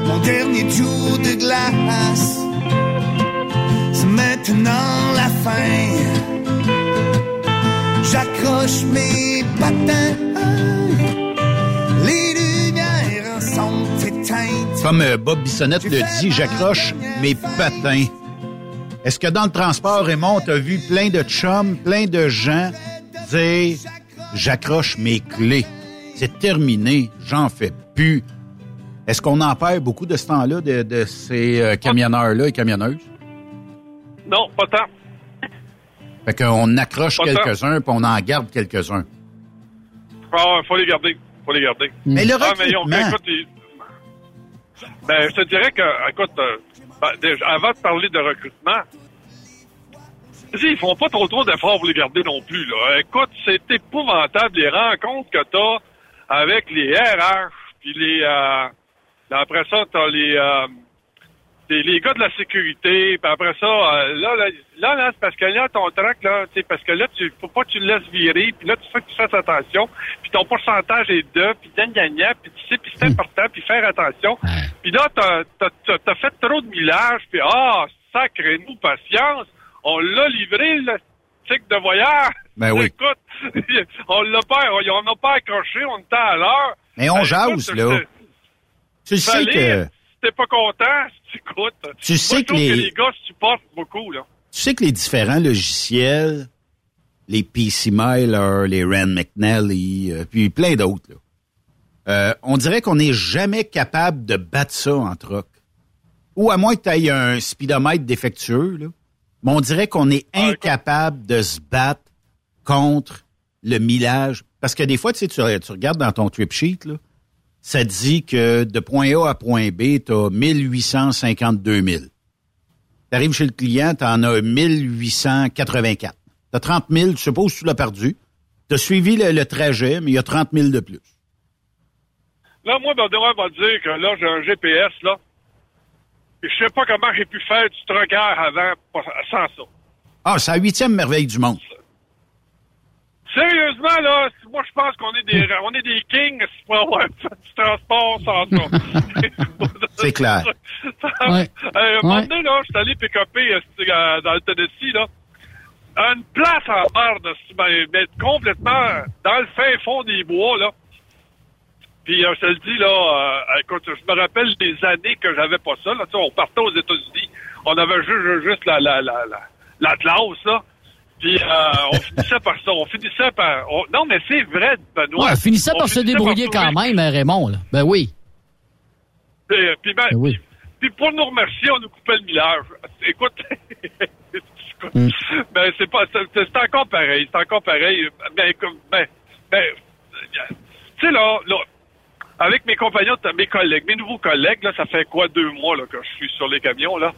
mon dernier tour de glace, c'est maintenant la fin. J'accroche mes patins, les lumières sont éteintes. Comme euh, Bob Bissonnette le dit, j'accroche mes patins. Est-ce que dans le transport, Raymond, t'as vu plein de chums, plein de gens dire j'accroche mes clés. C'est terminé, j'en fais plus. Est-ce qu'on en perd beaucoup de ce temps-là, de, de ces euh, camionneurs-là et camionneuses? Non, pas tant. Fait qu'on accroche quelques-uns, puis on en garde quelques-uns. Ah, faut les garder. Faut les garder. Mais le Ah, mais recrutement- écoute, ils- ben, je te dirais que, écoute, euh, ben, déjà, avant de parler de recrutement, ils font pas trop trop d'efforts pour les garder non plus, là. Écoute, c'est épouvantable les rencontres que t'as avec les RH, puis les, euh, après ça, t'as les, euh, les, les gars de la sécurité, puis après ça, euh, là, là, là, là, c'est parce que là, ton track, là, tu sais, parce que là, tu faut pas que tu le laisses virer, puis là, tu fais que tu fasses attention, puis ton pourcentage est de, puis gna gna, puis tu sais, puis c'est important, puis faire attention. Puis là, t'as, t'as fait trop de millage, puis ah, sacré-nous patience, on l'a livré, le cycle de voyage. Ben oui. Écoute, [LAUGHS] on l'a pas, on n'a pas accroché, on était à l'heure. Mais on Ben, jase, là. Tu sais que... Si t'es pas content, Tu sais je que les- que les gars supportent beaucoup, là. Tu sais que les différents logiciels, les PC Miler, les Rand McNally, euh, puis plein d'autres, euh, on dirait qu'on n'est jamais capable de battre ça en troc. Ou à moins que tu aies un speedomètre défectueux, là, mais on dirait qu'on est incapable de se battre contre le millage. Parce que des fois, tu sais, tu, tu regardes dans ton trip sheet, là, ça dit que de point A à point B, tu as 1852 000. T'arrives chez le client, t'en as 1884. T'as 30 000, tu pas où tu l'as perdu. T'as suivi le, le trajet, mais il y a 30 000 de plus. Là, moi, Benoît va dire que là, j'ai un GPS, là. Et je sais pas comment j'ai pu faire du trocard avant sans ça. Ah, c'est la huitième merveille du monde. Sérieusement, là, si- moi, je pense qu'on est des, on est des kings pour avoir fait du transport sans ça. [LAUGHS] C'est clair. [LAUGHS] Euh, un moment donné, là, je suis allé pick-upper euh, euh, dans le Tennessee, là. Une place en barre de ben, ben, complètement dans le fin fond des bois, là. Puis euh, je te le dis, là, euh, écoute, je me rappelle des années que j'avais pas ça. Là, Tu sais, on partait aux États-Unis, on avait juste, juste la, la, la, la, l'Atlas, là. Puis euh, on [LAUGHS] finissait par ça. On finissait par... on- Non, mais c'est vrai, Benoît. Ouais, finissait On par se finissait débrouiller quand même, hein, Raymond. Là. Ben oui. Puis, euh, puis ben, Ben oui. puis- puis pour nous remercier, on nous coupait le millage. [LAUGHS] Écoute, écoute, [LAUGHS] Mm. ben c'est pas, c'est c'est encore pareil, c'est encore pareil. Ben comme, ben, ben, tu sais là, là, avec mes compagnons, mes collègues, mes nouveaux collègues, là, ça fait quoi deux mois là que je suis sur les camions là?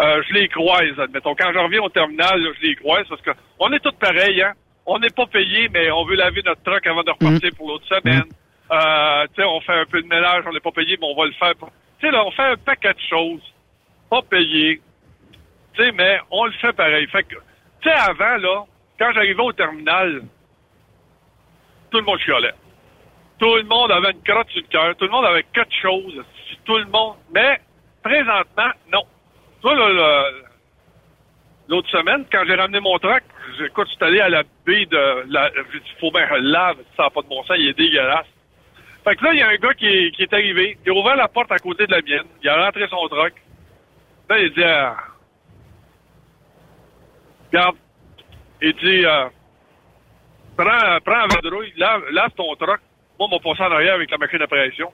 Euh, je les croise, admettons. Quand je reviens au terminal, là, je les croise parce que on est tous pareils, hein. On n'est pas payé, mais on veut laver notre truck avant de repartir pour l'autre semaine. Euh, tu sais, on fait un peu de ménage, on n'est pas payé, mais on va le faire. pour- Tu sais, là, on fait un paquet de choses, pas payé. Tu sais, mais on le fait pareil. Fait que, tu sais, avant, là, quand j'arrivais au terminal, tout le monde chialait. Tout le monde avait une crotte sur le cœur. Tout le monde avait quelque chose. Tout le monde. Mais, présentement, non. Toi, là, là, l'autre semaine, quand j'ai ramené mon truck, écoute, je suis allé à la baie de la, faut bien lave, ça n'a pas de bon sens, il est dégueulasse. Fait que là, il y a un gars qui est, qui est arrivé, il a ouvert la porte à côté de la mienne, il a rentré son truck. Là, il dit, euh, regarde, il dit, euh, prends, prends un vadrouille, lave, lave ton truck. Moi, on m'a passé en arrière avec la machine à pression.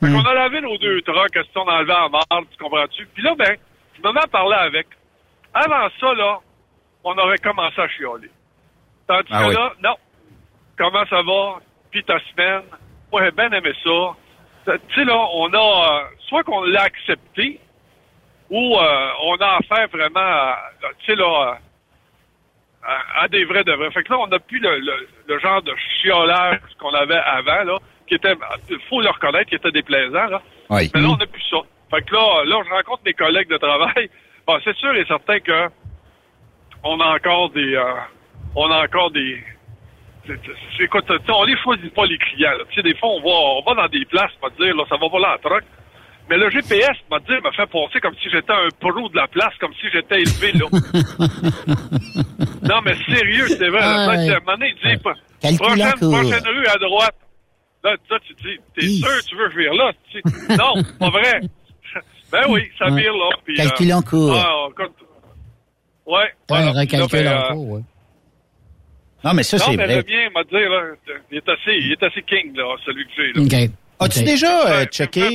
Fait qu'on a lavé nos deux trucks, si on enlevait en marde, tu comprends-tu? Puis là, ben, je me mets à parler avec. Avant ça, là, on aurait commencé à chialer. Tandis Ah que oui. là, non. Comment ça va? Puis ta semaine? Moi, j'ai bien aimé ça. Tu sais, là, on a... euh, soit qu'on l'a accepté, ou euh, on a affaire vraiment à, tu sais, là, à, à des vrais de vrais. Fait que là, on n'a plus le, le, le genre de chiolage qu'on avait avant, là, qui était, il faut le reconnaître, qui était déplaisant, là. Oui. Mais là, on n'a plus ça. Fait que là, là, je rencontre mes collègues de travail. Bon, c'est sûr et certain que on a encore des, euh, on a encore des, écoute, tu sais, on les choisit pas les clients. Tu sais, des fois, on va, on va dans des places, te dire, là, ça va pas là en truck. Mais le GPS, m'a dit, m'a fait penser comme si j'étais un pro de la place, comme si j'étais élevé là. [LAUGHS] non, mais sérieux, c'est vrai. Ah, là, ouais. à un moment donné, il dit, prochaine, prochaine rue à droite. Là, là, tu dis, t'es sûr tu veux vire là? Tu dis, non, pas vrai. Ben oui, ça Ouais. vire là. Puis, Calculant euh, court. ah, ouais. Ouais, voilà. un recalcul là, ben, en euh, cours, ouais. Non, mais ça, non, c'est mais vrai. le mien, m'a là, il est assez, il est assez king, là, celui que j'ai, là. OK. As-tu déjà euh, checké,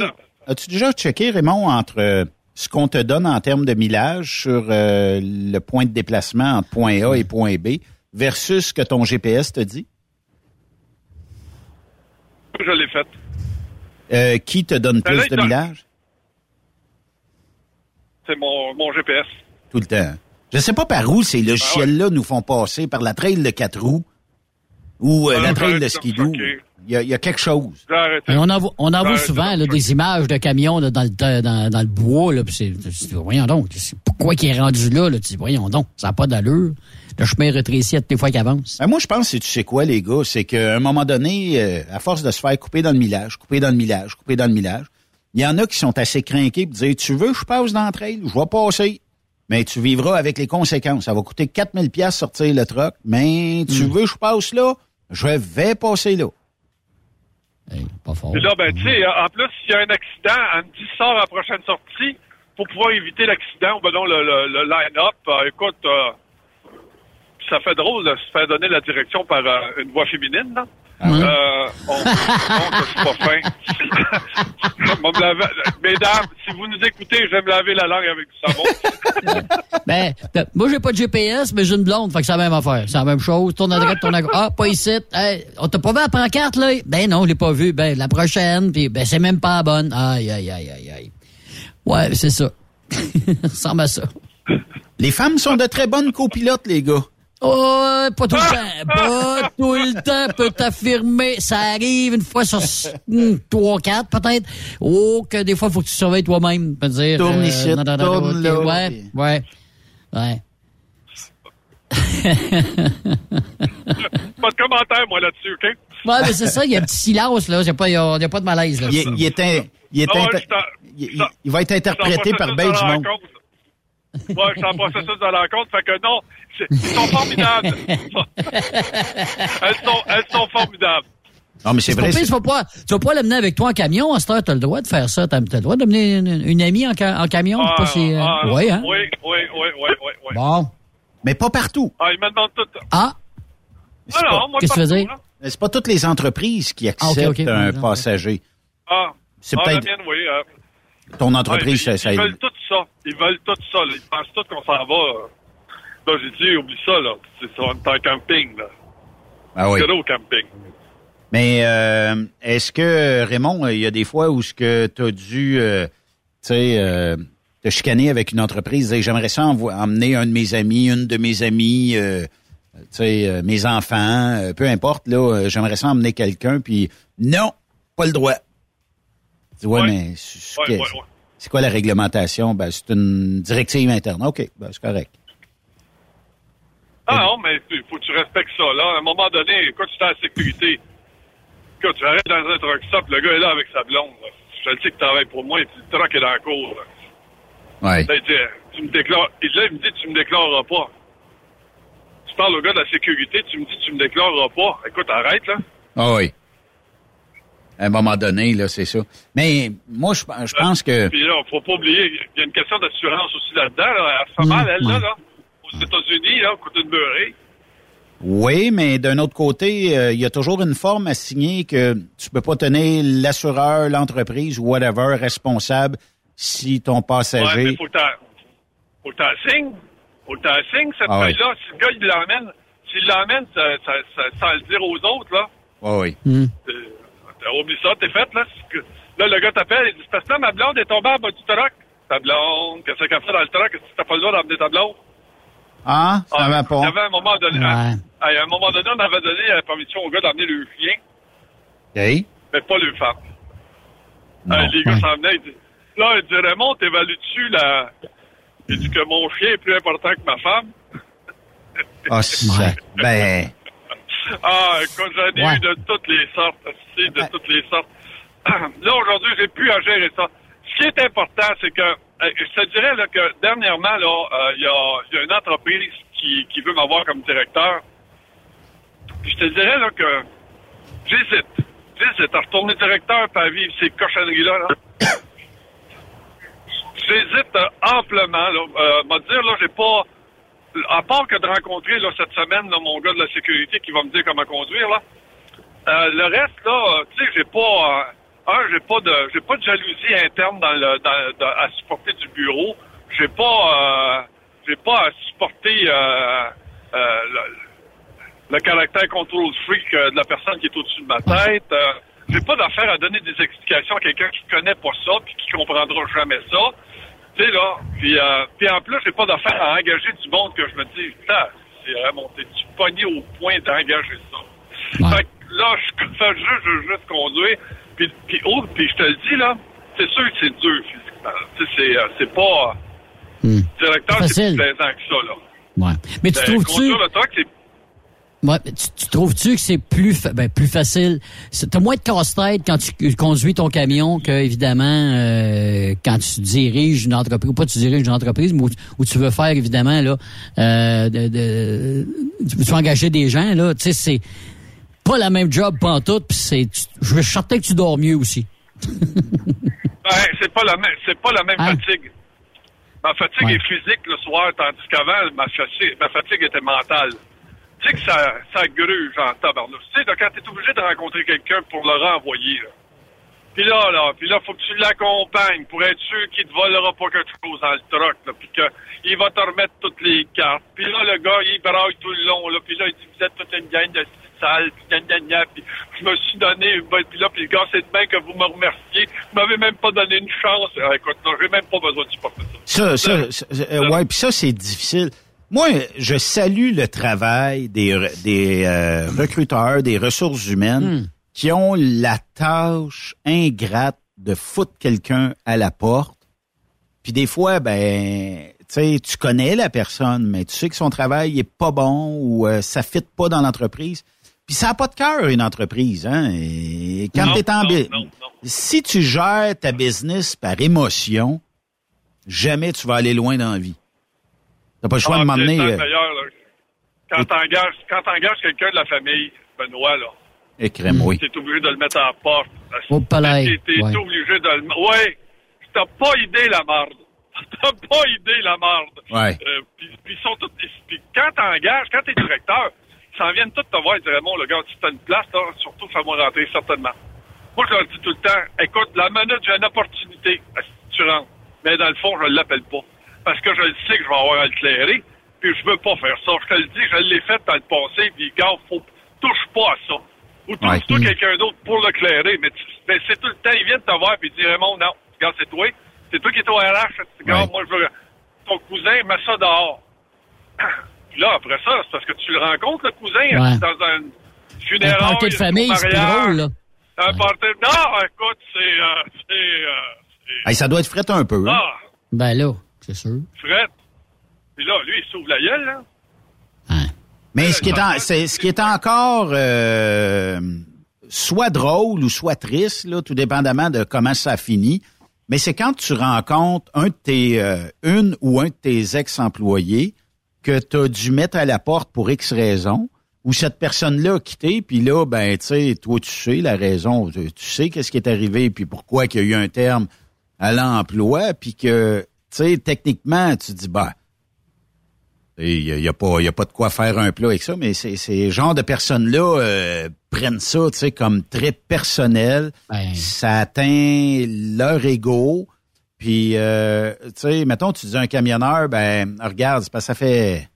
as-tu déjà checké, Raymond, entre euh, ce qu'on te donne en termes de millage sur euh, le point de déplacement entre point A et point B versus ce que ton GPS te dit? Je l'ai fait. Euh, qui te donne là, plus de millage? C'est mon, mon GPS. Tout le temps. Je sais pas par où ces logiciels-là nous font passer, par la trail de quatre roues ou euh, Ah, la trail de skidoo. Il y, a, il y a quelque chose. On en voit, on en voit Ouais, souvent là, des images de camions là, dans, le, dans, dans le bois. Là, c'est, c'est- voyons donc, c'est- pourquoi qu'il est rendu là? là tu voyons donc, ça n'a pas d'allure. Le chemin est rétréci à toutes les fois qu'il avance. Ben, moi, je pense que tu sais quoi, les gars, c'est qu'à un moment donné, euh, à force de se faire couper dans le millage, couper dans le millage, couper dans le millage, il y en a qui sont assez craqués pour dire, tu veux que je passe dans le trail? Je vais passer. Mais tu vivras avec les conséquences. Ça va coûter 4000 pièces sortir le truck, mais tu veux que je passe là? Je vais passer là. pas fort. Là, ben, tu sais, en plus, s'il y a un accident, me dit, sors à la prochaine sortie pour pouvoir éviter l'accident, ou ben non, le, le, le line-up. Euh, écoute, euh, ça fait drôle de se faire donner la direction par euh, une voix féminine, là. Euh, on, on, je suis pas fin. [LAUGHS] Moi, me laver- Mesdames, si vous nous écoutez, je vais me laver la langue avec du savon. [LAUGHS] Ben, ben, moi, j'ai pas de GPS, mais j'ai une blonde, fait que c'est la même affaire. C'est la même chose. Tourne à droite, tourne à gauche. Ah, pas ici. Hey, on t'a pas vu la pancarte, là? Ben non, je l'ai pas vu. Ben, la prochaine, puis ben, c'est même pas la bonne. Aïe, aïe, aïe, aïe, aïe. Ouais, c'est ça. [LAUGHS] ça ressemble à ça. Les femmes sont de très bonnes copilotes, les gars. Oh, pas tout le temps. Pas tout le temps, peut t'affirmer. Ça arrive une fois sur hmm, trois, quatre, peut-être. Oh, que des fois, il faut que tu surveilles toi-même. Peut dire. Tourne ici, non, non, non, tourne là. Ouais, ouais. Ouais. pas de commentaire, moi, là-dessus, OK? Ouais, mais c'est ça, il y a un petit silence, là. Il n'y a, pas- y a- il y a pas de malaise, là. Il, est- il est un- il est ouais, inter- il, va être interprété par bien du processus de monde. rencontre. Ouais, je suis en processus de rencontre, fait que non, ils sont formidables. elles, sont, elles sont formidables. Non, mais c'est vrai. pas pire, tu vas pas, tu vas pas l'amener avec toi en camion. À cette heure, t'as le droit de faire ça. T'as t'as le droit d'amener une, une amie en, ca- en camion. Ah, pas si, euh, ah, ouais, hein? Oui, oui, oui, oui, oui, oui. Bon. Mais pas partout. Ah, ils me demandent tout. Ah, Ah non, moi, qu'est-ce que tu veux dire? Mais C'est pas toutes les entreprises qui Ah, acceptent un passager. Ah, C'est ah, peut-être oui. euh, ton entreprise, ouais, ça, ils, ils veulent tout ça. Ils veulent tout ça. là. Ils pensent tout qu'on s'en va. Là, j'ai dit, oublie ça, là. C'est ça, on est en camping, là. Ah oui. Gros camping. Mais euh, est-ce que, Raymond, il y a des fois où ce que tu as dû, euh, tu sais, euh, te chicaner avec une entreprise, j'aimerais ça emmener un de mes amis, une de mes amies, euh, tu sais, mes enfants, peu importe, là, j'aimerais ça emmener quelqu'un, puis non, pas le droit. Ouais, Ouais. mais c'est Ouais, que- ouais, ouais. c'est quoi la réglementation? Ben, c'est une directive interne. OK, ben, c'est correct. Ah non, mais il faut que tu respectes ça, là. À un moment donné, écoute, tu es en sécurité. Écoute, tu arrêtes dans un truck stop, le gars est là avec sa blonde. là. Je le dis que tu travailles pour moi, et puis le truck est dans la cour. Là. Ouais. Là, il dit, tu me déclares. Et là, il me dit, tu me déclareras pas. Tu parles au gars de la sécurité, tu me dis, tu me déclareras pas. Écoute, arrête, là. Ah oui. À un moment donné, là, c'est ça. Mais moi, je, je pense que... Puis là, faut pas oublier, il y a une question d'assurance aussi là-dedans. Là. Elle se fait mal, elle, là, là. Aux États-Unis, là, côté de beurré. Oui, mais d'un autre côté, euh, il y a toujours une forme à signer que tu peux pas tenir l'assureur, l'entreprise ou whatever responsable si ton Ouais, passager... mais faut que t'en- faut que t'en signes. Faut que t'en signes, cette Ah oui. feuille-là. Si le gars, il l'emmène, s'il l'emmène ça, ça, ça- sans le dire aux autres, là, Oui, oui. euh, t'as oublié ça, t'es fait, là? Là, le gars t'appelle, il dit, parce que là, ma blonde est tombée en bas du truck. Ta blonde, qu'est-ce qu'elle fait dans le truck? Est-ce que t'as pas le droit d'emmener ta blonde? Ah, ça va Il y pas. avait un moment donné, Ouais. à, à un moment donné, on avait donné la permission au gars d'emmener le chien, OK. mais pas le femme. Non. Euh, les gars s'en venaient, ils disent, là, il dit, Raymond, t'évalues-tu la... Il dit que mon chien est plus important que ma femme? Ah, ça... [LAUGHS] Ben... Ah, écoute, j'en ai Ouais. eu de toutes les sortes, aussi, de toutes les sortes. [CLEARS THROAT] Là, aujourd'hui, j'ai pu à gérer ça. Ce qui est important, c'est que, euh, je te dirais là, que dernièrement, là, euh, il y, a, il y a une entreprise qui, qui veut m'avoir comme directeur. Puis je te dirais là que j'hésite. J'hésite à retourner directeur et à vivre ces cochonneries-là. Là. [COUGHS] J'hésite euh, amplement. Là. Euh, m'a dire, là, j'ai pas à part que de rencontrer là, cette semaine là, mon gars de la sécurité qui va me dire comment conduire, là, euh, le reste, là, tu sais, j'ai pas... euh, un, j'ai pas de j'ai pas de jalousie interne dans le dans, à supporter du bureau. J'ai pas euh, j'ai pas à supporter euh, euh, le, le caractère control freak de la personne qui est au-dessus de ma tête. J'ai pas d'affaire à donner des explications à quelqu'un qui connaît pas ça puis qui comprendra jamais ça. Tu sais là, puis euh, puis en plus j'ai pas d'affaire à engager du monde que je me dis putain, c'est vraiment t'es-tu pogné au point d'engager ça? Fait que là, je [LAUGHS] fais juste, je veux juste conduire. Puis, puis, oh, puis je te le dis, là, c'est sûr que c'est dur physiquement. Tu sais, c'est, euh, c'est pas... Directeur, c'est plus plaisant que ça, là. Ouais. Mais tu Ben, trouves-tu... Le c'est... Ouais, tu, tu trouves-tu que c'est plus fa- ben, plus facile? T'as moins de casse-tête quand tu conduis ton camion que évidemment euh, quand tu diriges une entreprise ou pas tu diriges une entreprise, mais où, où tu veux faire évidemment là euh, de, de- tu veux engager des gens là, tu sais c'est pas la même job pantoute puis c'est je suis certain que tu dors mieux aussi. [LAUGHS] Ben, c'est pas la même, c'est pas la même Hein? fatigue. Ma fatigue Ouais. est physique le soir, tandis qu'avant, ma fatigue, ma fatigue était mentale. Tu sais que ça, ça gruge en tabarnouche. Tu sais, quand t'es obligé de rencontrer quelqu'un pour le renvoyer, là. Puis là, là, puis là, faut que tu l'accompagnes pour être sûr qu'il te volera pas quelque chose dans le truck, là, puis qu'il va te remettre toutes les cartes. Puis là, le gars, il braille tout le long, là, puis là, il dit, vous êtes toute une gang de sales, puis gna, gna, gna, puis je me suis donné, ben, puis là, puis le gars, c'est demain que vous me remerciez. Vous m'avez même pas donné une chance. Ah, écoute, non, j'ai même pas besoin de supporter ça. Ça, ça, ça, euh, ouais, puis ça, c'est difficile. Moi, je salue le travail des, des euh, recruteurs, des ressources humaines qui ont la tâche ingrate de foutre quelqu'un à la porte. Puis des fois, ben, tu sais, tu connais la personne, mais tu sais que son travail est pas bon ou euh, ça fit pas dans l'entreprise. Puis ça n'a pas de cœur, une entreprise. Hein? Et quand t'es en non, Si tu gères ta business par émotion, jamais tu vas aller loin dans la vie. T'as pas le choix Ah, de m'emmener. euh. Quand t'engages, quand t'engages quelqu'un de la famille, Benoît, là, écrème, oui. t'es obligé de le mettre à la porte. Au palais. T'es ouais. obligé de le... Ouais, t'as pas idée la marde. [LAUGHS] T'as pas idée la marde. Ouais. Euh, puis, sont tous... Puis quand t'engages, quand t'es directeur, ils s'en viennent tous te voir et dire, Raymond, le gars, si t'as une place, là, surtout, fais-moi rentrer, certainement. Moi, je leur dis tout le temps, écoute, la minute, j'ai une opportunité, que tu rentres? Mais dans le fond, je l'appelle pas. Parce que je le sais que je vais avoir à l'éclairer, puis je veux pas faire ça. Je te le dis, je l'ai fait dans le passé, puis gars, faut, touche pas à ça. Ou trouve-toi Ouais. quelqu'un d'autre pour l'éclairer, mais, tu- mais c'est tout le temps, ils viennent te voir, puis ils disent, Raymond, non, regarde, c'est toi. C'est toi qui es au RH. Regarde, moi, je veux... Ton cousin, mets ça dehors. [COUGHS] Puis là, après ça, c'est parce que tu le rencontres, le cousin, Ouais. dans un Un funérail. party de famille, c'est drôle là. Un party... Non, écoute, c'est... Euh, c'est... Euh, Hey, ça doit être fret un peu. hein? ah, Ben là, c'est sûr. Fred. Puis là, lui, il s'ouvre la gueule, là. Mais ce qui est, en- ce qui est encore euh, soit drôle ou soit triste, là, tout dépendamment de comment ça finit, mais c'est quand tu rencontres un de tes, euh, une ou un de tes ex-employés que tu as dû mettre à la porte pour X raison, ou cette personne-là a quitté, puis là, ben, tu sais, toi, tu sais la raison, tu sais qu'est-ce qui est arrivé, puis pourquoi qu'il y a eu un terme à l'emploi, puis que, sais, techniquement, tu dis, ben, il n'y a, y a pas y a pas de quoi faire un plat avec ça, mais c'est ces genres de personnes-là euh, prennent ça, tu sais, comme très personnel. Ça atteint leur ego. Puis, euh, tu sais, mettons, tu dis à un camionneur, ben, regarde, parce que ça fait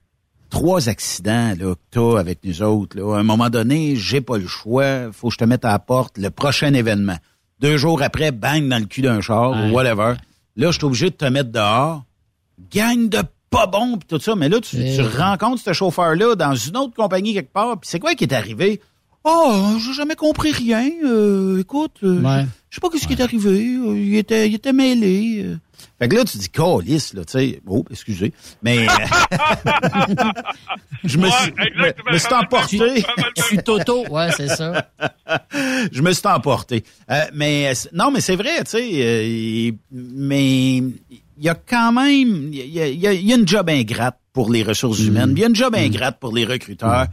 trois accidents là, que t'as avec nous autres. Là. À un moment donné, j'ai pas le choix. faut que je te mette à la porte le prochain événement. Deux jours après, bang dans le cul d'un char ou whatever. Là, je suis obligé de te mettre dehors. Gagne de pas bon pis tout ça. Mais là, tu, tu rencontres ce chauffeur-là dans une autre compagnie quelque part. Puis c'est quoi qui est arrivé? Oh, j'ai jamais compris rien. Euh, écoute, euh, Ouais. je sais pas ce qui est arrivé. Euh, il était, il était mêlé. euh. Fait que là, tu dis, calice, là, tu sais. Oh, excusez. Mais, [LAUGHS] je me suis, me, me suis emporté. [LAUGHS] Je suis Toto, ouais, c'est ça. [LAUGHS] je me suis emporté. Euh, mais, non, mais c'est vrai, tu sais. euh, mais, il y a quand même, il y y a- il y a une job ingrate pour les ressources humaines. Il y a une job ingrate pour les recruteurs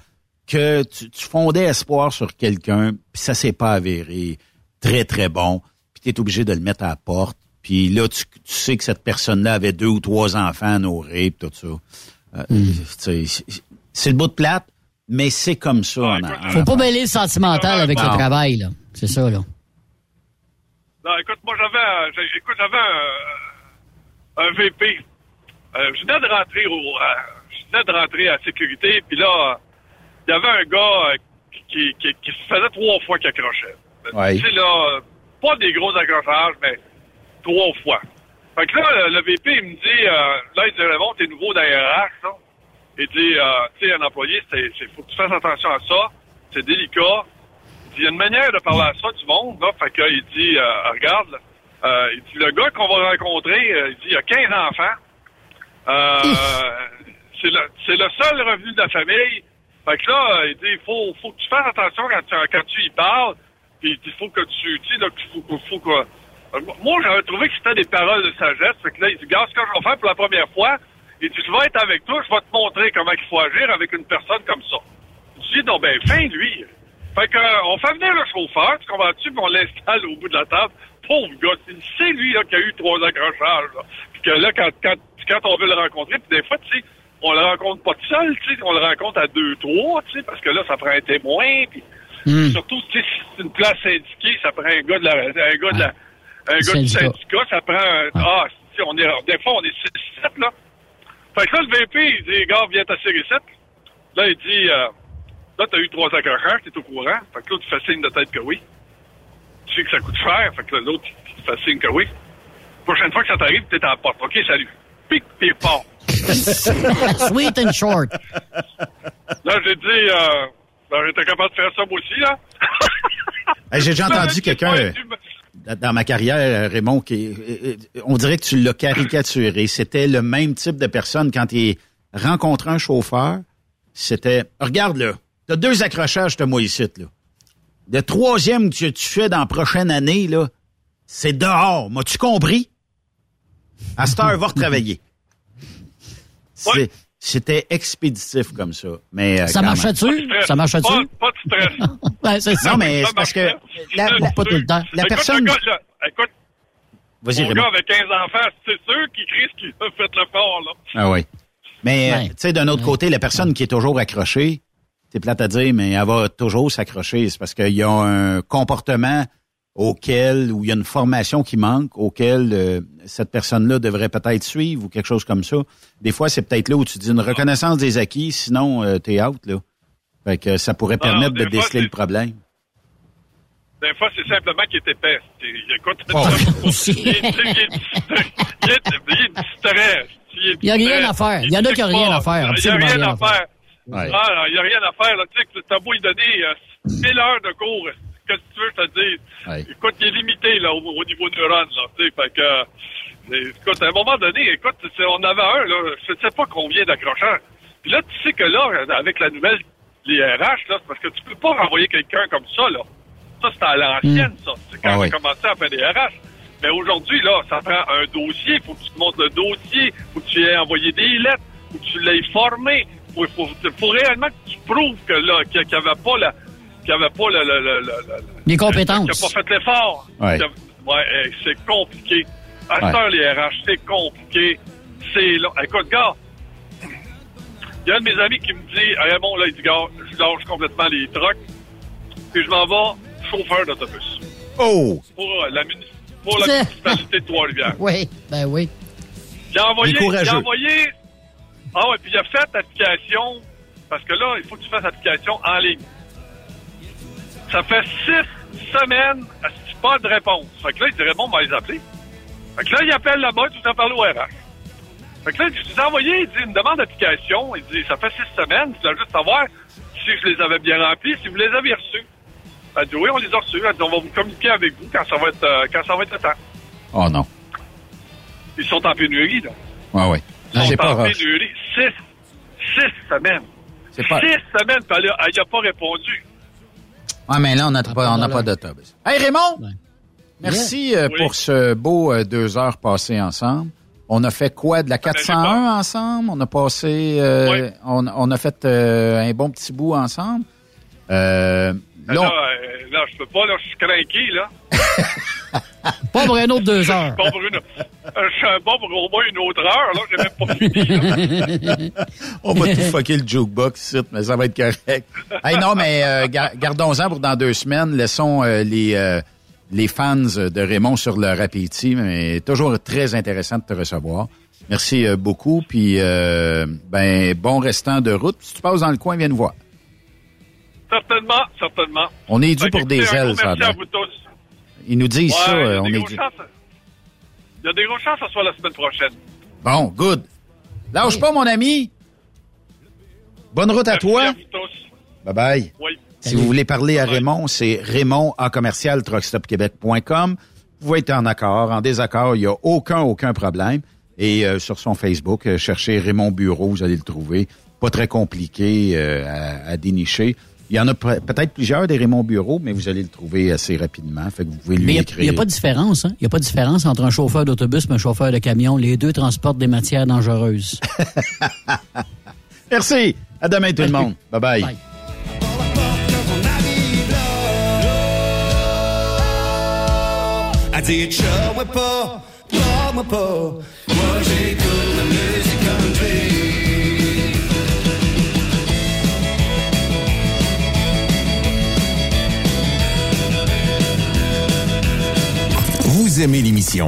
que tu, tu fondais espoir sur quelqu'un, puis ça s'est pas avéré très, très bon, puis tu es obligé de le mettre à la porte. Puis là, tu, tu sais que cette personne-là avait deux ou trois enfants à nourrir, pis tout ça. Euh, sais, C'est le bout de plate, mais c'est comme ça. en- en Faut pas mêler le sentimental avec le travail, là. C'est ça, là. Non, écoute, moi, j'avais, euh, écoute, j'avais un, un VP. Euh, je venais de rentrer au, euh, je venais de rentrer à la sécurité, puis là, il y avait un gars euh, qui, qui, qui se faisait trois fois qu'il accrochait. Ouais. Tu sais, là, pas des gros accrochages, mais trois fois. Fait que là, le, VP, il me dit, euh, là, il dit, Raymond, t'es nouveau dans RH, là. Il dit, euh, tu sais, un employé, c'est, c'est, faut que tu fasses attention à ça. C'est délicat. Il dit, il y a une manière de parler à ça du monde, là. Fait que, il dit, euh, regarde, là, euh, il dit, le gars qu'on va rencontrer, euh, il dit, il a 15 enfants. Euh, c'est le, c'est le seul revenu de la famille. Fait que là, euh, il dit, il faut, faut que tu fasses attention quand tu, quand tu y parles. Puis il faut que tu, tu sais, là, faut, qu'il faut que... Euh, Moi, j'avais trouvé que c'était des paroles de sagesse. Fait que là, il dit, regarde ce que je vais faire pour la première fois. Il dit, je vais être avec toi, je vais te montrer comment il faut agir avec une personne comme ça. Je dis, non, ben, fin, lui. Fait que, euh, on fait venir le chauffeur, tu comprends-tu, puis on l'installe au bout de la table. Pauvre gars, c'est- lui, là, qui a eu trois accrochages. Puis que là, quand, quand, quand on veut le rencontrer, puis des fois, tu sais, on le rencontre pas tout seul, tu sais, on le rencontre à deux, trois, tu sais, parce que là, ça prend un témoin, puis surtout, tu sais, si c'est une place syndiquée, ça prend un gars de la, un gars de la, un gars du Syndicat. ça prend un, ah, tu sais, on est, des fois, on est six, sept, là. Fait que là, le VP, il dit, gars, viens t'assurer 7. Là, il dit, euh, là, t'as eu trois accrochages, t'es au courant. Fait que là, tu fais signe de tête que oui. Tu sais que ça coûte cher. Fait que là, l'autre, il te fait signe que oui. Prochaine fois que ça t'arrive, t'es à la porte. OK, salut. Pique, puis il part. [LAUGHS] Sweet and short. Là, j'ai dit, euh, ben, j'étais capable de faire ça moi aussi, là. [LAUGHS] Hey, J'ai déjà entendu quelqu'un euh, dans ma carrière, euh, Raymond, qui euh, on dirait que tu l'as caricaturé. C'était le même type de personne quand il rencontrait un chauffeur. C'était, regarde là, t'as deux accrochages, t'as moi ici, là. Le troisième que tu fais dans la prochaine année, là, c'est dehors. M'as-tu compris? À cette heure, va retravailler. C'était expéditif comme ça. Mais, euh, Ça marchait-tu? Ça marchait-tu? Pas, pas de stress. Ben, c'est ça. Non, mais c'est parce que la, la- Pas tout le temps. la Écoute, personne... le gars, là, écoute, Vas-y, mon gars avec 15 enfants, c'est sûr qu'il crie ce qu'il a fait le fort, là. Ah oui. Mais, euh, Ouais. tu sais, d'un autre côté, la personne qui est toujours accrochée, c'est plate à dire, mais elle va toujours s'accrocher. C'est parce qu'il y a un comportement auquel, ou il y a une formation qui manque, auquel euh, cette personne-là devrait peut-être suivre ou quelque chose comme ça. Des fois, c'est peut-être là où tu dis une reconnaissance des acquis, sinon euh, t'es out, là. Fait que ça pourrait Non, permettre de fois, déceler le problème. Des fois, c'est simplement qu'il est épais. Écoute, Oh. [LAUGHS] il, est, il est distrait. Il est, il est distrait. Il est Il y a rien à faire. Il y en a qui ont rien à faire, Il y a rien rien à faire. Ah, il n'y a rien à faire. Là. Tu sais, que t'as beau y donner euh, 1000 heures de cours. Qu'est-ce que tu veux je te dise? Ouais. Écoute, il est limité là, au, au niveau neurones. Là, tu sais, fait que, euh, écoute, à un moment donné, écoute, on avait un, là, je ne sais pas combien d'accrocheurs. Puis là, tu sais que là, avec la nouvelle, les RH, là, c'est parce que tu peux pas renvoyer quelqu'un comme ça, là. Ça, c'était à l'ancienne, ça. C'est quand Ah on oui. a commencé à faire des RH. Mais aujourd'hui, là, ça prend un dossier. faut que tu te montres le dossier. faut que tu aies envoyé des lettres. faut que tu l'aies formé. faut, faut, faut réellement que tu prouves que là, qu'il n'y avait pas la, qu'il y avait pas le, le, le, le- le- Les compétences. n'a pas fait l'effort. Ouais. Ouais, c'est compliqué. À Ouais. les RH, c'est compliqué. C'est long. Écoute, gars, il y a un de mes amis qui me dit, Raymond, là, il dit, gars, je lâche complètement les trucks, puis je m'en vais chauffeur d'autobus. Oh! Pour euh, la, pour la [LAUGHS] municipalité de Trois-Rivières. Oui, ben oui. Il a envoyé, a envoyé, ah ouais, puis il a fait application, parce que là, il faut que tu fasses application en ligne. Ça fait six semaines, pas de réponse? Fait que là, il dirait, bon, on va les appeler. Fait que là, il appelle là-bas, tout en parle au RH. Fait que là, je vous ai envoyé, il dit, une demande d'application. Il dit, ça fait six semaines, je voulais juste savoir si je les avais bien remplis, si vous les avez reçus. Elle dit, oui, on les a reçus. Elle dit, on va vous communiquer avec vous quand ça va être, euh, quand ça va être le temps. Oh non. Ils sont en pénurie, là. Ouais, ouais. Ils sont pas en pénurie. Six, six semaines. C'est pas- Six semaines, elle n'a pas répondu. Ouais, mais là, on n'a pas, on n'a pas d'autobus. Hey, Raymond! Merci euh, Oui. pour ce beau euh, deux heures passées ensemble. On a fait quoi? De la 401 ensemble? On a passé... euh, Oui. on, on a fait euh, un bon petit bout ensemble. Euh, Là, là, euh, là, je peux pas, là, je suis craqué, là. [LAUGHS] Pas pour un autre deux heures. Pas pour une- je suis un bon pour au moins une autre heure, là. J'ai même pas fini. là. [LAUGHS] On va tout fucker le jukebox mais ça va être correct. Hey, non, mais euh, gar- gardons-en pour dans deux semaines. Laissons euh, les, euh, les fans de Raymond sur leur appétit. Mais toujours très intéressant de te recevoir. Merci euh, beaucoup. Puis, euh, ben, bon restant de route. Si tu passes dans le coin, viens nous voir. Certainement, certainement. On est dû pour des ailes, ça Merci à vous tous. Ils nous disent Ouais, ça. il y a euh, on des est dû. chances. Il y a des grosses chances que ce soit la semaine prochaine. Bon, good. Lâche pas, mon ami. Bonne route à toi. Merci à vous tous. Bye bye. Oui. Si vous voulez parler à Raymond, c'est raymond en commercial truckstopquebec.com. Vous pouvez être en accord, en désaccord, il n'y a aucun, aucun problème. Et euh, sur son Facebook, euh, cherchez Raymond Bureau, vous allez le trouver. Pas très compliqué euh, à, à dénicher. Il y en a pe- peut-être plusieurs des Raymond Bureau, mais vous allez le trouver assez rapidement. Fait que vous pouvez lui Mais il n'y a, pas de différence. hein? Il n'y a pas de différence entre un chauffeur d'autobus et un chauffeur de camion. Les deux transportent des matières dangereuses. [LAUGHS] Merci. À demain tout le monde. Bye bye. Bye. À dire moi pas, moi pas. Moi j'écoute aimez l'émission?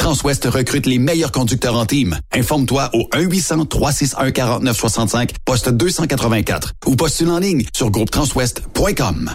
Transwest recrute les meilleurs conducteurs en team. Informe-toi au 1-800-361-4965, poste 284 ou postule en ligne sur groupetranswest.com.